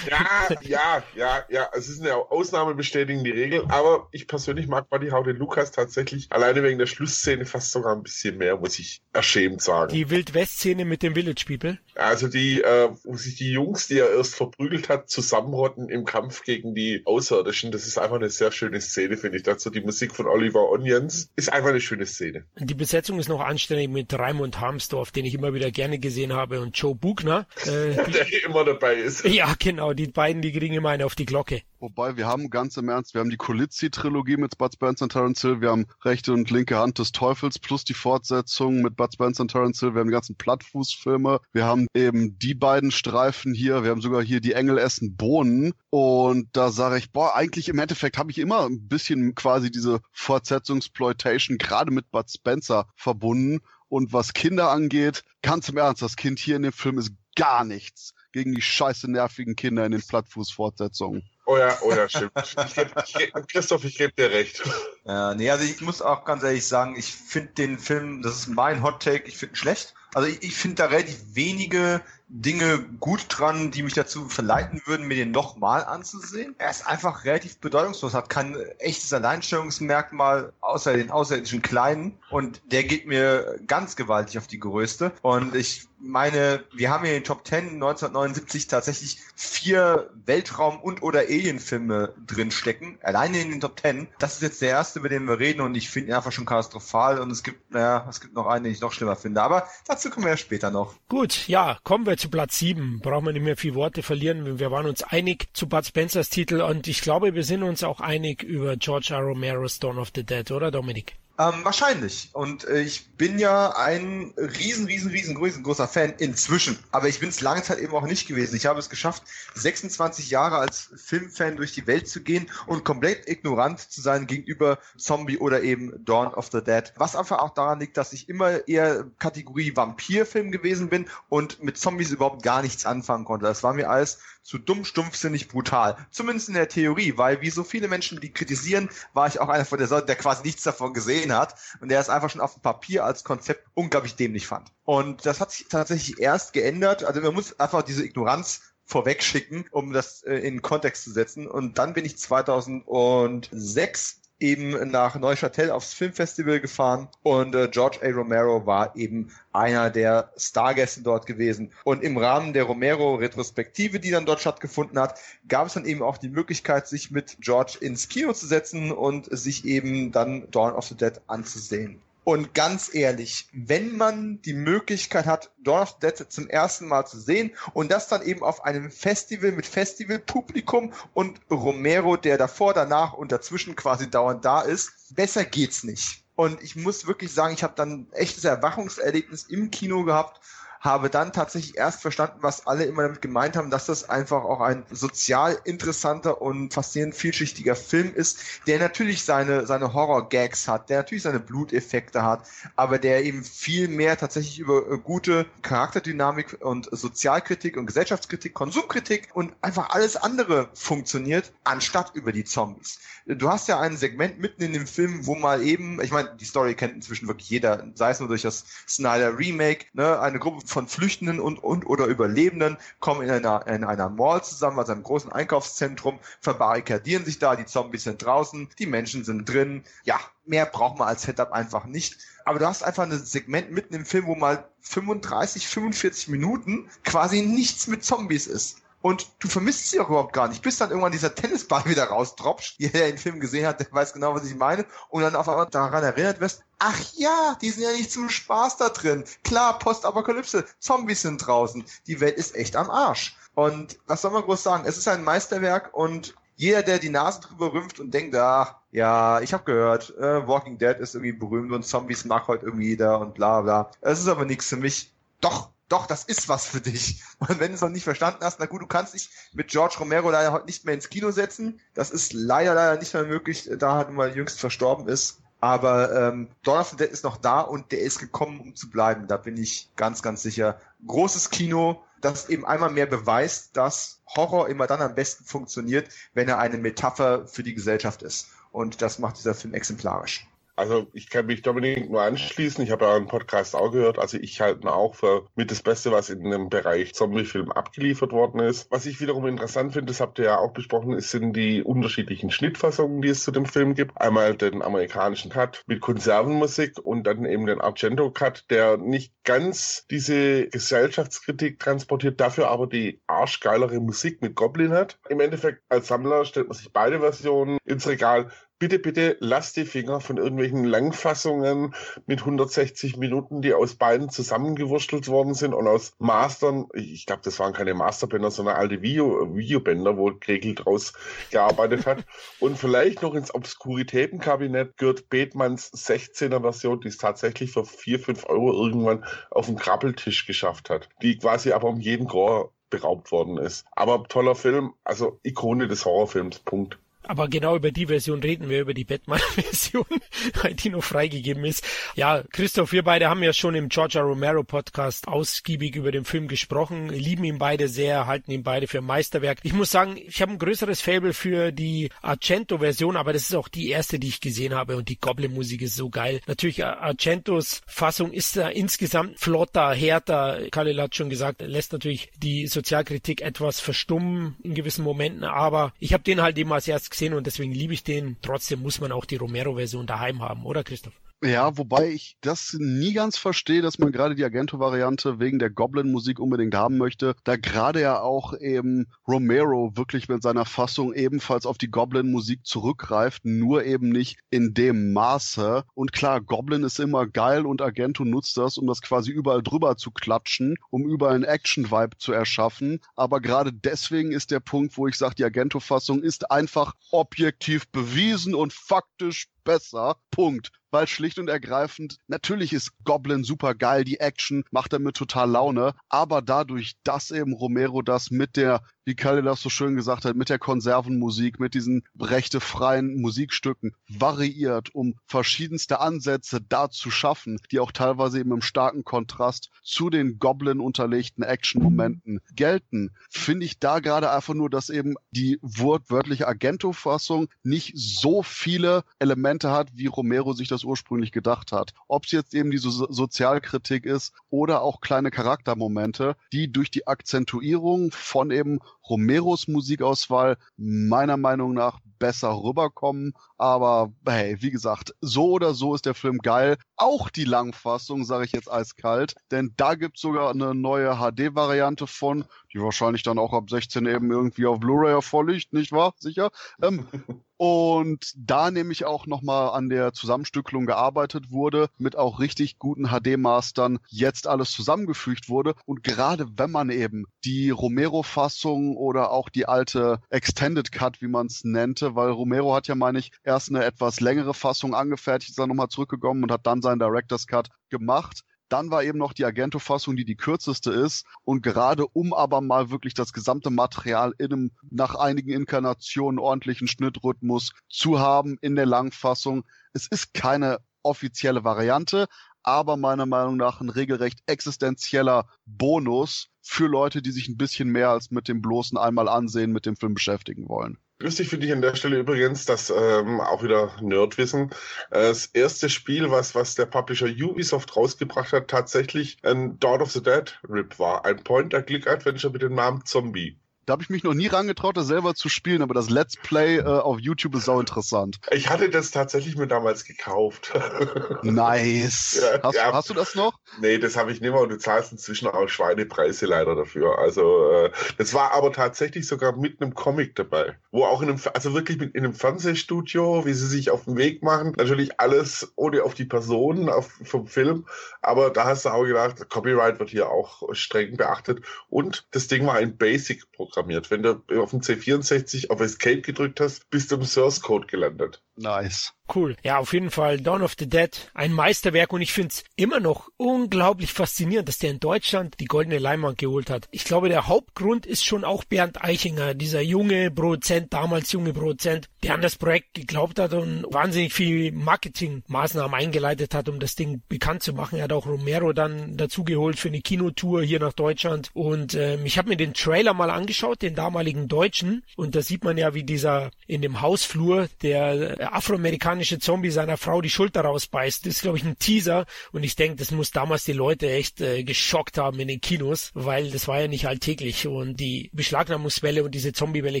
Ja, ja, ja, ja. Es ist eine Ausnahme bestätigen die Regel, aber ich persönlich mag Buddy Howdy Lucas tatsächlich alleine wegen der Schlussszene fast sogar ein bisschen mehr, muss ich erschämt sagen. Die Wild-West-Szene mit dem Village People. Also die, äh, wo sich die Jungs, die er erst verprügelt hat, zusammenrotten im Kampf gegen die Außerirdischen, das ist einfach eine sehr schöne Szene, finde ich. Dazu die Musik von Oliver Onions ist einfach eine schöne Szene. Die Besetzung ist noch anständig mit Raimund Harmsdorf, den ich immer wieder gerne gesehen habe, und Joe Buchner. Äh, Der immer dabei ist. ja, genau. Genau, die beiden, die kriegen immer eine auf die Glocke. Wobei, wir haben ganz im Ernst, wir haben die Colizzi-Trilogie mit Bud Spencer und Terence Hill, wir haben rechte und linke Hand des Teufels plus die Fortsetzung mit Bud Spencer und Terence Hill, wir haben die ganzen Plattfußfilme, wir haben eben die beiden Streifen hier, wir haben sogar hier die Engel essen Bohnen und da sage ich, boah, eigentlich im Endeffekt habe ich immer ein bisschen quasi diese Fortsetzungsploitation gerade mit Bud Spencer verbunden und was Kinder angeht, ganz im Ernst, das Kind hier in dem Film ist gar nichts gegen die scheiße nervigen Kinder in den Plattfußfortsetzungen. Oh ja, oh ja, stimmt. Ich geb, ich geb, Christoph, ich gebe dir recht. Ja, nee, also ich muss auch ganz ehrlich sagen, ich finde den Film, das ist mein Hot Take, ich finde ihn schlecht. Also ich, ich finde da relativ wenige Dinge gut dran, die mich dazu verleiten würden, mir den nochmal anzusehen. Er ist einfach relativ bedeutungslos, hat kein echtes Alleinstellungsmerkmal außer den außerirdischen Kleinen und der geht mir ganz gewaltig auf die Größte. Und ich meine, wir haben hier in den Top 10 1979 tatsächlich vier Weltraum- und oder Alien-Filme drinstecken. Alleine in den Top 10. Das ist jetzt der erste, über den wir reden und ich finde ihn einfach schon katastrophal und es gibt, naja, es gibt noch einen, den ich noch schlimmer finde. Aber dazu kommen wir ja später noch. Gut, ja, kommen wir zu Platz 7. Brauchen wir nicht mehr viel Worte verlieren. Wir waren uns einig zu Bud Spencers Titel und ich glaube, wir sind uns auch einig über George R. Romero's Dawn of the Dead, oder Dominik? Ähm, wahrscheinlich. Und äh, ich bin ja ein riesen, riesen, riesen, riesengroßer Fan inzwischen. Aber ich bin es lange Zeit eben auch nicht gewesen. Ich habe es geschafft, 26 Jahre als Filmfan durch die Welt zu gehen und komplett ignorant zu sein gegenüber Zombie oder eben Dawn of the Dead. Was einfach auch daran liegt, dass ich immer eher Kategorie Vampirfilm gewesen bin und mit Zombies überhaupt gar nichts anfangen konnte. Das war mir alles zu dumm, stumpfsinnig, brutal. Zumindest in der Theorie, weil wie so viele Menschen, die kritisieren, war ich auch einer von der Sorte, der quasi nichts davon gesehen hat und der es einfach schon auf dem Papier als Konzept unglaublich dämlich fand. Und das hat sich tatsächlich erst geändert. Also man muss einfach diese Ignoranz vorwegschicken, um das äh, in Kontext zu setzen. Und dann bin ich 2006 eben nach Neuchâtel aufs Filmfestival gefahren und äh, George A. Romero war eben einer der Stargäste dort gewesen. Und im Rahmen der Romero-Retrospektive, die dann dort stattgefunden hat, gab es dann eben auch die Möglichkeit, sich mit George ins Kino zu setzen und sich eben dann Dawn of the Dead anzusehen. Und ganz ehrlich, wenn man die Möglichkeit hat, Dead zum ersten Mal zu sehen und das dann eben auf einem Festival mit Festivalpublikum und Romero, der davor, danach und dazwischen quasi dauernd da ist, besser geht's nicht. Und ich muss wirklich sagen, ich habe dann echtes Erwachungserlebnis im Kino gehabt habe dann tatsächlich erst verstanden, was alle immer damit gemeint haben, dass das einfach auch ein sozial interessanter und faszinierend vielschichtiger Film ist, der natürlich seine, seine Horror-Gags hat, der natürlich seine Bluteffekte hat, aber der eben viel mehr tatsächlich über äh, gute Charakterdynamik und Sozialkritik und Gesellschaftskritik, Konsumkritik und einfach alles andere funktioniert, anstatt über die Zombies. Du hast ja ein Segment mitten in dem Film, wo mal eben, ich meine, die Story kennt inzwischen wirklich jeder, sei es nur durch das Snyder Remake, ne, eine Gruppe von Flüchtenden und, und oder Überlebenden kommen in einer, in einer Mall zusammen, also einem großen Einkaufszentrum, verbarrikadieren sich da, die Zombies sind draußen, die Menschen sind drin. Ja, mehr braucht man als Setup einfach nicht. Aber du hast einfach ein Segment mitten im Film, wo mal 35, 45 Minuten quasi nichts mit Zombies ist. Und du vermisst sie auch überhaupt gar nicht. Bis dann irgendwann dieser Tennisball wieder raustropft. Jeder, der den Film gesehen hat, der weiß genau, was ich meine. Und dann auf einmal daran erinnert wirst, ach ja, die sind ja nicht zum Spaß da drin. Klar, Postapokalypse, Zombies sind draußen. Die Welt ist echt am Arsch. Und was soll man groß sagen? Es ist ein Meisterwerk und jeder, der die Nase drüber rümpft und denkt, ah, ja, ich habe gehört, äh, Walking Dead ist irgendwie berühmt und Zombies mag heute irgendwie jeder und bla bla. Es ist aber nichts für mich. Doch, doch, das ist was für dich. Und wenn du es noch nicht verstanden hast, na gut, du kannst dich mit George Romero leider heute nicht mehr ins Kino setzen. Das ist leider, leider nicht mehr möglich, da er mal jüngst verstorben ist. Aber ähm, the Dead ist noch da und der ist gekommen, um zu bleiben. Da bin ich ganz, ganz sicher. Großes Kino, das eben einmal mehr beweist, dass Horror immer dann am besten funktioniert, wenn er eine Metapher für die Gesellschaft ist. Und das macht dieser Film exemplarisch. Also ich kann mich Dominik nur anschließen. Ich habe ja einen Podcast auch gehört. Also ich halte auch für mit das Beste, was in dem Bereich Zombiefilm abgeliefert worden ist. Was ich wiederum interessant finde, das habt ihr ja auch besprochen, sind die unterschiedlichen Schnittfassungen, die es zu dem Film gibt. Einmal den amerikanischen Cut mit Konservenmusik und dann eben den Argento Cut, der nicht ganz diese Gesellschaftskritik transportiert, dafür aber die arschgeilere Musik mit Goblin hat. Im Endeffekt als Sammler stellt man sich beide Versionen ins Regal bitte, bitte lasst die Finger von irgendwelchen Langfassungen mit 160 Minuten, die aus beiden zusammengewurstelt worden sind und aus Mastern. Ich glaube, das waren keine Masterbänder, sondern alte Video, Videobänder, wo Kregel draus gearbeitet hat. und vielleicht noch ins Obskuritätenkabinett gehört Bethmanns 16er Version, die es tatsächlich für 4, 5 Euro irgendwann auf den Krabbeltisch geschafft hat. Die quasi aber um jeden Chor beraubt worden ist. Aber toller Film, also Ikone des Horrorfilms, Punkt. Aber genau über die Version reden wir, über die Batman-Version, die noch freigegeben ist. Ja, Christoph, wir beide haben ja schon im Georgia Romero Podcast ausgiebig über den Film gesprochen, lieben ihn beide sehr, halten ihn beide für Meisterwerk. Ich muss sagen, ich habe ein größeres Fable für die Argento-Version, aber das ist auch die erste, die ich gesehen habe und die Goblin-Musik ist so geil. Natürlich, Argentos Fassung ist da insgesamt flotter, härter. Khalil hat schon gesagt, lässt natürlich die Sozialkritik etwas verstummen in gewissen Momenten, aber ich habe den halt eben als erstes gesehen und deswegen liebe ich den. Trotzdem muss man auch die Romero-Version daheim haben, oder Christoph? Ja, wobei ich das nie ganz verstehe, dass man gerade die Argento-Variante wegen der Goblin-Musik unbedingt haben möchte, da gerade ja auch eben Romero wirklich mit seiner Fassung ebenfalls auf die Goblin-Musik zurückgreift, nur eben nicht in dem Maße. Und klar, Goblin ist immer geil und Argento nutzt das, um das quasi überall drüber zu klatschen, um überall einen Action-Vibe zu erschaffen. Aber gerade deswegen ist der Punkt, wo ich sage, die Argento-Fassung ist einfach objektiv bewiesen und faktisch besser. Punkt weil schlicht und ergreifend, natürlich ist Goblin super geil, die Action macht damit total Laune, aber dadurch, dass eben Romero das mit der wie Kalle das so schön gesagt hat, mit der Konservenmusik, mit diesen rechtefreien Musikstücken variiert, um verschiedenste Ansätze da zu schaffen, die auch teilweise eben im starken Kontrast zu den Goblin unterlegten Action-Momenten gelten, finde ich da gerade einfach nur, dass eben die wortwörtliche Argento-Fassung nicht so viele Elemente hat, wie Romero sich das ursprünglich gedacht hat. Ob es jetzt eben diese so Sozialkritik ist oder auch kleine Charaktermomente, die durch die Akzentuierung von eben Romeros Musikauswahl meiner Meinung nach besser rüberkommen. Aber hey, wie gesagt, so oder so ist der Film geil. Auch die Langfassung, sage ich jetzt eiskalt. Denn da gibt's sogar eine neue HD-Variante von, die wahrscheinlich dann auch ab 16 eben irgendwie auf Blu-ray vorliegt, nicht wahr? Sicher? Ähm, und da nämlich auch nochmal an der Zusammenstückelung gearbeitet wurde, mit auch richtig guten HD-Mastern jetzt alles zusammengefügt wurde. Und gerade wenn man eben die Romero-Fassung oder auch die alte Extended Cut, wie man es nannte, weil Romero hat ja, meine ich, erst eine etwas längere Fassung angefertigt, ist dann nochmal zurückgekommen und hat dann seinen Director's Cut gemacht. Dann war eben noch die Argento-Fassung, die die kürzeste ist. Und gerade um aber mal wirklich das gesamte Material in einem, nach einigen Inkarnationen ordentlichen Schnittrhythmus zu haben in der Langfassung. Es ist keine offizielle Variante, aber meiner Meinung nach ein regelrecht existenzieller Bonus für Leute, die sich ein bisschen mehr als mit dem bloßen einmal ansehen mit dem Film beschäftigen wollen. Lustig finde ich an der Stelle übrigens, dass ähm, auch wieder Nerdwissen, äh, das erste Spiel, was, was der Publisher Ubisoft rausgebracht hat, tatsächlich ein Dawn of the Dead Rip war. Ein Point-and-Click-Adventure mit dem Namen Zombie. Da habe ich mich noch nie rangetraut, das selber zu spielen, aber das Let's Play äh, auf YouTube ist sau interessant. Ich hatte das tatsächlich mir damals gekauft. nice. Ja, hast, ja. hast, du das noch? Nee, das habe ich nicht mehr und du zahlst inzwischen auch Schweinepreise leider dafür. Also äh, das war aber tatsächlich sogar mit einem Comic dabei, wo auch in einem, also wirklich mit in einem Fernsehstudio, wie sie sich auf den Weg machen, natürlich alles ohne auf die Personen auf, vom Film, aber da hast du auch gedacht, Copyright wird hier auch streng beachtet und das Ding war ein Basic-Programm programmiert. Wenn du auf dem C64 auf Escape gedrückt hast, bist du im Source Code gelandet. Nice. Cool. Ja, auf jeden Fall Dawn of the Dead, ein Meisterwerk und ich finde es immer noch unglaublich faszinierend, dass der in Deutschland die goldene Leinwand geholt hat. Ich glaube, der Hauptgrund ist schon auch Bernd Eichinger, dieser junge Produzent, damals junge Produzent, der an das Projekt geglaubt hat und wahnsinnig viel Marketingmaßnahmen eingeleitet hat, um das Ding bekannt zu machen. Er hat auch Romero dann dazu geholt für eine Kinotour hier nach Deutschland und ähm, ich habe mir den Trailer mal angeschaut, den damaligen Deutschen und da sieht man ja, wie dieser in dem Hausflur der afroamerikanische Zombie seiner Frau die Schulter rausbeißt. Das ist, glaube ich, ein Teaser. Und ich denke, das muss damals die Leute echt äh, geschockt haben in den Kinos, weil das war ja nicht alltäglich. Und die Beschlagnahmungswelle und diese Zombiewelle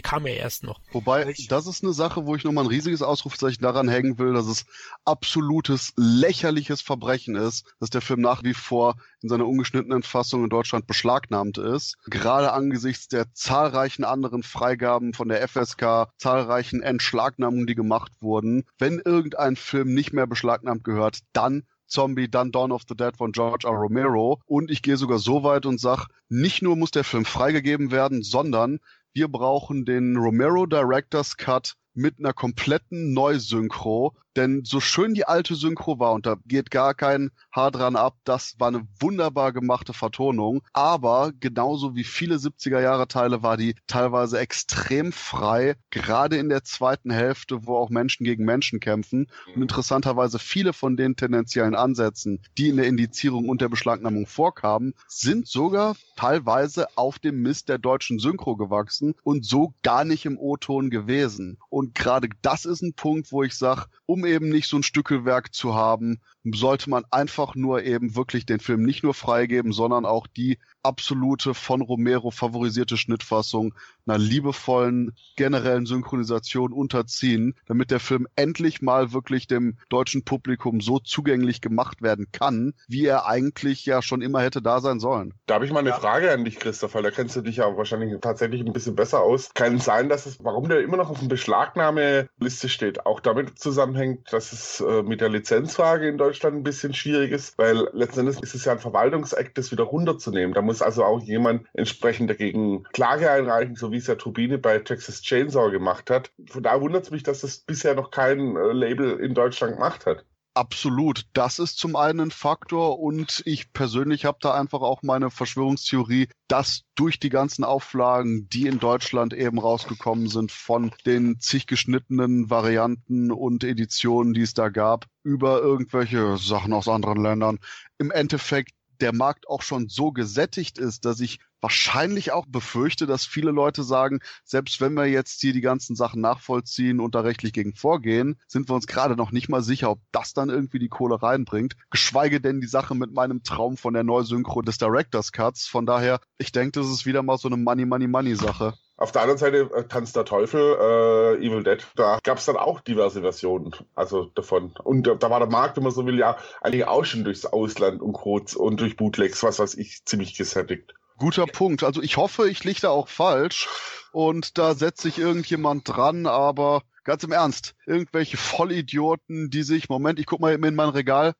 kam ja erst noch. Wobei, das ist eine Sache, wo ich nochmal ein riesiges Ausrufezeichen daran hängen will, dass es absolutes, lächerliches Verbrechen ist, dass der Film nach wie vor in seiner ungeschnittenen Fassung in Deutschland beschlagnahmt ist. Gerade angesichts der zahlreichen anderen Freigaben von der FSK, zahlreichen Entschlagnahmungen, die gemacht wurden wurden. Wenn irgendein Film nicht mehr beschlagnahmt gehört, dann Zombie, dann Dawn of the Dead von George R. Romero. Und ich gehe sogar so weit und sage, nicht nur muss der Film freigegeben werden, sondern wir brauchen den Romero Director's Cut mit einer kompletten Neusynchro. Denn so schön die alte Synchro war, und da geht gar kein Haar dran ab, das war eine wunderbar gemachte Vertonung. Aber genauso wie viele 70er Jahre Teile war die teilweise extrem frei, gerade in der zweiten Hälfte, wo auch Menschen gegen Menschen kämpfen. Und interessanterweise viele von den tendenziellen Ansätzen, die in der Indizierung und der Beschlagnahmung vorkamen, sind sogar teilweise auf dem Mist der deutschen Synchro gewachsen und so gar nicht im O-Ton gewesen. Und gerade das ist ein Punkt, wo ich sage, um eben nicht so ein Stückelwerk zu haben, sollte man einfach nur eben wirklich den Film nicht nur freigeben, sondern auch die absolute von Romero favorisierte Schnittfassung einer liebevollen generellen Synchronisation unterziehen, damit der Film endlich mal wirklich dem deutschen Publikum so zugänglich gemacht werden kann, wie er eigentlich ja schon immer hätte da sein sollen. Da habe ich mal eine ja. Frage an dich, Christoph, weil da kennst du dich ja wahrscheinlich tatsächlich ein bisschen besser aus. Kann es sein, dass es, warum der immer noch auf dem Beschlagnahmeliste steht, auch damit zusammenhängt, dass es äh, mit der Lizenzfrage in Deutschland ein bisschen schwierig ist, weil letzten Endes ist es ja ein Verwaltungsakt, das wieder runterzunehmen. Da muss also auch jemand entsprechend dagegen Klage einreichen, so wie es ja Turbine bei Texas Chainsaw gemacht hat. Von da wundert es mich, dass das bisher noch kein äh, Label in Deutschland gemacht hat. Absolut. Das ist zum einen ein Faktor und ich persönlich habe da einfach auch meine Verschwörungstheorie, dass durch die ganzen Auflagen, die in Deutschland eben rausgekommen sind, von den zig geschnittenen Varianten und Editionen, die es da gab, über irgendwelche Sachen aus anderen Ländern, im Endeffekt der Markt auch schon so gesättigt ist, dass ich wahrscheinlich auch befürchte, dass viele Leute sagen, selbst wenn wir jetzt hier die ganzen Sachen nachvollziehen und da rechtlich gegen vorgehen, sind wir uns gerade noch nicht mal sicher, ob das dann irgendwie die Kohle reinbringt. Geschweige denn die Sache mit meinem Traum von der Neusynchro des Director's Cuts. Von daher, ich denke, das ist wieder mal so eine Money, Money, Money Sache. Auf der anderen Seite äh, Tanz der Teufel, äh, Evil Dead, da gab es dann auch diverse Versionen also davon. Und äh, da war der Markt, wenn man so will, ja eigentlich auch schon durchs Ausland und Codes und durch Bootlegs, was weiß ich, ziemlich gesättigt. Guter Punkt. Also ich hoffe, ich liege da auch falsch und da setzt sich irgendjemand dran, aber ganz im Ernst, irgendwelche Vollidioten, die sich, Moment, ich guck mal eben in mein Regal,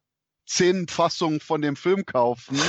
zehn Fassungen von dem Film kaufen.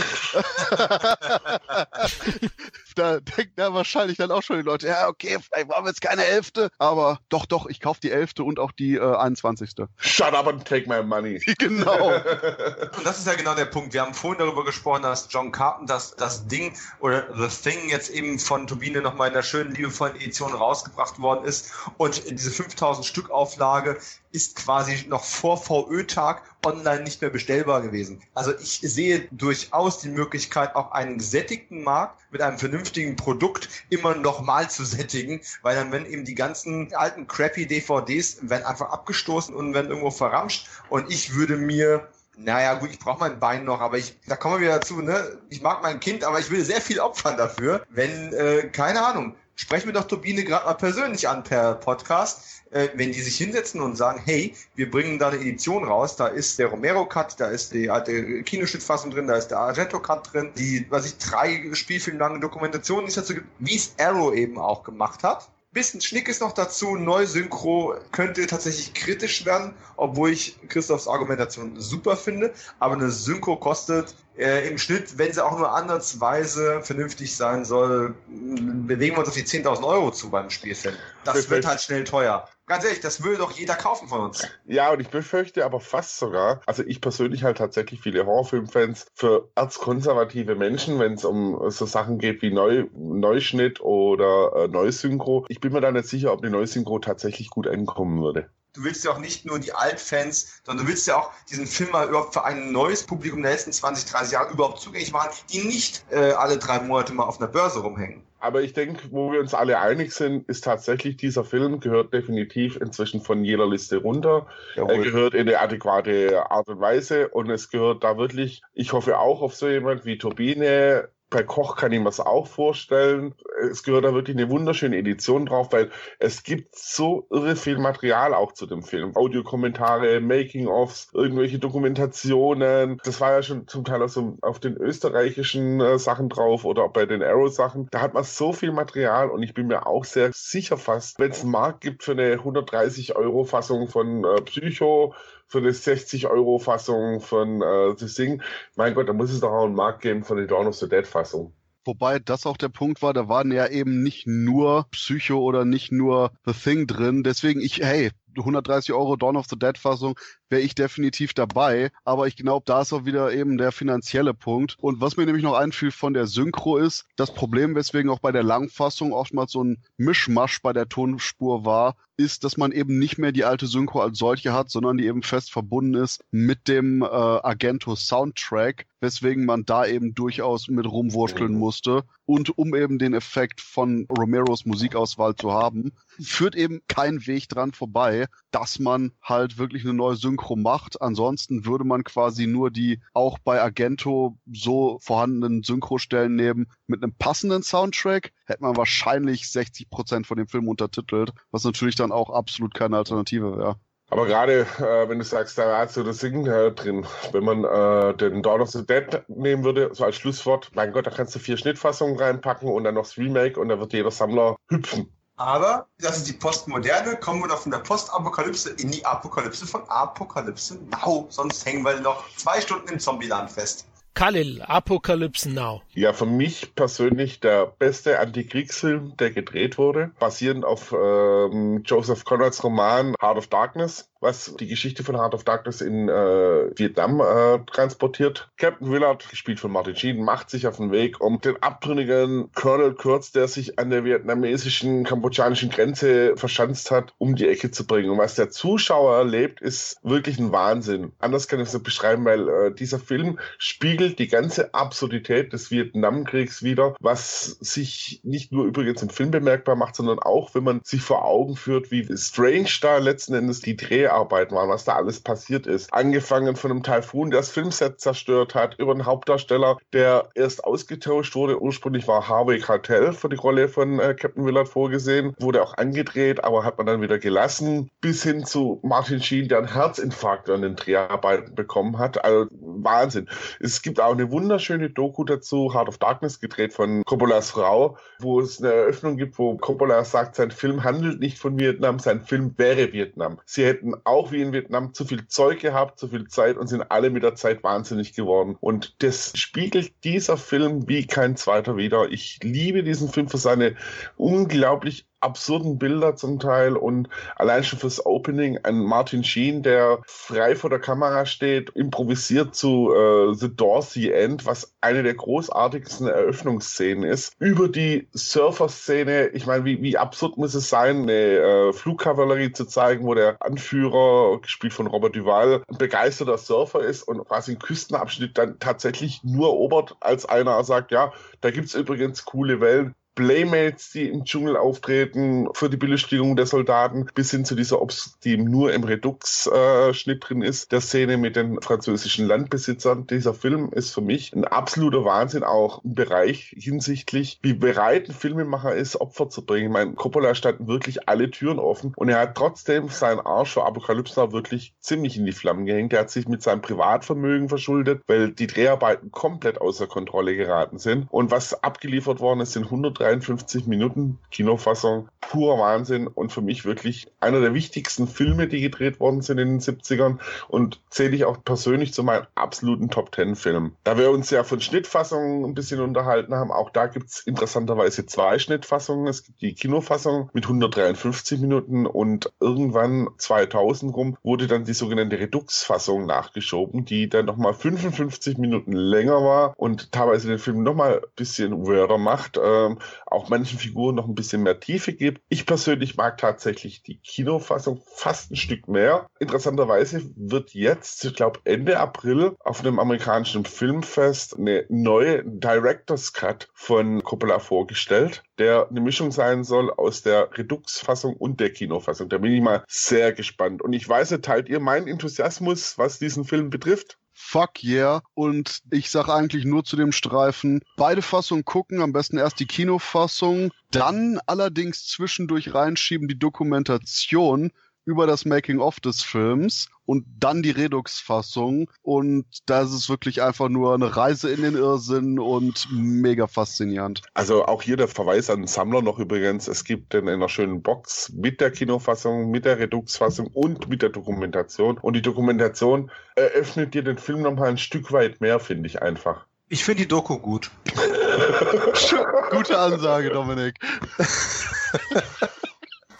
da denken da wahrscheinlich dann auch schon die Leute, ja, okay, vielleicht brauchen wir jetzt keine Elfte, aber doch, doch, ich kaufe die Elfte und auch die äh, 21. Shut up and take my money. Genau. und das ist ja genau der Punkt. Wir haben vorhin darüber gesprochen, dass John Carpenter das, das Ding oder The Thing jetzt eben von Turbine nochmal in der schönen, liebevollen Edition rausgebracht worden ist und diese 5000 Stück Auflage ist quasi noch vor VÖ-Tag online nicht mehr bestellbar gewesen. Also ich sehe durchaus die Möglichkeit, auch einen gesättigten Markt mit einem vernünftigen Produkt immer noch mal zu sättigen, weil dann, wenn eben die ganzen alten crappy DVDs werden einfach abgestoßen und werden irgendwo verramscht und ich würde mir naja, gut, ich brauche mein Bein noch, aber ich, da kommen wir wieder dazu, ne? Ich mag mein Kind, aber ich will sehr viel opfern dafür. Wenn, äh, keine Ahnung, sprechen wir doch Turbine gerade mal persönlich an per Podcast äh, wenn die sich hinsetzen und sagen, hey, wir bringen da eine Edition raus, da ist der Romero-Cut, da ist die alte Kinoschnittfassung drin, da ist der Argento-Cut drin, die, was ich, drei spielfilmlange Dokumentationen, die es dazu gibt, wie es Arrow eben auch gemacht hat. Bisschen Schnick ist noch dazu, Neusynchro könnte tatsächlich kritisch werden, obwohl ich Christophs Argumentation super finde, aber eine Synchro kostet äh, im Schnitt, wenn sie auch nur ansatzweise vernünftig sein soll, bewegen wir uns auf die 10.000 Euro zu beim Spielfilm. Das wird halt schnell teuer. Ganz ehrlich, das würde doch jeder kaufen von uns. Ja, und ich befürchte aber fast sogar, also ich persönlich halt tatsächlich viele Horrorfilmfans für erzkonservative Menschen, wenn es um so Sachen geht wie Neu Neuschnitt oder äh, Neusynchro. Ich bin mir da nicht sicher, ob eine Neusynchro tatsächlich gut ankommen würde du willst ja auch nicht nur die Altfans, sondern du willst ja auch diesen Film mal überhaupt für ein neues Publikum der letzten 20, 30 Jahre überhaupt zugänglich machen, die nicht äh, alle drei Monate mal auf einer Börse rumhängen. Aber ich denke, wo wir uns alle einig sind, ist tatsächlich, dieser Film gehört definitiv inzwischen von jeder Liste runter. Jawohl. Er gehört in eine adäquate Art und Weise und es gehört da wirklich, ich hoffe auch auf so jemand wie Turbine, bei Koch kann ich mir das auch vorstellen. Es gehört da wirklich eine wunderschöne Edition drauf, weil es gibt so irre viel Material auch zu dem Film. Audiokommentare, Making-ofs, irgendwelche Dokumentationen. Das war ja schon zum Teil auch so auf den österreichischen äh, Sachen drauf oder auch bei den Arrow-Sachen. Da hat man so viel Material und ich bin mir auch sehr sicher fast, wenn es einen Markt gibt für eine 130 Euro Fassung von äh, Psycho, für eine 60-Euro-Fassung von äh, The Thing. Mein Gott, da muss es doch auch einen Markt geben für eine Dawn of the Dead-Fassung. Wobei das auch der Punkt war, da waren ja eben nicht nur Psycho oder nicht nur The Thing drin. Deswegen ich, hey, 130 Euro Dawn of the Dead Fassung wäre ich definitiv dabei. Aber ich glaube, da ist auch wieder eben der finanzielle Punkt. Und was mir nämlich noch einfiel von der Synchro ist, das Problem, weswegen auch bei der Langfassung oftmals so ein Mischmasch bei der Tonspur war, ist, dass man eben nicht mehr die alte Synchro als solche hat, sondern die eben fest verbunden ist mit dem äh, Argento Soundtrack, weswegen man da eben durchaus mit rumwurschteln mhm. musste. Und um eben den Effekt von Romeros Musikauswahl zu haben, führt eben kein Weg dran vorbei, dass man halt wirklich eine neue Synchro macht. Ansonsten würde man quasi nur die auch bei Argento so vorhandenen Synchrostellen nehmen mit einem passenden Soundtrack, hätte man wahrscheinlich 60 Prozent von dem Film untertitelt, was natürlich dann auch absolut keine Alternative wäre. Aber gerade, äh, wenn du sagst, da war so das Singen äh, drin, wenn man äh, den Dawn of the Dead nehmen würde, so als Schlusswort, mein Gott, da kannst du vier Schnittfassungen reinpacken und dann noch das Remake und da wird jeder Sammler hüpfen. Aber das ist die Postmoderne, kommen wir doch von der Postapokalypse in die Apokalypse von Apokalypse Now. Sonst hängen wir noch zwei Stunden im Zombieland fest. Khalil, Apokalypse Now. Ja, für mich persönlich der beste Antikriegsfilm, der gedreht wurde, basierend auf ähm, Joseph Conrads Roman Heart of Darkness was die Geschichte von Heart of Darkness in äh, Vietnam äh, transportiert. Captain Willard, gespielt von Martin Sheen, macht sich auf den Weg, um den abtrünnigen Colonel Kurtz, der sich an der vietnamesischen, kambodschanischen Grenze verschanzt hat, um die Ecke zu bringen. Und was der Zuschauer erlebt, ist wirklich ein Wahnsinn. Anders kann ich es nicht beschreiben, weil äh, dieser Film spiegelt die ganze Absurdität des Vietnamkriegs wieder, was sich nicht nur übrigens im Film bemerkbar macht, sondern auch, wenn man sich vor Augen führt, wie strange da letzten Endes die Dreh Dreharbeiten waren, was da alles passiert ist. Angefangen von einem Taifun, der das Filmset zerstört hat, über einen Hauptdarsteller, der erst ausgetauscht wurde. Ursprünglich war Harvey Keitel für die Rolle von äh, Captain Willard vorgesehen, wurde auch angedreht, aber hat man dann wieder gelassen. Bis hin zu Martin Sheen, der einen Herzinfarkt an den Dreharbeiten bekommen hat. Also Wahnsinn. Es gibt auch eine wunderschöne Doku dazu, Heart of Darkness, gedreht von Coppolas Frau, wo es eine Eröffnung gibt, wo Coppola sagt, sein Film handelt nicht von Vietnam, sein Film wäre Vietnam. Sie hätten auch wie in Vietnam zu viel Zeug gehabt, zu viel Zeit und sind alle mit der Zeit wahnsinnig geworden. Und das spiegelt dieser Film wie kein zweiter wieder. Ich liebe diesen Film für seine unglaublich absurden Bilder zum Teil und allein schon fürs Opening ein Martin Sheen, der frei vor der Kamera steht, improvisiert zu äh, The Dorsey End, was eine der großartigsten Eröffnungsszenen ist. Über die Surfer-Szene, ich meine, wie, wie absurd muss es sein, eine äh, Flugkavallerie zu zeigen, wo der Anführer, gespielt von Robert Duval, ein begeisterter Surfer ist und quasi im Küstenabschnitt dann tatsächlich nur erobert, als einer sagt, ja, da gibt's übrigens coole Wellen. Playmates, die im Dschungel auftreten, für die Belustigung der Soldaten, bis hin zu dieser Obst, die nur im Redux-Schnitt äh, drin ist, der Szene mit den französischen Landbesitzern. Dieser Film ist für mich ein absoluter Wahnsinn, auch im Bereich hinsichtlich, wie bereit ein Filmemacher ist, Opfer zu bringen. Mein Coppola standen wirklich alle Türen offen und er hat trotzdem seinen Arsch für Apokalypse wirklich ziemlich in die Flammen gehängt. Er hat sich mit seinem Privatvermögen verschuldet, weil die Dreharbeiten komplett außer Kontrolle geraten sind. Und was abgeliefert worden ist, sind 130 53 Minuten Kinofassung, purer Wahnsinn und für mich wirklich einer der wichtigsten Filme, die gedreht worden sind in den 70ern und zähle ich auch persönlich zu meinen absoluten Top 10 Filmen. Da wir uns ja von Schnittfassungen ein bisschen unterhalten haben, auch da gibt es interessanterweise zwei Schnittfassungen. Es gibt die Kinofassung mit 153 Minuten und irgendwann 2000 rum wurde dann die sogenannte Redux-Fassung nachgeschoben, die dann nochmal 55 Minuten länger war und teilweise den Film nochmal ein bisschen weirder macht. Ähm, auch manchen Figuren noch ein bisschen mehr Tiefe gibt. Ich persönlich mag tatsächlich die Kinofassung fast ein Stück mehr. Interessanterweise wird jetzt, ich glaube Ende April, auf einem amerikanischen Filmfest eine neue Director's Cut von Coppola vorgestellt, der eine Mischung sein soll aus der Redux-Fassung und der Kinofassung. Da bin ich mal sehr gespannt. Und ich weiß, teilt ihr meinen Enthusiasmus, was diesen Film betrifft? Fuck yeah. Und ich sage eigentlich nur zu dem Streifen, beide Fassungen gucken, am besten erst die Kinofassung, dann allerdings zwischendurch reinschieben die Dokumentation, über das Making-of des Films und dann die Redux-Fassung. Und da ist es wirklich einfach nur eine Reise in den Irrsinn und mega faszinierend. Also auch hier der Verweis an den Sammler noch übrigens. Es gibt in einer schönen Box mit der Kinofassung, mit der Redux-Fassung und mit der Dokumentation. Und die Dokumentation eröffnet dir den Film nochmal ein Stück weit mehr, finde ich einfach. Ich finde die Doku gut. Gute Ansage, Dominik.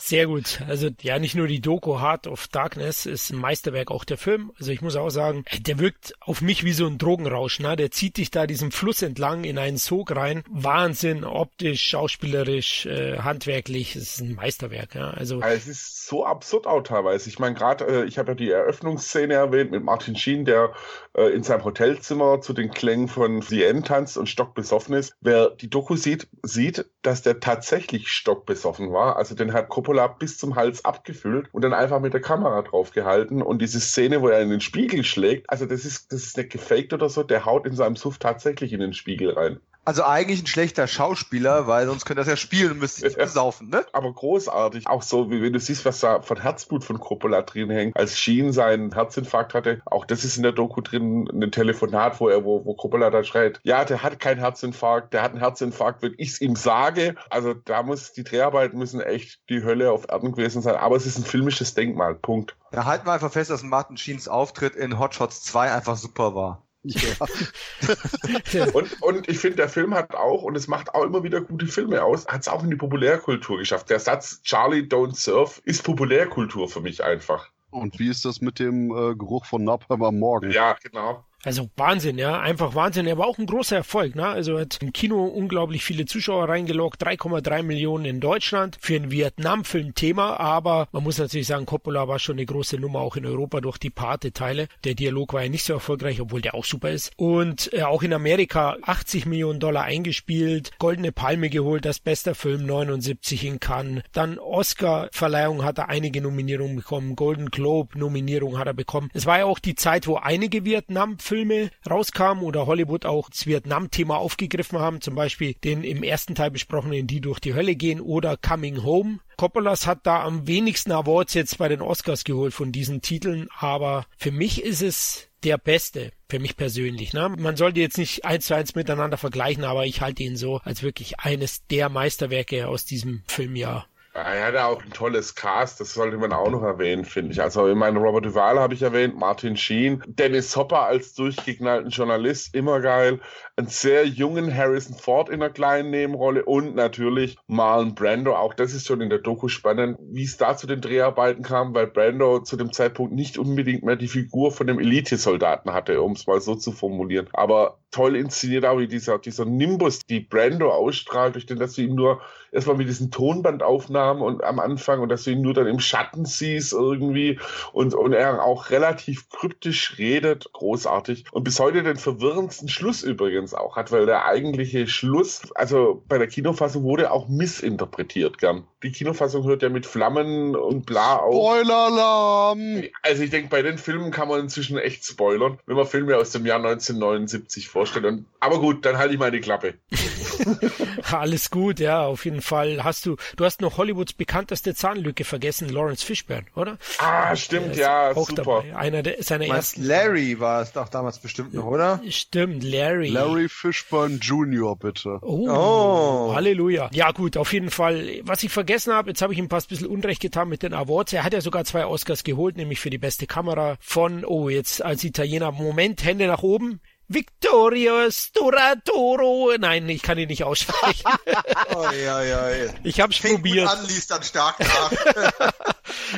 Sehr gut. Also ja, nicht nur die Doku Heart of Darkness ist ein Meisterwerk, auch der Film. Also ich muss auch sagen, der wirkt auf mich wie so ein Drogenrausch. Ne? Der zieht dich da diesen Fluss entlang in einen Sog rein. Wahnsinn, optisch, schauspielerisch, äh, handwerklich. Es ist ein Meisterwerk. Ja? Also, also es ist so absurd auch teilweise. Ich meine, gerade, äh, ich habe ja die Eröffnungsszene erwähnt mit Martin Sheen, der äh, in seinem Hotelzimmer zu den Klängen von The End tanzt und stockbesoffen ist. Wer die Doku sieht, sieht, dass der tatsächlich stockbesoffen war. Also den hat Coppola Cola bis zum Hals abgefüllt und dann einfach mit der Kamera drauf gehalten. Und diese Szene, wo er in den Spiegel schlägt, also das ist, das ist nicht gefaked oder so, der haut in seinem Suff tatsächlich in den Spiegel rein. Also eigentlich ein schlechter Schauspieler, weil sonst könnte er ja spielen und müsste sich besaufen, ne? Aber großartig. Auch so, wie wenn du siehst, was da von Herzblut von Coppola drin hängt. Als Sheen seinen Herzinfarkt hatte, auch das ist in der Doku drin, ein Telefonat, wo er, wo, wo Coppola dann schreit, ja, der hat keinen Herzinfarkt, der hat einen Herzinfarkt, wenn ich es ihm sage. Also da muss, die Dreharbeiten müssen echt die Hölle auf Erden gewesen sein. Aber es ist ein filmisches Denkmal. Punkt. Da halten wir einfach fest, dass Martin Sheens Auftritt in Hot Shots 2 einfach super war. Ja. und, und ich finde, der Film hat auch, und es macht auch immer wieder gute Filme aus, hat es auch in die Populärkultur geschafft. Der Satz Charlie Don't Surf ist Populärkultur für mich einfach. Und wie ist das mit dem äh, Geruch von Napalm am Morgen? Ja, genau. Also Wahnsinn, ja, einfach Wahnsinn. Er war auch ein großer Erfolg, ne? Also er hat im Kino unglaublich viele Zuschauer reingelockt, 3,3 Millionen in Deutschland für ein Vietnam-Film-Thema, aber man muss natürlich sagen, Coppola war schon eine große Nummer auch in Europa durch die Pate-Teile. Der Dialog war ja nicht so erfolgreich, obwohl der auch super ist. Und äh, auch in Amerika 80 Millionen Dollar eingespielt, Goldene Palme geholt, das bester Film 79 in Cannes. Dann Oscar-Verleihung hat er einige Nominierungen bekommen, Golden Globe-Nominierung hat er bekommen. Es war ja auch die Zeit, wo einige Vietnam Filme rauskamen oder Hollywood auch das Vietnam-Thema aufgegriffen haben, zum Beispiel den im ersten Teil besprochenen Die durch die Hölle gehen oder Coming Home. Coppolas hat da am wenigsten Awards jetzt bei den Oscars geholt von diesen Titeln, aber für mich ist es der beste, für mich persönlich. Ne? Man sollte jetzt nicht eins zu eins miteinander vergleichen, aber ich halte ihn so als wirklich eines der Meisterwerke aus diesem Filmjahr. Er hatte auch ein tolles Cast, das sollte man auch noch erwähnen, finde ich. Also, ich meine, Robert Duval habe ich erwähnt, Martin Sheen, Dennis Hopper als durchgeknallten Journalist, immer geil. Einen sehr jungen Harrison Ford in einer kleinen Nebenrolle und natürlich Marlon Brando. Auch das ist schon in der Doku spannend, wie es da zu den Dreharbeiten kam, weil Brando zu dem Zeitpunkt nicht unbedingt mehr die Figur von dem Elite-Soldaten hatte, um es mal so zu formulieren. Aber toll inszeniert auch wie dieser, dieser Nimbus, die Brando ausstrahlt, durch den, dass du ihm nur erstmal mit diesen Tonbandaufnahmen und am Anfang und dass du ihn nur dann im Schatten siehst irgendwie und, und er auch relativ kryptisch redet, großartig. Und bis heute den verwirrendsten Schluss übrigens auch hat, weil der eigentliche Schluss, also bei der Kinofassung wurde auch missinterpretiert gern. Die Kinofassung hört ja mit Flammen und bla auf. Spoiler-Alarm! Also ich denke, bei den Filmen kann man inzwischen echt spoilern, wenn man Filme aus dem Jahr 1979 vorstellt. Und, aber gut, dann halte ich mal die Klappe. Alles gut, ja, auf jeden Fall hast du, du hast noch Hollywoods bekannteste Zahnlücke vergessen, Lawrence Fishburne, oder? Ah, stimmt, ja, super. Dabei. Einer der, seiner ersten. Larry war es doch damals bestimmt noch, oder? Stimmt, Larry. Larry Fishburne Jr., bitte. Oh, oh, Halleluja. Ja, gut, auf jeden Fall. Was ich vergessen habe, jetzt habe ich ihm fast ein bisschen Unrecht getan mit den Awards. Er hat ja sogar zwei Oscars geholt, nämlich für die beste Kamera von, oh, jetzt als Italiener, Moment, Hände nach oben. Victorio Sturatoro. Nein, ich kann ihn nicht aussprechen. ja, ja, ja. Ich hab's Fängt probiert. An, liest dann stark nach.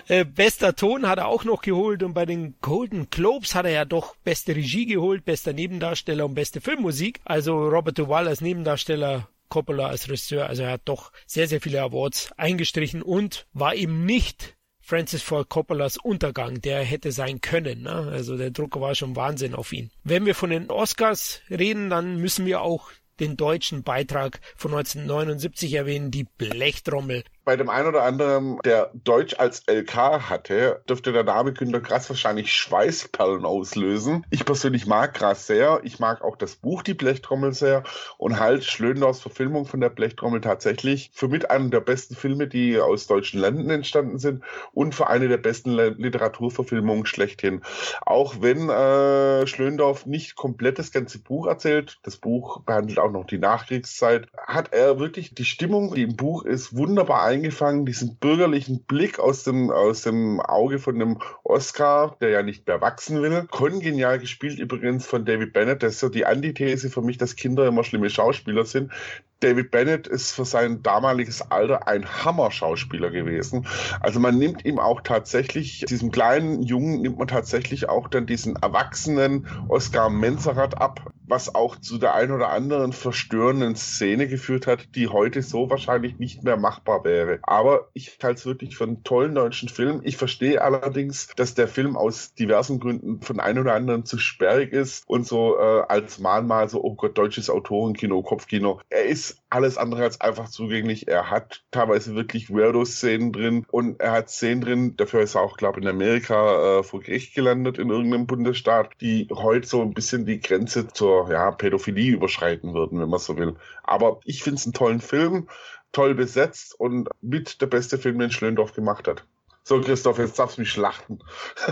Äh, bester Ton hat er auch noch geholt und bei den Golden Globes hat er ja doch beste Regie geholt, bester Nebendarsteller und beste Filmmusik. Also Robert Duvall als Nebendarsteller Coppola als Regisseur, also er hat doch sehr, sehr viele Awards eingestrichen und war eben nicht Francis Ford Coppolas Untergang, der hätte sein können. Ne? Also der Druck war schon Wahnsinn auf ihn. Wenn wir von den Oscars reden, dann müssen wir auch den deutschen Beitrag von 1979 erwähnen, die Blechtrommel. Bei dem einen oder anderen, der Deutsch als LK hatte, dürfte der Name Günter Grass wahrscheinlich Schweißperlen auslösen. Ich persönlich mag Grass sehr. Ich mag auch das Buch Die Blechtrommel sehr und halt Schlöndorfs Verfilmung von der Blechtrommel tatsächlich für mit einem der besten Filme, die aus deutschen Ländern entstanden sind und für eine der besten Literaturverfilmungen schlechthin. Auch wenn äh, Schlöndorf nicht komplett das ganze Buch erzählt, das Buch behandelt auch noch die Nachkriegszeit, hat er wirklich die Stimmung, die im Buch ist, wunderbar eingefangen, diesen bürgerlichen Blick aus dem, aus dem Auge von dem Oscar, der ja nicht mehr wachsen will. Kongenial gespielt übrigens von David Bennett, das ist so die Antithese für mich, dass Kinder immer schlimme Schauspieler sind. David Bennett ist für sein damaliges Alter ein Hammer-Schauspieler gewesen. Also man nimmt ihm auch tatsächlich, diesem kleinen Jungen nimmt man tatsächlich auch dann diesen erwachsenen Oscar Menzerat ab, was auch zu der ein oder anderen verstörenden Szene geführt hat, die heute so wahrscheinlich nicht mehr machbar wäre. Aber ich halte es wirklich für einen tollen deutschen Film. Ich verstehe allerdings, dass der Film aus diversen Gründen von ein oder anderen zu sperrig ist und so äh, als Mahnmal so, oh Gott, deutsches Autorenkino, Kopfkino. Er ist alles andere als einfach zugänglich. Er hat teilweise wirklich Weirdo-Szenen drin und er hat Szenen drin, dafür ist er auch, glaube ich, in Amerika äh, vor Gericht gelandet in irgendeinem Bundesstaat, die heute so ein bisschen die Grenze zur ja, Pädophilie überschreiten würden, wenn man so will. Aber ich finde es einen tollen Film, toll besetzt und mit der beste Film, den Schlöndorf gemacht hat. So, Christoph, jetzt darfst du mich schlachten.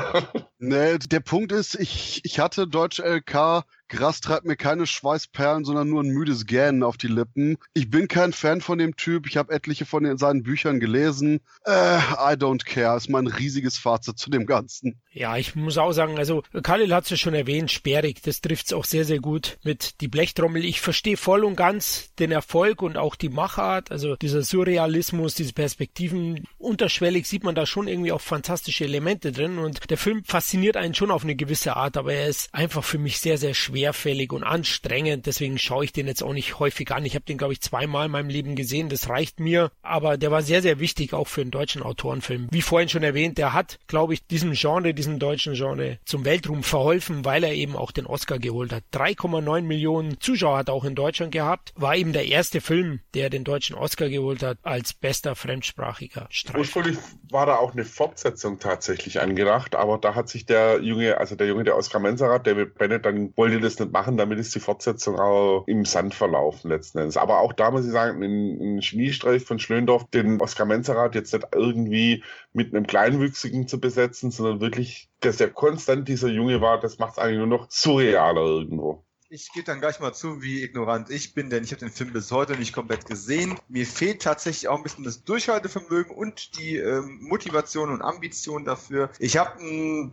nee, der Punkt ist, ich, ich hatte Deutsch LK Gras treibt mir keine Schweißperlen, sondern nur ein müdes Gähnen auf die Lippen. Ich bin kein Fan von dem Typ. Ich habe etliche von den, seinen Büchern gelesen. Äh, I don't care. Ist mein riesiges Fazit zu dem Ganzen. Ja, ich muss auch sagen, also Khalil hat es ja schon erwähnt, sperrig. Das trifft es auch sehr, sehr gut mit die Blechtrommel. Ich verstehe voll und ganz den Erfolg und auch die Machart. Also dieser Surrealismus, diese Perspektiven. Unterschwellig sieht man da schon irgendwie auch fantastische Elemente drin. Und der Film fasziniert einen schon auf eine gewisse Art, aber er ist einfach für mich sehr, sehr schwer schwerfällig und anstrengend. Deswegen schaue ich den jetzt auch nicht häufig an. Ich habe den, glaube ich, zweimal in meinem Leben gesehen. Das reicht mir. Aber der war sehr, sehr wichtig, auch für einen deutschen Autorenfilm. Wie vorhin schon erwähnt, der hat, glaube ich, diesem Genre, diesem deutschen Genre zum Weltruhm verholfen, weil er eben auch den Oscar geholt hat. 3,9 Millionen Zuschauer hat er auch in Deutschland gehabt. War eben der erste Film, der den deutschen Oscar geholt hat als bester fremdsprachiger Streifen. Ursprünglich war da auch eine Fortsetzung tatsächlich angedacht, aber da hat sich der Junge, also der Junge, der Oscar Mensarat, David Bennett, dann wollte das nicht machen, damit ist die Fortsetzung auch im Sand verlaufen letzten Endes. Aber auch da muss ich sagen, ein, Geniestreich von Schlöndorf, den Oskar Menzerat jetzt nicht irgendwie mit einem Kleinwüchsigen zu besetzen, sondern wirklich, dass er konstant dieser Junge war, das macht es eigentlich nur noch surrealer irgendwo. Ich gebe dann gleich mal zu, wie ignorant ich bin, denn ich habe den Film bis heute nicht komplett gesehen. Mir fehlt tatsächlich auch ein bisschen das Durchhaltevermögen und die ähm, Motivation und Ambition dafür. Ich habe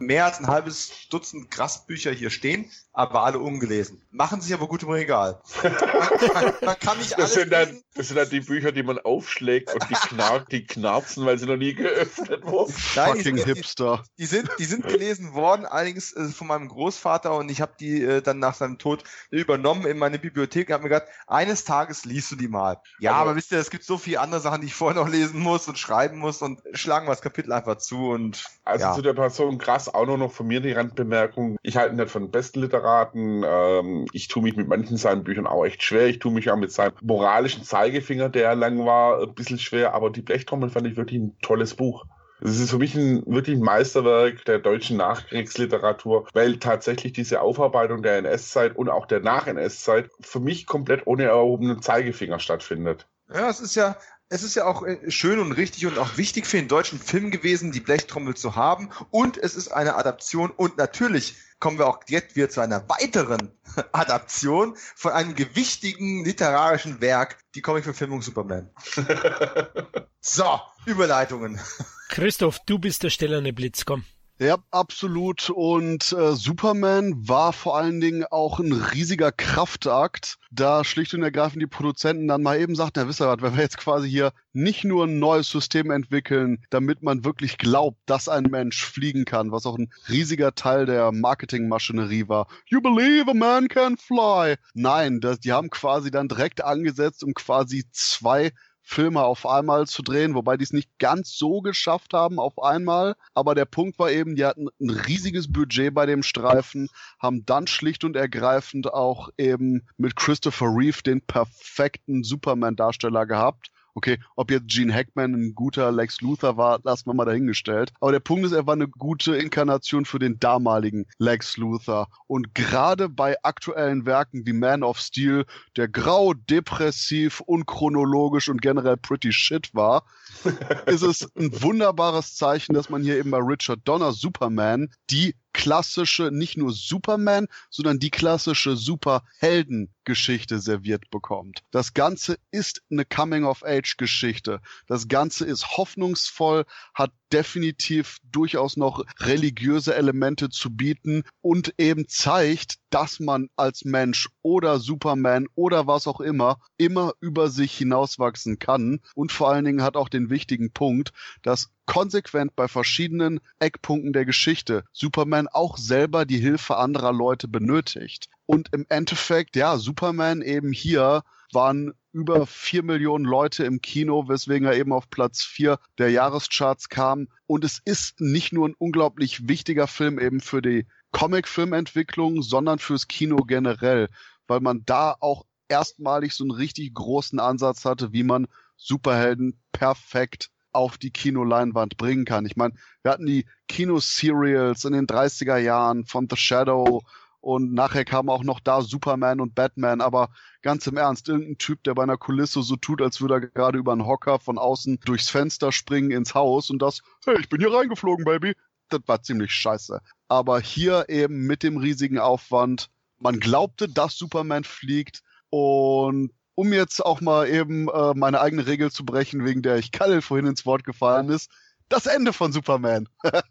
mehr als ein halbes Dutzend Grassbücher hier stehen, aber alle ungelesen. Machen sich aber gut im Regal. Man, man, kann nicht alles das sind, dann, das sind dann die Bücher, die man aufschlägt und die, knar die knarzen, weil sie noch nie geöffnet wurden. Nein, Fucking die, Hipster. Die, die, sind, die sind gelesen worden, allerdings äh, von meinem Großvater und ich habe die äh, dann nach seinem Tod übernommen in meine Bibliothek und habe mir gedacht, eines Tages liest du die mal. Ja, also, aber wisst ihr, es gibt so viele andere Sachen, die ich vorher noch lesen muss und schreiben muss und schlagen wir das Kapitel einfach zu und. Also ja. zu der Person krass auch nur noch von mir die Randbemerkung. Ich halte nicht von besten Literaten. Ähm, ich tue mich mit manchen seinen Büchern auch echt schwer. Ich tue mich auch mit seinem moralischen Zeigefinger, der lang war, ein bisschen schwer, aber die Blechtrommel fand ich wirklich ein tolles Buch. Es ist für mich ein wirklich ein Meisterwerk der deutschen Nachkriegsliteratur, weil tatsächlich diese Aufarbeitung der NS-Zeit und auch der Nach-NS-Zeit für mich komplett ohne erhobenen Zeigefinger stattfindet. Ja, es ist ja, es ist ja auch äh, schön und richtig und auch wichtig für den deutschen Film gewesen, die Blechtrommel zu haben. Und es ist eine Adaption und natürlich kommen wir auch jetzt wieder zu einer weiteren Adaption von einem gewichtigen literarischen Werk, die Comicverfilmung Superman. so, Überleitungen. Christoph, du bist der stellerne Blitz, komm. Ja, absolut. Und äh, Superman war vor allen Dingen auch ein riesiger Kraftakt, da schlicht und ergreifend die Produzenten dann mal eben sagten, ja, wisst ihr was, wenn wir jetzt quasi hier nicht nur ein neues System entwickeln, damit man wirklich glaubt, dass ein Mensch fliegen kann, was auch ein riesiger Teil der Marketingmaschinerie war. You believe a man can fly. Nein, das, die haben quasi dann direkt angesetzt, um quasi zwei Filme auf einmal zu drehen, wobei die es nicht ganz so geschafft haben auf einmal. Aber der Punkt war eben, die hatten ein riesiges Budget bei dem Streifen, haben dann schlicht und ergreifend auch eben mit Christopher Reeve den perfekten Superman-Darsteller gehabt Okay, ob jetzt Gene Hackman ein guter Lex Luthor war, lassen wir mal dahingestellt. Aber der Punkt ist, er war eine gute Inkarnation für den damaligen Lex Luthor. Und gerade bei aktuellen Werken wie Man of Steel, der grau, depressiv, unchronologisch und generell pretty shit war, ist es ein wunderbares Zeichen, dass man hier eben bei Richard Donner Superman die klassische, nicht nur Superman, sondern die klassische Superheldengeschichte serviert bekommt. Das Ganze ist eine Coming-of-Age-Geschichte. Das Ganze ist hoffnungsvoll, hat definitiv durchaus noch religiöse Elemente zu bieten und eben zeigt, dass man als Mensch oder Superman oder was auch immer immer über sich hinauswachsen kann und vor allen Dingen hat auch den wichtigen Punkt, dass konsequent bei verschiedenen Eckpunkten der Geschichte Superman auch selber die Hilfe anderer Leute benötigt. Und im Endeffekt, ja, Superman eben hier waren über vier Millionen Leute im Kino, weswegen er eben auf Platz vier der Jahrescharts kam. Und es ist nicht nur ein unglaublich wichtiger Film eben für die Comic-Filmentwicklung, sondern fürs Kino generell, weil man da auch erstmalig so einen richtig großen Ansatz hatte, wie man Superhelden perfekt auf die Kinoleinwand bringen kann. Ich meine, wir hatten die Kino-Serials in den 30er Jahren von The Shadow und nachher kam auch noch da Superman und Batman, aber ganz im Ernst, irgendein Typ, der bei einer Kulisse so tut, als würde er gerade über einen Hocker von außen durchs Fenster springen ins Haus und das, hey, ich bin hier reingeflogen, Baby. Das war ziemlich scheiße. Aber hier eben mit dem riesigen Aufwand, man glaubte, dass Superman fliegt und um jetzt auch mal eben äh, meine eigene Regel zu brechen, wegen der ich Kalle vorhin ins Wort gefallen ist, das Ende von Superman.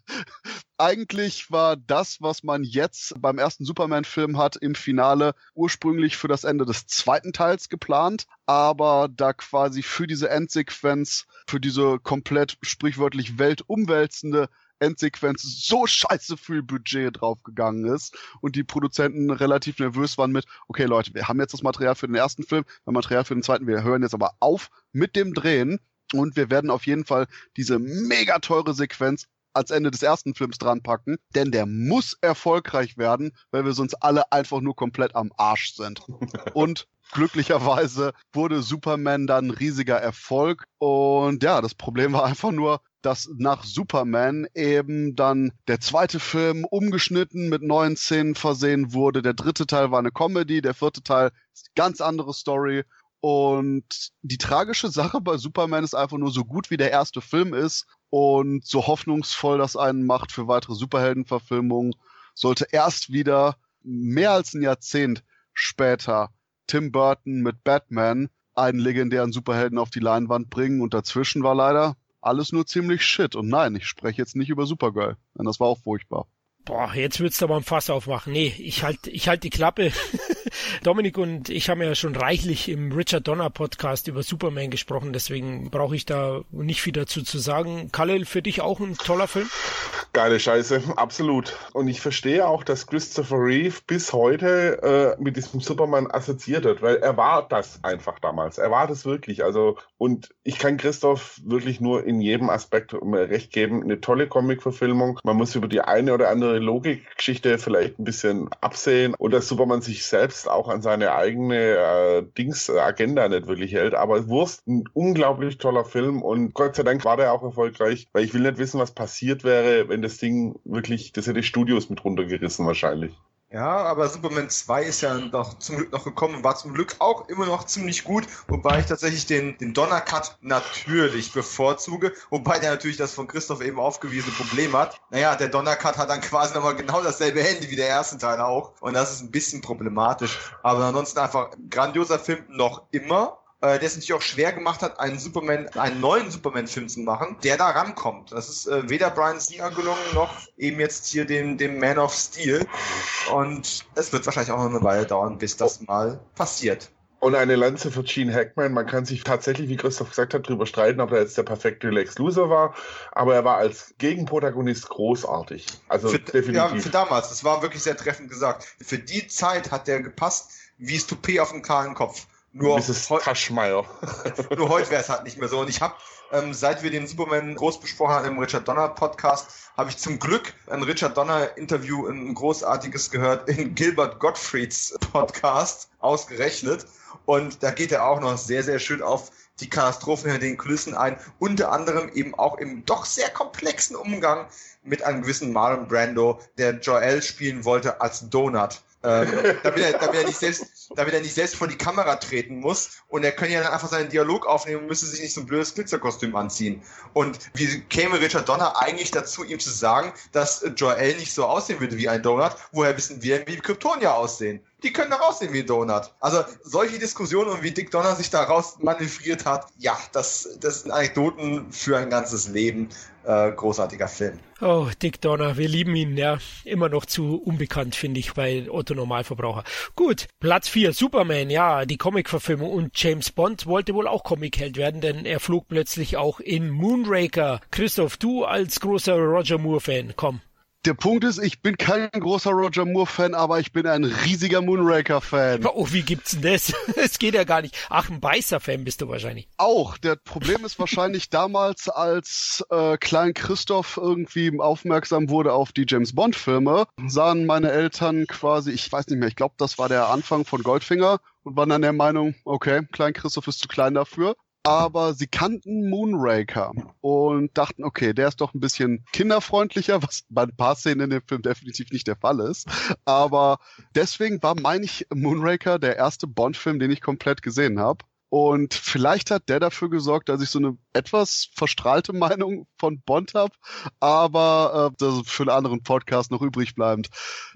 Eigentlich war das, was man jetzt beim ersten Superman-Film hat, im Finale ursprünglich für das Ende des zweiten Teils geplant, aber da quasi für diese Endsequenz, für diese komplett sprichwörtlich weltumwälzende Endsequenz so scheiße viel Budget draufgegangen ist und die Produzenten relativ nervös waren mit, okay Leute, wir haben jetzt das Material für den ersten Film, wir haben Material für den zweiten, wir hören jetzt aber auf mit dem Drehen und wir werden auf jeden Fall diese mega teure Sequenz als Ende des ersten Films dran packen, denn der muss erfolgreich werden, weil wir sonst alle einfach nur komplett am Arsch sind. Und glücklicherweise wurde Superman dann ein riesiger Erfolg. Und ja, das Problem war einfach nur, dass nach Superman eben dann der zweite Film umgeschnitten mit neuen Szenen versehen wurde. Der dritte Teil war eine Comedy, der vierte Teil ist eine ganz andere Story. Und die tragische Sache bei Superman ist einfach nur so gut wie der erste Film ist und so hoffnungsvoll das einen macht für weitere Superheldenverfilmungen, sollte erst wieder mehr als ein Jahrzehnt später Tim Burton mit Batman einen legendären Superhelden auf die Leinwand bringen und dazwischen war leider alles nur ziemlich shit. Und nein, ich spreche jetzt nicht über Supergirl, denn das war auch furchtbar. Boah, jetzt würdest du aber ein Fass aufmachen. Nee, ich halt, ich halt die Klappe. Dominik und ich haben ja schon reichlich im Richard Donner Podcast über Superman gesprochen, deswegen brauche ich da nicht viel dazu zu sagen. Khalil, für dich auch ein toller Film? Geile Scheiße, absolut. Und ich verstehe auch, dass Christopher Reeve bis heute äh, mit diesem Superman assoziiert wird, weil er war das einfach damals. Er war das wirklich. Also, und ich kann Christoph wirklich nur in jedem Aspekt recht geben. Eine tolle Comic-Verfilmung. Man muss über die eine oder andere Logikgeschichte vielleicht ein bisschen absehen und dass Superman sich selbst auch an seine eigene äh, Dings Agenda nicht wirklich hält. Aber Wurst, ein unglaublich toller Film und Gott sei Dank war der auch erfolgreich, weil ich will nicht wissen, was passiert wäre, wenn das Ding wirklich, das hätte Studios mit runtergerissen wahrscheinlich. Ja, aber Superman 2 ist ja doch zum Glück noch gekommen und war zum Glück auch immer noch ziemlich gut, wobei ich tatsächlich den, den Donner-Cut natürlich bevorzuge, wobei der natürlich das von Christoph eben aufgewiesene Problem hat. Naja, der Donner-Cut hat dann quasi nochmal genau dasselbe Handy wie der erste Teil auch und das ist ein bisschen problematisch, aber ansonsten einfach grandioser Film noch immer äh, der es natürlich auch schwer gemacht hat, einen Superman, einen neuen Superman-Film zu machen, der da rankommt. Das ist äh, weder Brian Singer gelungen, noch eben jetzt hier dem, dem Man of Steel. Und es wird wahrscheinlich auch noch eine Weile dauern, bis das mal passiert. Und eine Lanze für Gene Hackman. Man kann sich tatsächlich, wie Christoph gesagt hat, darüber streiten, ob er jetzt der perfekte Lex Loser war. Aber er war als Gegenprotagonist großartig. Also für, definitiv. Ja, für damals. Das war wirklich sehr treffend gesagt. Für die Zeit hat der gepasst wie Toupet auf dem kahlen Kopf. Nur Mrs. Taschmeier. nur heute wäre es halt nicht mehr so. Und ich habe, ähm, seit wir den Superman groß besprochen haben im Richard Donner Podcast, habe ich zum Glück ein Richard Donner Interview, ein großartiges gehört in Gilbert Gottfrieds Podcast ausgerechnet. Und da geht er auch noch sehr, sehr schön auf die Katastrophen hinter den Kulissen ein, unter anderem eben auch im doch sehr komplexen Umgang mit einem gewissen Marlon Brando, der Joel spielen wollte als Donut. ähm, damit, er, damit, er nicht selbst, damit er nicht selbst vor die Kamera treten muss und er könnte ja dann einfach seinen Dialog aufnehmen und müsste sich nicht so ein blödes Glitzerkostüm anziehen. Und wie käme Richard Donner eigentlich dazu, ihm zu sagen, dass Joel nicht so aussehen würde wie ein Donut? Woher wissen wir, wie Kryptonier aussehen? Die können doch aussehen wie Donut. Also solche Diskussionen und wie Dick Donner sich daraus manövriert hat, ja, das, das sind Anekdoten für ein ganzes Leben. Äh, großartiger Film. Oh, Dick Donner, wir lieben ihn, ja. Immer noch zu unbekannt, finde ich, bei Otto Normalverbraucher. Gut, Platz 4, Superman, ja, die Comic-Verfilmung und James Bond wollte wohl auch Comic-Held werden, denn er flog plötzlich auch in Moonraker. Christoph, du als großer Roger Moore-Fan, komm. Der Punkt ist, ich bin kein großer Roger Moore-Fan, aber ich bin ein riesiger Moonraker-Fan. Oh, wie gibt's denn das? Es geht ja gar nicht. Ach, ein Beißer-Fan bist du wahrscheinlich. Auch. Der Problem ist wahrscheinlich damals, als äh, Klein Christoph irgendwie aufmerksam wurde auf die James Bond-Filme, sahen meine Eltern quasi, ich weiß nicht mehr, ich glaube, das war der Anfang von Goldfinger und waren dann der Meinung, okay, Klein Christoph ist zu klein dafür aber sie kannten Moonraker und dachten, okay, der ist doch ein bisschen kinderfreundlicher, was bei ein paar Szenen in dem Film definitiv nicht der Fall ist. Aber deswegen war, meine ich, Moonraker der erste Bond-Film, den ich komplett gesehen habe. Und vielleicht hat der dafür gesorgt, dass ich so eine etwas verstrahlte Meinung von Bond habe, aber äh, das ist für einen anderen Podcast noch übrig bleibend.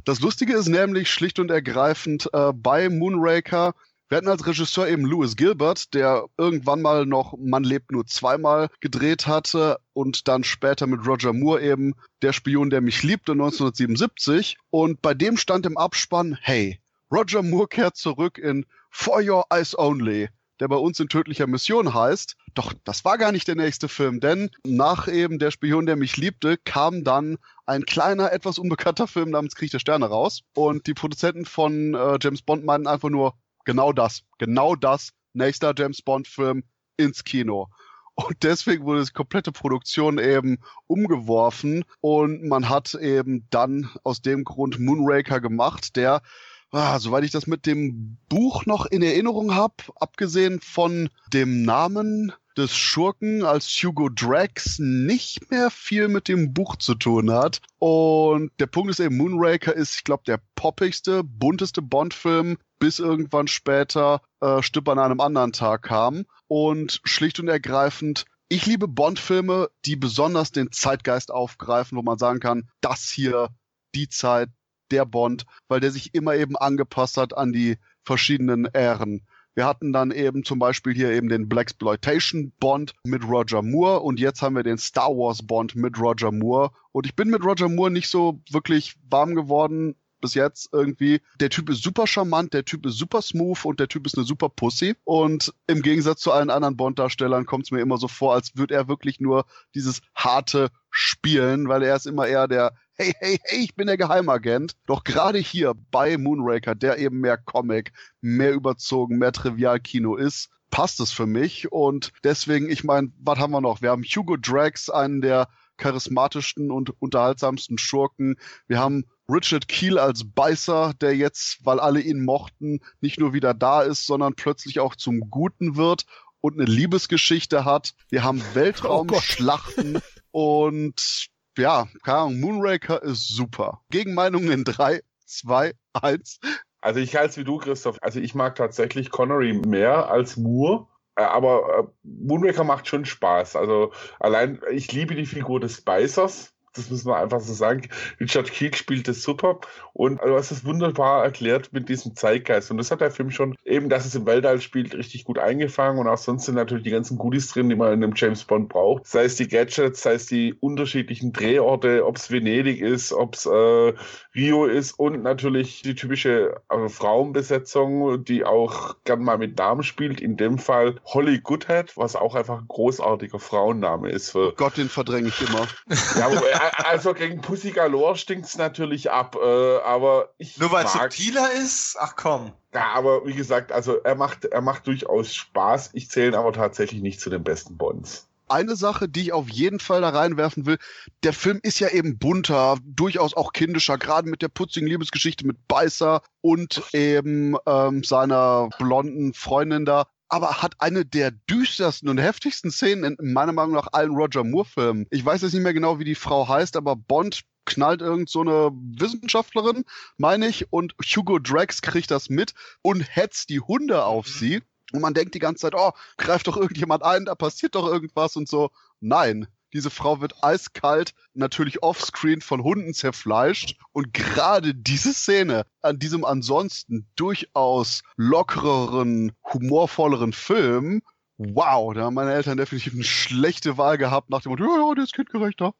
Das Lustige ist nämlich schlicht und ergreifend äh, bei Moonraker wir hatten als Regisseur eben Louis Gilbert, der irgendwann mal noch Man lebt nur zweimal gedreht hatte und dann später mit Roger Moore eben Der Spion, der mich liebte 1977. Und bei dem stand im Abspann, hey, Roger Moore kehrt zurück in For Your Eyes Only der bei uns in tödlicher Mission heißt. Doch das war gar nicht der nächste Film, denn nach eben Der Spion, der mich liebte, kam dann ein kleiner, etwas unbekannter Film namens Krieg der Sterne raus. Und die Produzenten von äh, James Bond meinten einfach nur, genau das, genau das, nächster James Bond-Film ins Kino. Und deswegen wurde die komplette Produktion eben umgeworfen und man hat eben dann aus dem Grund Moonraker gemacht, der, ah, soweit ich das mit dem Buch noch in Erinnerung habe, abgesehen von dem Namen des Schurken als Hugo Drax nicht mehr viel mit dem Buch zu tun hat. Und der Punkt ist eben, Moonraker ist, ich glaube, der poppigste, bunteste Bond-Film, bis irgendwann später äh, Stipp an einem anderen Tag kam. Und schlicht und ergreifend ich liebe Bond-Filme, die besonders den Zeitgeist aufgreifen, wo man sagen kann, das hier, die Zeit, der Bond, weil der sich immer eben angepasst hat an die verschiedenen Ähren. Wir hatten dann eben zum Beispiel hier eben den Blaxploitation Bond mit Roger Moore und jetzt haben wir den Star Wars Bond mit Roger Moore. Und ich bin mit Roger Moore nicht so wirklich warm geworden bis jetzt irgendwie. Der Typ ist super charmant, der Typ ist super smooth und der Typ ist eine super Pussy. Und im Gegensatz zu allen anderen Bond-Darstellern kommt es mir immer so vor, als würde er wirklich nur dieses harte spielen, weil er ist immer eher der hey, hey, hey, ich bin der Geheimagent. Doch gerade hier bei Moonraker, der eben mehr Comic, mehr überzogen, mehr Trivialkino ist, passt es für mich. Und deswegen, ich meine, was haben wir noch? Wir haben Hugo Drax, einen der charismatischsten und unterhaltsamsten Schurken. Wir haben Richard Keel als Beißer, der jetzt, weil alle ihn mochten, nicht nur wieder da ist, sondern plötzlich auch zum Guten wird und eine Liebesgeschichte hat. Wir haben oh Weltraumschlachten oh und ja, keine Ahnung, Moonraker ist super. Gegenmeinungen in 3, 2, 1. Also ich halte es wie du, Christoph. Also ich mag tatsächlich Connery mehr als Moore. Äh, aber äh, Moonraker macht schon Spaß. Also allein, ich liebe die Figur des Beißers das müssen wir einfach so sagen. Richard Keith spielt das super und du hast es wunderbar erklärt mit diesem Zeitgeist. Und das hat der Film schon, eben, dass es im Weltall spielt, richtig gut eingefangen und auch sonst sind natürlich die ganzen Goodies drin, die man in einem James Bond braucht. Sei es die Gadgets, sei es die unterschiedlichen Drehorte, ob es Venedig ist, ob es äh, Rio ist und natürlich die typische also Frauenbesetzung, die auch gern mal mit Namen spielt. In dem Fall Holly Goodhead, was auch einfach ein großartiger Frauenname ist. Für oh Gott, den verdränge ich immer. Ja, also gegen Pussy Galore stinkt es natürlich ab, äh, aber ich. Nur weil es subtiler ist? Ach komm. Ja, aber wie gesagt, also er macht, er macht durchaus Spaß. Ich zähle ihn aber tatsächlich nicht zu den besten Bonds eine Sache, die ich auf jeden Fall da reinwerfen will. Der Film ist ja eben bunter, durchaus auch kindischer, gerade mit der putzigen Liebesgeschichte mit Beißer und eben ähm, seiner blonden Freundin da. Aber hat eine der düstersten und heftigsten Szenen in meiner Meinung nach allen Roger Moore-Filmen. Ich weiß jetzt nicht mehr genau, wie die Frau heißt, aber Bond knallt irgend so eine Wissenschaftlerin, meine ich, und Hugo Drax kriegt das mit und hetzt die Hunde auf mhm. sie. Und man denkt die ganze Zeit, oh, greift doch irgendjemand ein, da passiert doch irgendwas und so. Nein, diese Frau wird eiskalt, natürlich offscreen von Hunden zerfleischt. Und gerade diese Szene an diesem ansonsten durchaus lockereren, humorvolleren Film, wow, da haben meine Eltern definitiv eine schlechte Wahl gehabt nach dem Motto, ja, ja, der ist kindgerechter.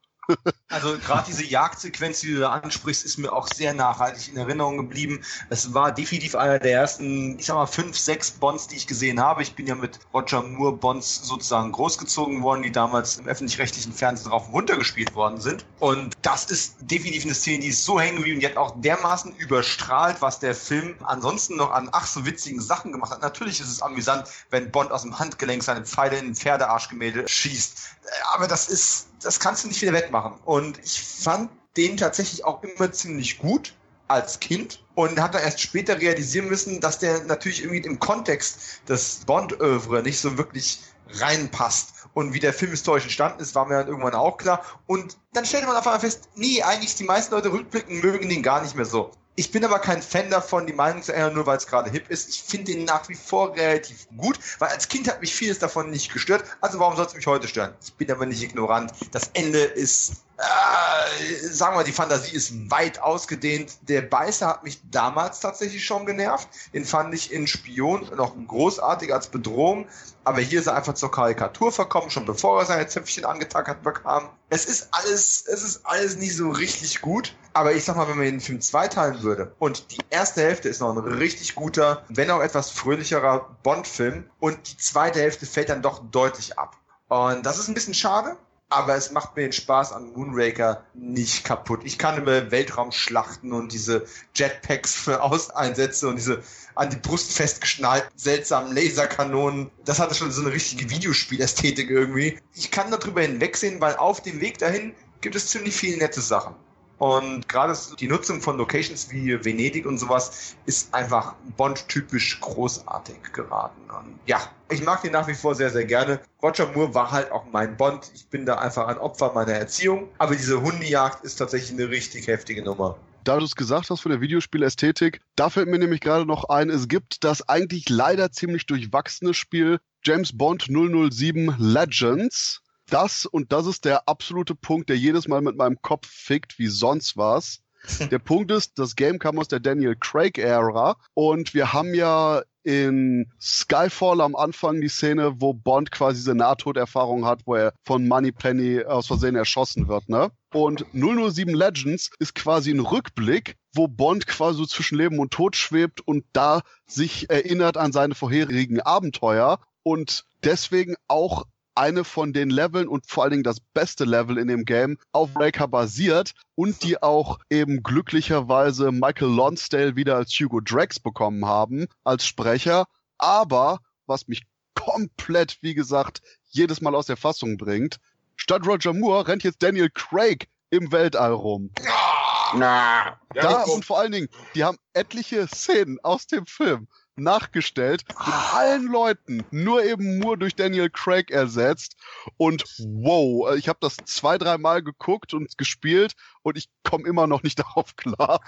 Also gerade diese Jagdsequenz, die du da ansprichst, ist mir auch sehr nachhaltig in Erinnerung geblieben. Es war definitiv einer der ersten, ich sag mal, fünf, sechs Bonds, die ich gesehen habe. Ich bin ja mit Roger Moore Bonds sozusagen großgezogen worden, die damals im öffentlich-rechtlichen Fernsehen drauf und runter gespielt worden sind. Und das ist definitiv eine Szene, die ist so hängen geblieben, die hat auch dermaßen überstrahlt, was der Film ansonsten noch an ach so witzigen Sachen gemacht hat. Natürlich ist es amüsant, wenn Bond aus dem Handgelenk seine Pfeile in ein Pferdearschgemälde schießt. Aber das ist das kannst du nicht wieder wettmachen. Und ich fand den tatsächlich auch immer ziemlich gut als Kind und hat dann erst später realisieren müssen, dass der natürlich irgendwie im Kontext des Bond-Övre nicht so wirklich reinpasst. Und wie der Film historisch entstanden ist, war mir dann irgendwann auch klar. Und dann stellte man auf einmal fest, nee, eigentlich die meisten Leute rückblicken, mögen den gar nicht mehr so. Ich bin aber kein Fan davon, die Meinung zu ändern, nur weil es gerade hip ist. Ich finde den nach wie vor relativ gut, weil als Kind hat mich vieles davon nicht gestört. Also warum soll es mich heute stören? Ich bin aber nicht ignorant. Das Ende ist äh, sagen wir, die Fantasie ist weit ausgedehnt. Der Beißer hat mich damals tatsächlich schon genervt. Den fand ich in Spion noch großartig als Bedrohung. Aber hier ist er einfach zur Karikatur verkommen, schon bevor er seine Zäpfchen angetackert bekam. Es ist alles, es ist alles nicht so richtig gut. Aber ich sag mal, wenn man den Film zweiteilen würde und die erste Hälfte ist noch ein richtig guter, wenn auch etwas fröhlicherer Bond-Film und die zweite Hälfte fällt dann doch deutlich ab. Und das ist ein bisschen schade, aber es macht mir den Spaß an Moonraker nicht kaputt. Ich kann immer Weltraumschlachten und diese Jetpacks für Auseinsätze und diese an die Brust festgeschnallten seltsamen Laserkanonen. Das hatte schon so eine richtige Videospielästhetik irgendwie. Ich kann darüber hinwegsehen, weil auf dem Weg dahin gibt es ziemlich viele nette Sachen. Und gerade die Nutzung von Locations wie Venedig und sowas ist einfach Bond-typisch großartig geraten. Und ja, ich mag den nach wie vor sehr, sehr gerne. Roger Moore war halt auch mein Bond. Ich bin da einfach ein Opfer meiner Erziehung. Aber diese Hundejagd ist tatsächlich eine richtig heftige Nummer da du es gesagt hast von der Videospielästhetik, da fällt mir nämlich gerade noch ein, es gibt das eigentlich leider ziemlich durchwachsene Spiel James Bond 007 Legends das, und das ist der absolute Punkt, der jedes Mal mit meinem Kopf fickt, wie sonst was. Der Punkt ist, das Game kam aus der Daniel Craig-Ära und wir haben ja in Skyfall am Anfang die Szene, wo Bond quasi diese Nahtoderfahrung hat, wo er von Moneypenny aus Versehen erschossen wird, ne? Und 007 Legends ist quasi ein Rückblick, wo Bond quasi so zwischen Leben und Tod schwebt und da sich erinnert an seine vorherigen Abenteuer und deswegen auch eine von den Leveln und vor allen Dingen das beste Level in dem Game auf Breaker basiert und die auch eben glücklicherweise Michael Lonsdale wieder als Hugo Drax bekommen haben, als Sprecher. Aber was mich komplett, wie gesagt, jedes Mal aus der Fassung bringt, statt Roger Moore rennt jetzt Daniel Craig im Weltall rum. Na, da und vor allen Dingen, die haben etliche Szenen aus dem Film nachgestellt, mit allen Leuten, nur eben nur durch Daniel Craig ersetzt. Und wow, ich habe das zwei, dreimal geguckt und gespielt und ich komme immer noch nicht darauf klar.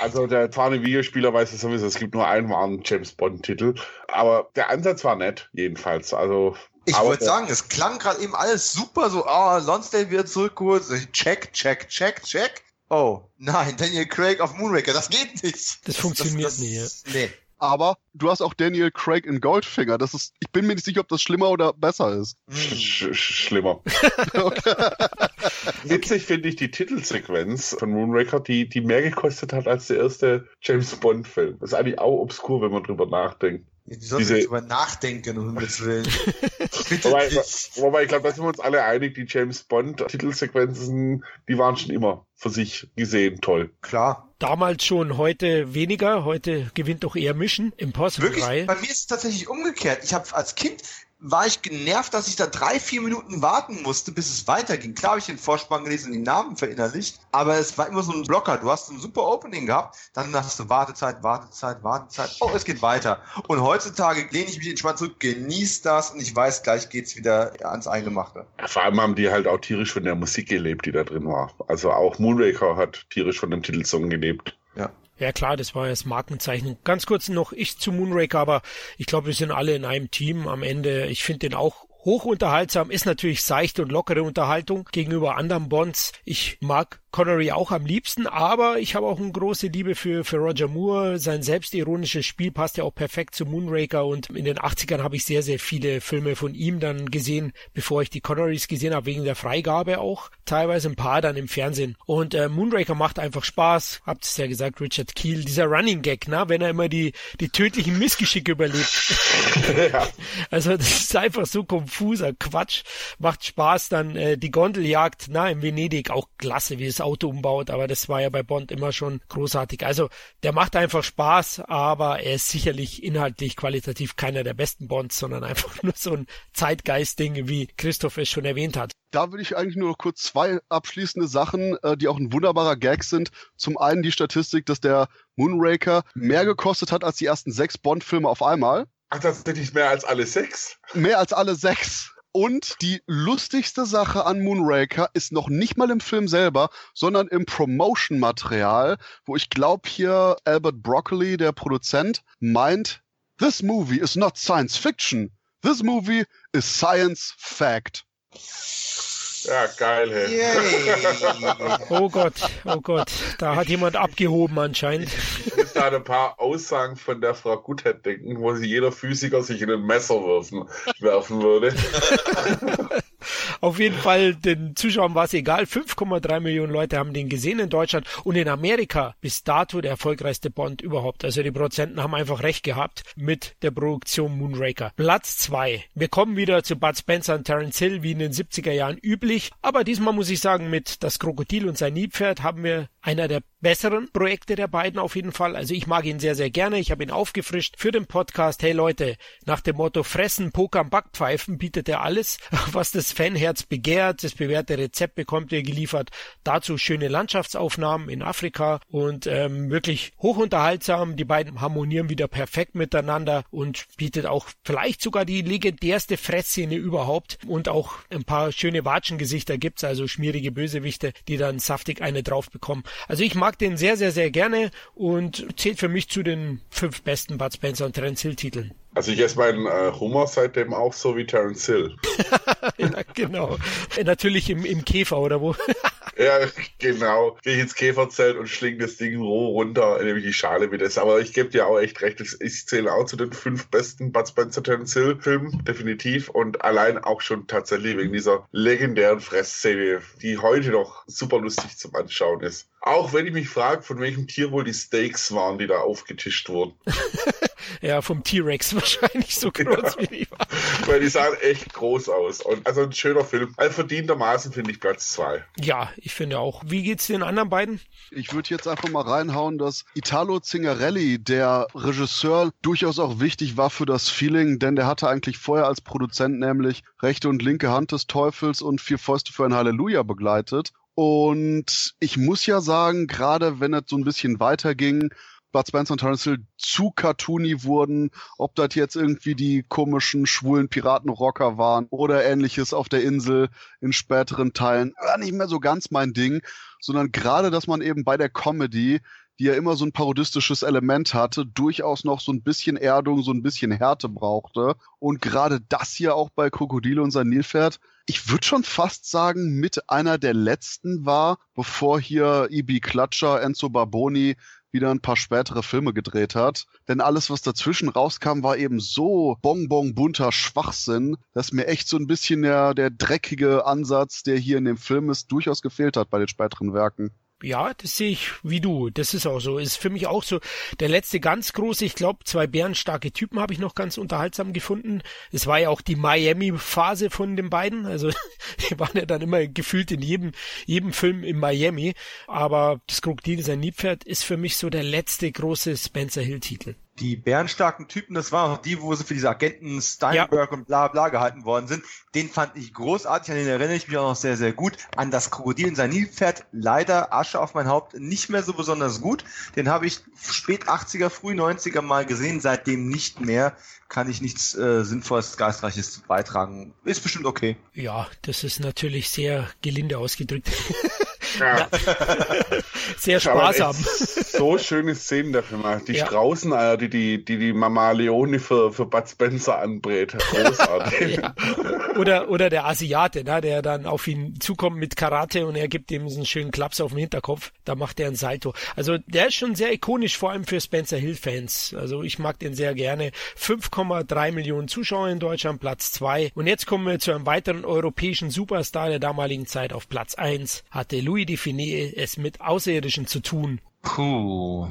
Also der erfahrene Videospieler weiß es sowieso, es gibt nur einen wahren James Bond-Titel. Aber der Ansatz war nett, jedenfalls. Also ich wollte sagen, es klang gerade eben alles super, so, ah, oh, Lonsdale wird zurückgeholt. Check, check, check, check. Oh, nein, Daniel Craig auf Moonraker, das geht nicht. Das funktioniert das, das, nie. Nee aber du hast auch Daniel Craig in Goldfinger. Das ist, ich bin mir nicht sicher, ob das schlimmer oder besser ist. Sch schlimmer. Witzig finde ich die Titelsequenz von Moonraker, die, die mehr gekostet hat als der erste James Bond-Film. Das ist eigentlich auch obskur, wenn man drüber nachdenkt. Die sollen Diese... drüber nachdenken, um Himmels Willen. wobei, wobei, ich glaube, da sind wir uns alle einig, die James Bond-Titelsequenzen, die waren schon immer für sich gesehen toll. Klar. Damals schon, heute weniger. Heute gewinnt doch eher Mission. Impossible Wirklich? 3. Bei mir ist es tatsächlich umgekehrt. Ich habe als Kind war ich genervt, dass ich da drei, vier Minuten warten musste, bis es weiterging. Klar habe ich den Vorspann gelesen und die Namen verinnerlicht, aber es war immer so ein Blocker. Du hast ein super Opening gehabt, dann hast du Wartezeit, Wartezeit, Wartezeit. Oh, es geht weiter. Und heutzutage lehne ich mich entspannt zurück, genieße das und ich weiß, gleich geht's wieder ans Eingemachte. Vor allem haben die halt auch tierisch von der Musik gelebt, die da drin war. Also auch Moonraker hat tierisch von dem Titelsong gelebt. Ja. Ja klar, das war das Markenzeichen. Ganz kurz noch ich zu Moonraker, aber ich glaube, wir sind alle in einem Team am Ende. Ich finde den auch hochunterhaltsam, ist natürlich seichte und lockere Unterhaltung gegenüber anderen Bonds. Ich mag Connery auch am liebsten, aber ich habe auch eine große Liebe für, für Roger Moore. Sein selbstironisches Spiel passt ja auch perfekt zu Moonraker und in den 80ern habe ich sehr, sehr viele Filme von ihm dann gesehen, bevor ich die Connerys gesehen habe, wegen der Freigabe auch. Teilweise ein paar dann im Fernsehen. Und äh, Moonraker macht einfach Spaß. Habt es ja gesagt, Richard Keel, dieser Running Gag, na, wenn er immer die, die tödlichen Missgeschicke überlebt. ja. Also das ist einfach so konfuser Quatsch. Macht Spaß dann äh, die Gondeljagd, na, in Venedig auch klasse, wie es Auto umbaut, aber das war ja bei Bond immer schon großartig. Also der macht einfach Spaß, aber er ist sicherlich inhaltlich qualitativ keiner der besten Bonds, sondern einfach nur so ein Zeitgeist-Ding, wie Christoph es schon erwähnt hat. Da würde ich eigentlich nur noch kurz zwei abschließende Sachen, äh, die auch ein wunderbarer Gag sind. Zum einen die Statistik, dass der Moonraker mehr gekostet hat als die ersten sechs Bond-Filme auf einmal. Ach, tatsächlich mehr als alle sechs? Mehr als alle sechs. Und die lustigste Sache an Moonraker ist noch nicht mal im Film selber, sondern im Promotion-Material, wo ich glaube hier Albert Broccoli, der Produzent, meint, This movie is not science fiction. This movie is science fact. Ja, geil, hey. oh Gott, oh Gott, da hat jemand abgehoben anscheinend. Ich muss da ein paar Aussagen von der Frau Guthead denken, wo sie jeder Physiker sich in ein Messer werfen, werfen würde. Auf jeden Fall, den Zuschauern war es egal. 5,3 Millionen Leute haben den gesehen in Deutschland und in Amerika bis dato der erfolgreichste Bond überhaupt. Also die Prozenten haben einfach recht gehabt mit der Produktion Moonraker. Platz zwei. Wir kommen wieder zu Bud Spencer und Terence Hill wie in den 70er Jahren üblich. Aber diesmal muss ich sagen, mit Das Krokodil und sein Nilpferd haben wir einer der besseren Projekte der beiden auf jeden Fall. Also ich mag ihn sehr, sehr gerne. Ich habe ihn aufgefrischt für den Podcast. Hey Leute, nach dem Motto Fressen, Pokern, Backpfeifen bietet er alles, was das Fanherz begehrt. Das bewährte Rezept bekommt er geliefert. Dazu schöne Landschaftsaufnahmen in Afrika und ähm, wirklich hochunterhaltsam. Die beiden harmonieren wieder perfekt miteinander und bietet auch vielleicht sogar die legendärste Fressszene überhaupt und auch ein paar schöne Watschengesichter gibt's, also schmierige Bösewichte, die dann saftig eine drauf bekommen. Also ich mag den sehr, sehr, sehr gerne und zählt für mich zu den fünf besten Bud Spencer und Terence Hill Titeln. Also ich esse meinen äh, Hummer seitdem auch so wie Terence Hill. ja, genau. Natürlich im, im Käfer, oder wo? ja, genau. Gehe ich ins Käferzelt und schling das Ding roh runter, nehme ich die Schale mit. Das. Aber ich gebe dir auch echt recht. Ich zähle auch zu den fünf besten Bud Spencer Terence Hill Filmen, definitiv. Und allein auch schon tatsächlich wegen dieser legendären Fressszene, die heute noch super lustig zum Anschauen ist. Auch wenn ich mich frage, von welchem Tier wohl die Steaks waren, die da aufgetischt wurden. ja, vom T-Rex wahrscheinlich so groß ja, wie die waren. Weil die sahen echt groß aus. Und also ein schöner Film. Also verdientermaßen finde ich Platz zwei. Ja, ich finde auch. Wie geht's den anderen beiden? Ich würde jetzt einfach mal reinhauen, dass Italo Zingarelli, der Regisseur, durchaus auch wichtig war für das Feeling, denn der hatte eigentlich vorher als Produzent nämlich rechte und linke Hand des Teufels und vier Fäuste für ein Halleluja begleitet. Und ich muss ja sagen, gerade wenn es so ein bisschen weiterging, Bud Spencer und Terence Hill zu cartoony wurden, ob das jetzt irgendwie die komischen schwulen Piratenrocker waren oder ähnliches auf der Insel in späteren Teilen, war nicht mehr so ganz mein Ding, sondern gerade, dass man eben bei der Comedy, die ja immer so ein parodistisches Element hatte, durchaus noch so ein bisschen Erdung, so ein bisschen Härte brauchte. Und gerade das hier auch bei Krokodile und sein Nilpferd, ich würde schon fast sagen, mit einer der letzten war, bevor hier Ibi Klatscher, Enzo Barboni wieder ein paar spätere Filme gedreht hat. Denn alles, was dazwischen rauskam, war eben so bonbon bunter Schwachsinn, dass mir echt so ein bisschen der, der dreckige Ansatz, der hier in dem Film ist, durchaus gefehlt hat bei den späteren Werken. Ja, das sehe ich wie du. Das ist auch so. Ist für mich auch so der letzte ganz große. Ich glaube, zwei bärenstarke Typen habe ich noch ganz unterhaltsam gefunden. Es war ja auch die Miami-Phase von den beiden. Also die waren ja dann immer gefühlt in jedem jedem Film in Miami. Aber das Krokodil ist ein Niepferd ist für mich so der letzte große Spencer Hill-Titel die bärenstarken Typen, das waren auch die, wo sie für diese Agenten Steinberg ja. und bla bla gehalten worden sind. Den fand ich großartig, an den erinnere ich mich auch noch sehr, sehr gut. An das Krokodil in sein Nilpferd, leider Asche auf mein Haupt, nicht mehr so besonders gut. Den habe ich spät 80er, früh 90er mal gesehen, seitdem nicht mehr kann ich nichts äh, Sinnvolles, Geistreiches beitragen. Ist bestimmt okay. Ja, das ist natürlich sehr gelinde ausgedrückt. Ja. Sehr sparsam. So schöne Szenen der Film. Die ja. Straußeneier, die die, die die Mama Leone für, für Bud Spencer anbrät. Großartig. ja. oder, oder der Asiate, ne, der dann auf ihn zukommt mit Karate und er gibt ihm einen schönen Klaps auf den Hinterkopf. Da macht er ein Salto. Also der ist schon sehr ikonisch, vor allem für Spencer Hill Fans. Also ich mag den sehr gerne. 5,3 Millionen Zuschauer in Deutschland, Platz 2. Und jetzt kommen wir zu einem weiteren europäischen Superstar der damaligen Zeit auf Platz 1. Hatte Louis Louis es mit Außerirdischen zu tun? Puh.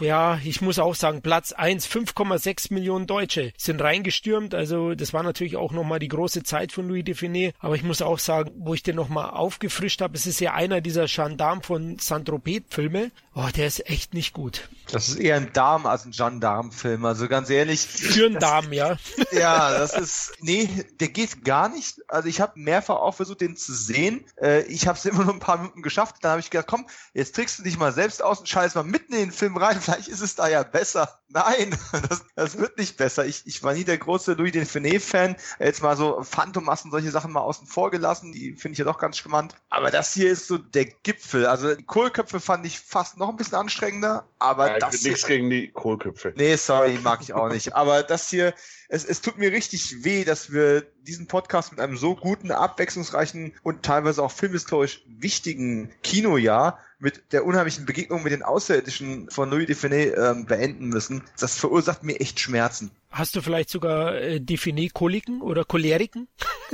Ja, ich muss auch sagen, Platz 1, 5,6 Millionen Deutsche sind reingestürmt. Also das war natürlich auch nochmal die große Zeit von Louis Define. Aber ich muss auch sagen, wo ich den nochmal aufgefrischt habe, es ist ja einer dieser Gendarme von Saint-Tropez-Filme. Oh, der ist echt nicht gut. Das ist eher ein Darm als ein Gendarm-Film. Also ganz ehrlich. Für einen Darm, ja. Ja, das ist, nee, der geht gar nicht. Also ich habe mehrfach auch versucht, den zu sehen. Äh, ich habe es immer nur ein paar Minuten geschafft. Dann habe ich gedacht, komm, jetzt trickst du dich mal selbst aus und scheiß mal mitten in den Film rein vielleicht ist es da ja besser. Nein, das, das wird nicht besser. Ich, ich war nie der große Louis Define-Fan. Jetzt mal so Phantomassen, solche Sachen mal außen vor gelassen. Die finde ich ja doch ganz spannend. Aber das hier ist so der Gipfel. Also die Kohlköpfe fand ich fast noch ein bisschen anstrengender. Aber ja, das nichts gegen die Kohlköpfe. Nee, sorry, mag ich auch nicht. Aber das hier, es, es tut mir richtig weh, dass wir diesen Podcast mit einem so guten, abwechslungsreichen und teilweise auch filmhistorisch wichtigen Kinojahr mit der unheimlichen Begegnung mit den Außerirdischen von Louis Define ähm, beenden müssen. Das verursacht mir echt Schmerzen. Hast du vielleicht sogar äh, Define-Koliken oder Choleriken?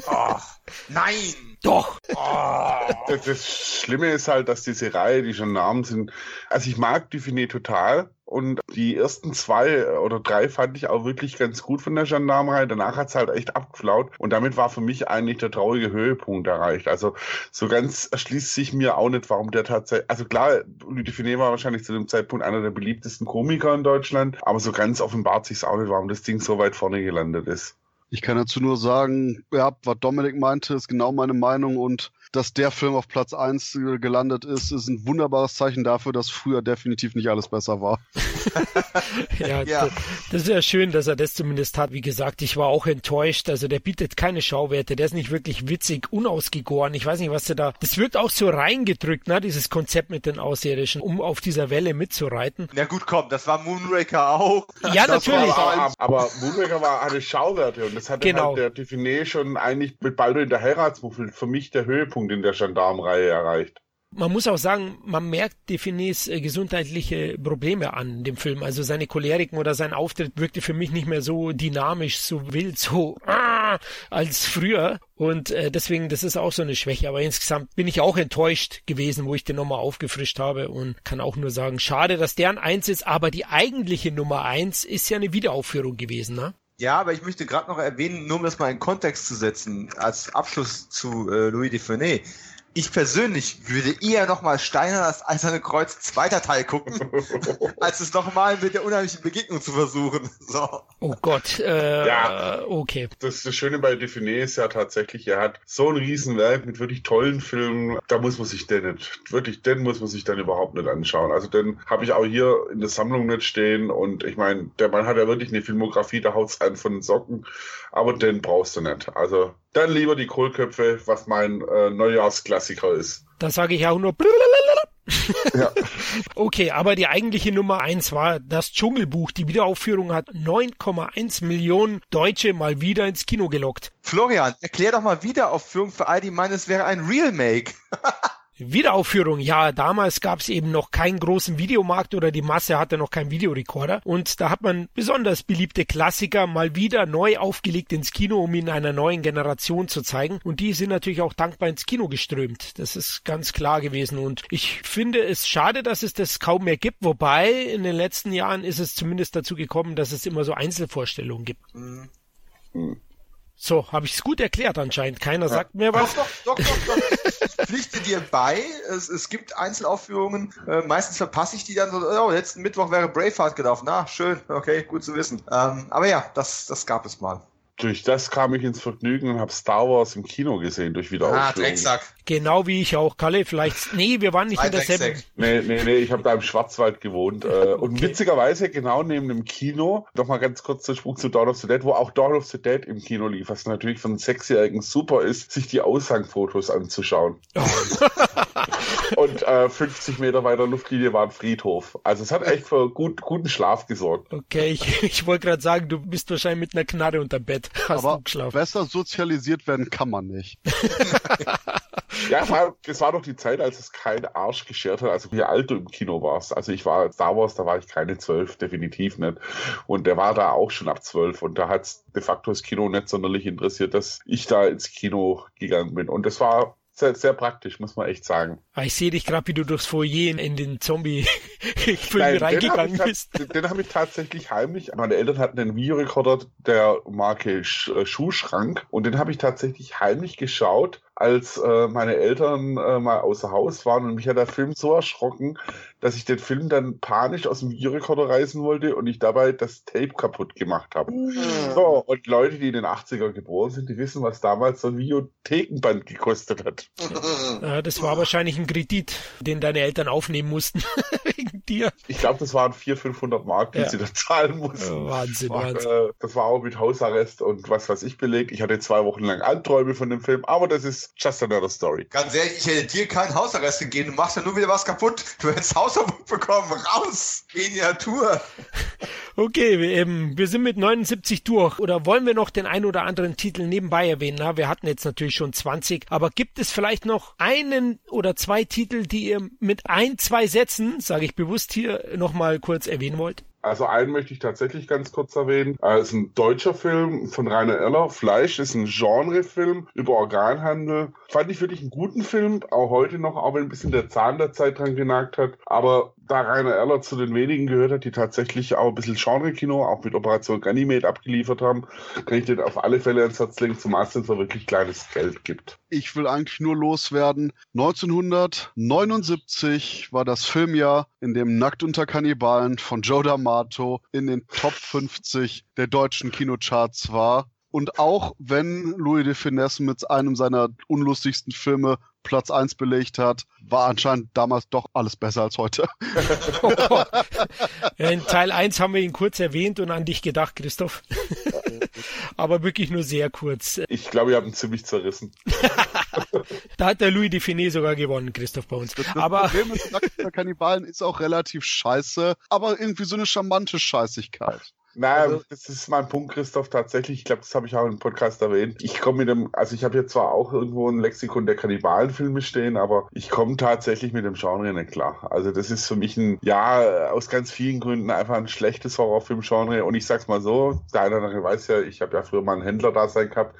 Oh, nein! Doch! Oh. Das, das Schlimme ist halt, dass diese Reihe, die schon Namen sind, also ich mag Define total, und die ersten zwei oder drei fand ich auch wirklich ganz gut von der Gendarmerei. Danach hat es halt echt abgeflaut. Und damit war für mich eigentlich der traurige Höhepunkt erreicht. Also so ganz erschließt sich mir auch nicht, warum der tatsächlich. Also klar, Louis Finet war wahrscheinlich zu dem Zeitpunkt einer der beliebtesten Komiker in Deutschland. Aber so ganz offenbart sich auch nicht, warum das Ding so weit vorne gelandet ist. Ich kann dazu nur sagen, ja, was Dominik meinte, ist genau meine Meinung und dass der Film auf Platz 1 äh, gelandet ist, ist ein wunderbares Zeichen dafür, dass früher definitiv nicht alles besser war. ja, ja, das ist ja schön, dass er das zumindest hat. Wie gesagt, ich war auch enttäuscht. Also der bietet keine Schauwerte, der ist nicht wirklich witzig, unausgegoren. Ich weiß nicht, was er da. Das wird auch so reingedrückt, ne, dieses Konzept mit den Außerirdischen, um auf dieser Welle mitzureiten. Na gut, komm, das war Moonraker auch. Ja, das natürlich. War, aber Moonraker war, hatte Schauwerte und das hatte genau. halt der Define schon eigentlich mit Baldwin der Heiratsmuffel für mich der Höhepunkt Höhepunkt in der Gendarmenreihe erreicht. Man muss auch sagen, man merkt Defines äh, gesundheitliche Probleme an dem Film. Also seine Choleriken oder sein Auftritt wirkte für mich nicht mehr so dynamisch, so wild, so ah, als früher. Und äh, deswegen, das ist auch so eine Schwäche. Aber insgesamt bin ich auch enttäuscht gewesen, wo ich den nochmal aufgefrischt habe und kann auch nur sagen, schade, dass der ein Eins ist. Aber die eigentliche Nummer eins ist ja eine Wiederaufführung gewesen, ne? Ja, aber ich möchte gerade noch erwähnen, nur um das mal in Kontext zu setzen, als Abschluss zu äh, Louis de Funès. Ich persönlich würde eher nochmal Steiner das Eiserne Kreuz zweiter Teil gucken, als es nochmal mit der unheimlichen Begegnung zu versuchen. So. Oh Gott, äh, ja, okay. Das, das Schöne bei Define ist ja tatsächlich, er hat so ein Riesenwerk mit wirklich tollen Filmen, da muss man sich den nicht, wirklich, den muss man sich dann überhaupt nicht anschauen. Also den habe ich auch hier in der Sammlung nicht stehen und ich meine, der Mann hat ja wirklich eine Filmografie, da haut's einen von den Socken, aber den brauchst du nicht. Also dann lieber die Kohlköpfe, was mein äh, Neujahrsklassiker ist. Da sage ich auch nur. ja. Okay, aber die eigentliche Nummer eins war das Dschungelbuch. Die Wiederaufführung hat 9,1 Millionen Deutsche mal wieder ins Kino gelockt. Florian, erklär doch mal Wiederaufführung für all die meinen, es wäre ein Remake. Wiederaufführung, ja, damals gab es eben noch keinen großen Videomarkt oder die Masse hatte noch keinen Videorekorder und da hat man besonders beliebte Klassiker mal wieder neu aufgelegt ins Kino, um ihn einer neuen Generation zu zeigen und die sind natürlich auch dankbar ins Kino geströmt. Das ist ganz klar gewesen und ich finde es schade, dass es das kaum mehr gibt, wobei in den letzten Jahren ist es zumindest dazu gekommen, dass es immer so Einzelvorstellungen gibt. Mhm. So, habe ich es gut erklärt anscheinend. Keiner ja. sagt mir was. Doch, doch, doch, doch, doch. Ich pflichte dir bei. Es, es gibt Einzelaufführungen. Äh, meistens verpasse ich die dann so, oh, letzten Mittwoch wäre Braveheart gelaufen. Na, schön, okay, gut zu wissen. Ähm, aber ja, das, das gab es mal durch das kam ich ins Vergnügen und habe Star Wars im Kino gesehen, durch Wiederaufführung. Ah, Drecksack. Genau wie ich auch, Kalle. Vielleicht, nee, wir waren nicht in derselben. Nee, nee, nee, ich habe da im Schwarzwald gewohnt. Äh, und okay. witzigerweise genau neben dem Kino, noch mal ganz kurz der Sprung zu Dawn of the Dead, wo auch Dawn of the Dead im Kino lief, was natürlich für einen Sechsjährigen super ist, sich die Aushangfotos anzuschauen. Und äh, 50 Meter weiter Luftlinie war ein Friedhof. Also es hat echt für gut, guten Schlaf gesorgt. Okay, ich, ich wollte gerade sagen, du bist wahrscheinlich mit einer Knarre unter Bett. Hast Aber besser sozialisiert werden kann man nicht. ja, es war, es war doch die Zeit, als es kein Arsch geschert hat, also wie alt du im Kino warst. Also ich war Star Wars, da war ich keine zwölf, definitiv nicht. Und der war da auch schon ab zwölf und da hat es de facto das Kino nicht sonderlich interessiert, dass ich da ins Kino gegangen bin. Und das war sehr, sehr praktisch, muss man echt sagen. Ah, ich sehe dich gerade, wie du durchs Foyer in den Zombie-Film reingegangen bist. Den, den habe ich tatsächlich heimlich. Meine Eltern hatten einen Videorekorder der Marke Sch äh, Schuhschrank und den habe ich tatsächlich heimlich geschaut als äh, meine Eltern äh, mal außer Haus waren und mich hat der Film so erschrocken, dass ich den Film dann panisch aus dem Videorekorder reißen wollte und ich dabei das Tape kaputt gemacht habe. Mhm. So, und Leute, die in den 80er geboren sind, die wissen, was damals so ein Videothekenband gekostet hat. Ja, das war wahrscheinlich ein Kredit, den deine Eltern aufnehmen mussten wegen dir. Ich glaube, das waren 400, 500 Mark, die ja. sie da zahlen mussten. Wahnsinn, Wahnsinn. Äh, das war auch mit Hausarrest und was weiß ich belegt. Ich hatte zwei Wochen lang Albträume von dem Film, aber das ist just another story. Ganz ehrlich, ich hätte dir keinen Hausarrest gegeben. Du machst ja nur wieder was kaputt. Du hättest Hausverbot bekommen. Raus! Miniatur! Okay, ähm, wir sind mit 79 durch. Oder wollen wir noch den ein oder anderen Titel nebenbei erwähnen? Na, wir hatten jetzt natürlich schon 20. Aber gibt es vielleicht noch einen oder zwei Titel, die ihr mit ein, zwei Sätzen, sage ich bewusst hier, nochmal kurz erwähnen wollt? Also einen möchte ich tatsächlich ganz kurz erwähnen. Es ist ein deutscher Film von Rainer Erler. Fleisch ist ein Genrefilm über Organhandel. Fand ich wirklich einen guten Film, auch heute noch, auch wenn ein bisschen der Zahn der Zeit dran genagt hat. Aber da Rainer Erler zu den wenigen gehört hat, die tatsächlich auch ein bisschen Genre-Kino, auch mit Operation Ganymede abgeliefert haben, kann ich den auf alle Fälle ans Herz legen, zumal es so wirklich kleines Geld gibt. Ich will eigentlich nur loswerden. 1979 war das Filmjahr, in dem Nackt unter Kannibalen von Joe D'Amato in den Top 50 der deutschen Kinocharts war. Und auch wenn Louis de Finesse mit einem seiner unlustigsten Filme Platz 1 belegt hat, war anscheinend damals doch alles besser als heute. In Teil 1 haben wir ihn kurz erwähnt und an dich gedacht, Christoph. Aber wirklich nur sehr kurz. Ich glaube, ihr habt ihn ziemlich zerrissen. da hat der Louis de Finet sogar gewonnen, Christoph, bei uns. Das, das aber Problem mit Kannibalen ist auch relativ scheiße, aber irgendwie so eine charmante Scheißigkeit. Naja, also, das ist mein Punkt, Christoph, tatsächlich. Ich glaube, das habe ich auch im Podcast erwähnt. Ich komme mit dem, also ich habe jetzt zwar auch irgendwo ein Lexikon der Kannibalenfilme stehen, aber ich komme tatsächlich mit dem Genre nicht klar. Also das ist für mich ein, ja, aus ganz vielen Gründen einfach ein schlechtes Horrorfilm-Genre. Und ich sag's mal so, der eine oder andere weiß ja, ich habe ja früher mal einen Händler da sein gehabt.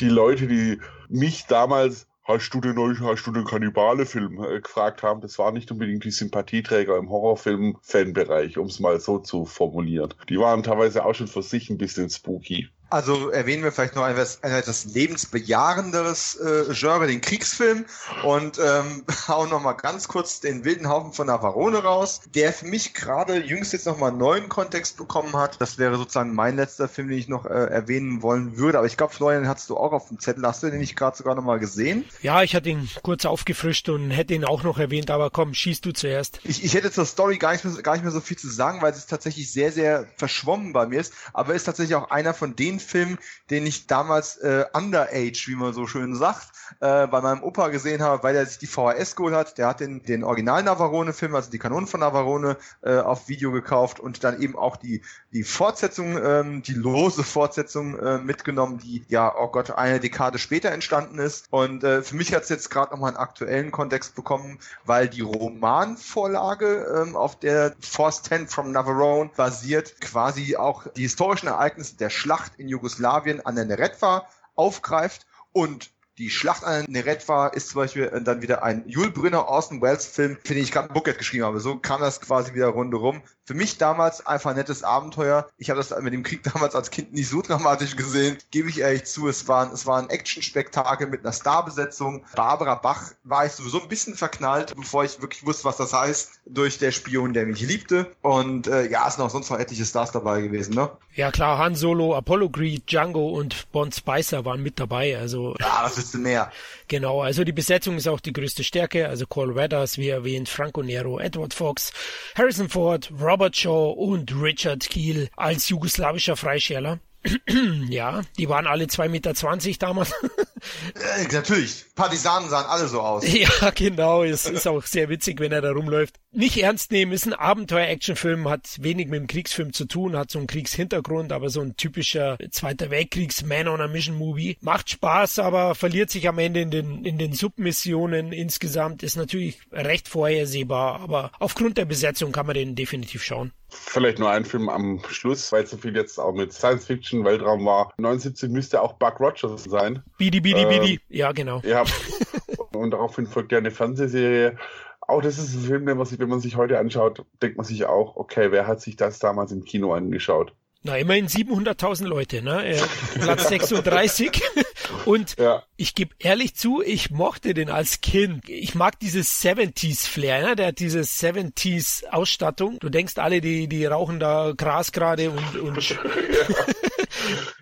Die Leute, die mich damals hast du den hast du den Kannibale-Film äh, gefragt haben, das war nicht unbedingt die Sympathieträger im Horrorfilm-Fanbereich, um es mal so zu formulieren. Die waren teilweise auch schon für sich ein bisschen spooky. Also erwähnen wir vielleicht noch ein, ein etwas lebensbejahenderes äh, Genre, den Kriegsfilm und ähm, hauen noch mal ganz kurz den wilden Haufen von Navarone raus, der für mich gerade jüngst jetzt noch mal einen neuen Kontext bekommen hat. Das wäre sozusagen mein letzter Film, den ich noch äh, erwähnen wollen würde. Aber ich glaube, Florian, hast du auch auf dem Zettel, hast du den nicht gerade sogar noch mal gesehen? Ja, ich hatte ihn kurz aufgefrischt und hätte ihn auch noch erwähnt, aber komm, schießt du zuerst. Ich, ich hätte zur Story gar nicht, mehr, gar nicht mehr so viel zu sagen, weil es tatsächlich sehr, sehr verschwommen bei mir ist, aber ist tatsächlich auch einer von den Film, den ich damals äh, underage, wie man so schön sagt, äh, bei meinem Opa gesehen habe, weil er sich die VHS geholt hat. Der hat den, den Original Navarone-Film, also die Kanonen von Navarone, äh, auf Video gekauft und dann eben auch die, die Fortsetzung, ähm, die lose Fortsetzung äh, mitgenommen, die ja, oh Gott, eine Dekade später entstanden ist. Und äh, für mich hat es jetzt gerade nochmal einen aktuellen Kontext bekommen, weil die Romanvorlage, ähm, auf der Force 10 from Navarone basiert, quasi auch die historischen Ereignisse der Schlacht in Jugoslawien an der Neretva aufgreift und die Schlacht an der Neretva ist zum Beispiel äh, dann wieder ein Jules Brünner Orson Welles Film, für den ich gerade ein Booklet geschrieben habe. So kam das quasi wieder rundherum. Für mich damals einfach ein nettes Abenteuer. Ich habe das mit dem Krieg damals als Kind nicht so dramatisch gesehen, gebe ich ehrlich zu. Es war, es war ein Action-Spektakel mit einer Starbesetzung. Barbara Bach war ich sowieso ein bisschen verknallt, bevor ich wirklich wusste, was das heißt, durch der Spion, der mich liebte. Und äh, ja, es sind auch sonst noch etliche Stars dabei gewesen, ne? Ja klar, Han Solo, Apollo Creed, Django und Bond Spicer waren mit dabei. Also ja, was willst du mehr? Genau, also die Besetzung ist auch die größte Stärke. Also Cole Weathers, wie erwähnt, Franco Nero, Edward Fox, Harrison Ford, Robert Shaw und Richard Keel als jugoslawischer Freischärler. ja, die waren alle 2,20 Meter damals. äh, natürlich, Partisanen sahen alle so aus. Ja, genau, es ist auch sehr witzig, wenn er da rumläuft. Nicht ernst nehmen, ist ein Abenteuer-Action-Film, hat wenig mit dem Kriegsfilm zu tun, hat so einen Kriegshintergrund, aber so ein typischer Zweiter Weltkriegs-Man-on-a-Mission-Movie. Macht Spaß, aber verliert sich am Ende in den, in den Submissionen insgesamt, ist natürlich recht vorhersehbar, aber aufgrund der Besetzung kann man den definitiv schauen. Vielleicht nur ein Film am Schluss, weil so viel jetzt auch mit Science Fiction, Weltraum war. 79 müsste auch Buck Rogers sein. Bidi, Bidi, ähm, Bidi. Ja, genau. Ja. Und daraufhin folgt ja eine Fernsehserie. Auch das ist ein Film, den man sich, wenn man sich heute anschaut, denkt man sich auch, okay, wer hat sich das damals im Kino angeschaut? Na, immerhin 700.000 Leute, ne? Platz 36. Und ja. ich gebe ehrlich zu, ich mochte den als Kind. Ich mag dieses 70s Flair, ne? Der hat diese 70s Ausstattung. Du denkst alle, die, die rauchen da Gras gerade und, und.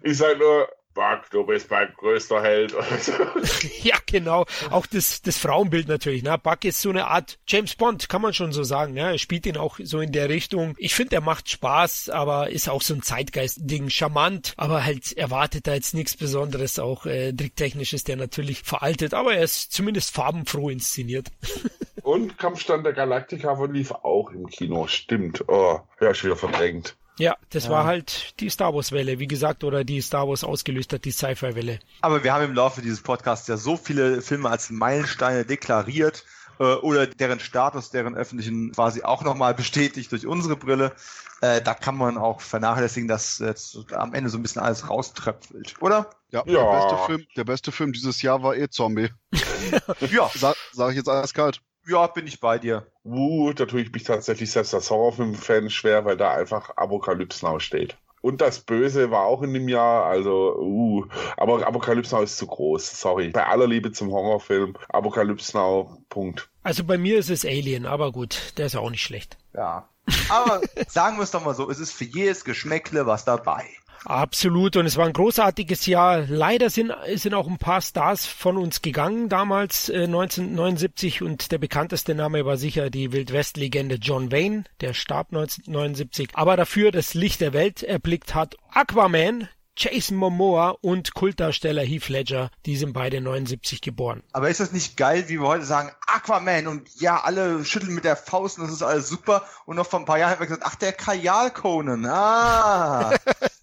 Ich sag nur, Buck, du bist mein größter Held. ja, genau. Auch das, das Frauenbild natürlich. Ne? Buck ist so eine Art James Bond, kann man schon so sagen. Ne? Er spielt ihn auch so in der Richtung. Ich finde, er macht Spaß, aber ist auch so ein Zeitgeist-Ding. Charmant, aber halt erwartet da jetzt nichts Besonderes. Auch äh, tricktechnisch ist der natürlich veraltet, aber er ist zumindest farbenfroh inszeniert. Und Kampfstand der Galaktika lief auch im Kino. Stimmt. Oh, ja, schon wieder verdrängt. Ja, das ja. war halt die Star Wars Welle, wie gesagt, oder die Star Wars ausgelöst hat, die Sci-Fi Welle. Aber wir haben im Laufe dieses Podcasts ja so viele Filme als Meilensteine deklariert äh, oder deren Status, deren öffentlichen quasi auch nochmal bestätigt durch unsere Brille. Äh, da kann man auch vernachlässigen, dass jetzt am Ende so ein bisschen alles rauströpfelt, oder? Ja, ja. Der, beste Film, der beste Film dieses Jahr war eh Zombie. ja. Sa sag ich jetzt alles kalt. Ja, bin ich bei dir. Uh, da tue ich mich tatsächlich selbst als Horrorfilm-Fan schwer, weil da einfach Apokalypse Now steht. Und das Böse war auch in dem Jahr, also, uh, aber Apokalypse Now ist zu groß, sorry. Bei aller Liebe zum Horrorfilm, Apokalypse Now, Punkt. Also bei mir ist es Alien, aber gut, der ist auch nicht schlecht. Ja. Aber sagen wir es doch mal so, es ist für jedes Geschmäckle was dabei. Absolut. Und es war ein großartiges Jahr. Leider sind, sind auch ein paar Stars von uns gegangen damals, äh, 1979. Und der bekannteste Name war sicher die Wildwest-Legende John Wayne. Der starb 1979. Aber dafür das Licht der Welt erblickt hat Aquaman, Jason Momoa und Kultdarsteller Heath Ledger, die sind beide 79 geboren. Aber ist das nicht geil, wie wir heute sagen, Aquaman und ja, alle schütteln mit der Faust und das ist alles super und noch vor ein paar Jahren haben wir gesagt, ach, der Kajal Conan, ah.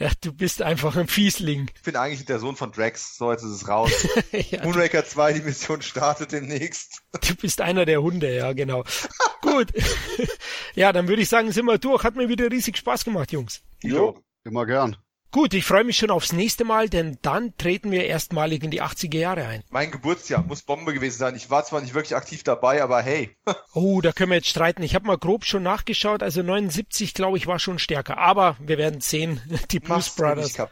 ja, du bist einfach ein Fiesling. Ich bin eigentlich der Sohn von Drax, so jetzt ist es raus. ja, Moonraker 2, die Mission startet demnächst. Du bist einer der Hunde, ja, genau. Gut. ja, dann würde ich sagen, sind wir durch. Hat mir wieder riesig Spaß gemacht, Jungs. Jo, immer gern. Gut, ich freue mich schon aufs nächste Mal, denn dann treten wir erstmalig in die 80er Jahre ein. Mein Geburtsjahr muss Bombe gewesen sein. Ich war zwar nicht wirklich aktiv dabei, aber hey. oh, da können wir jetzt streiten. Ich habe mal grob schon nachgeschaut, also 79, glaube ich, war schon stärker. Aber wir werden sehen. Die Blues Brothers.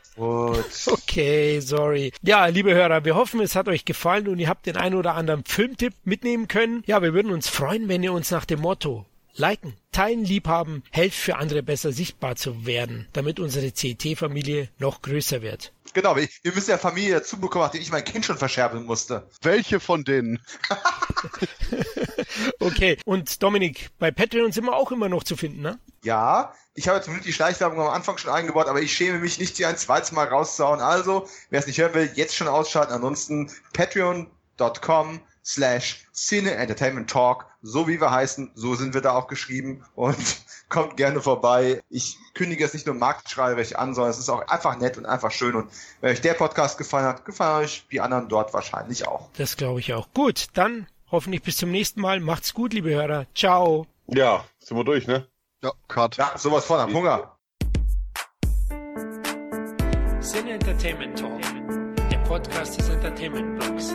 Okay, sorry. Ja, liebe Hörer, wir hoffen, es hat euch gefallen und ihr habt den ein oder anderen Filmtipp mitnehmen können. Ja, wir würden uns freuen, wenn ihr uns nach dem Motto liken, teilen, liebhaben, hilft für andere besser sichtbar zu werden, damit unsere CT-Familie noch größer wird. Genau, wir, müssen ja Familie dazu bekommen, nachdem ich mein Kind schon verscherben musste. Welche von denen? okay, und Dominik, bei Patreon sind wir auch immer noch zu finden, ne? Ja, ich habe zumindest die Schleichwerbung am Anfang schon eingebaut, aber ich schäme mich nicht, die ein zweites Mal rauszuhauen. Also, wer es nicht hören will, jetzt schon ausschalten. Ansonsten patreon.com slash Cine Entertainment Talk. So wie wir heißen, so sind wir da auch geschrieben und kommt gerne vorbei. Ich kündige es nicht nur marktschreierisch an, sondern es ist auch einfach nett und einfach schön. Und wenn euch der Podcast gefallen hat, gefallen euch die anderen dort wahrscheinlich auch. Das glaube ich auch. Gut, dann hoffentlich bis zum nächsten Mal. Macht's gut, liebe Hörer. Ciao. Ja, sind wir durch, ne? Ja, Cut. Ja, sowas von am Hunger. Cine Entertainment Talk, der Podcast des Entertainment Blogs.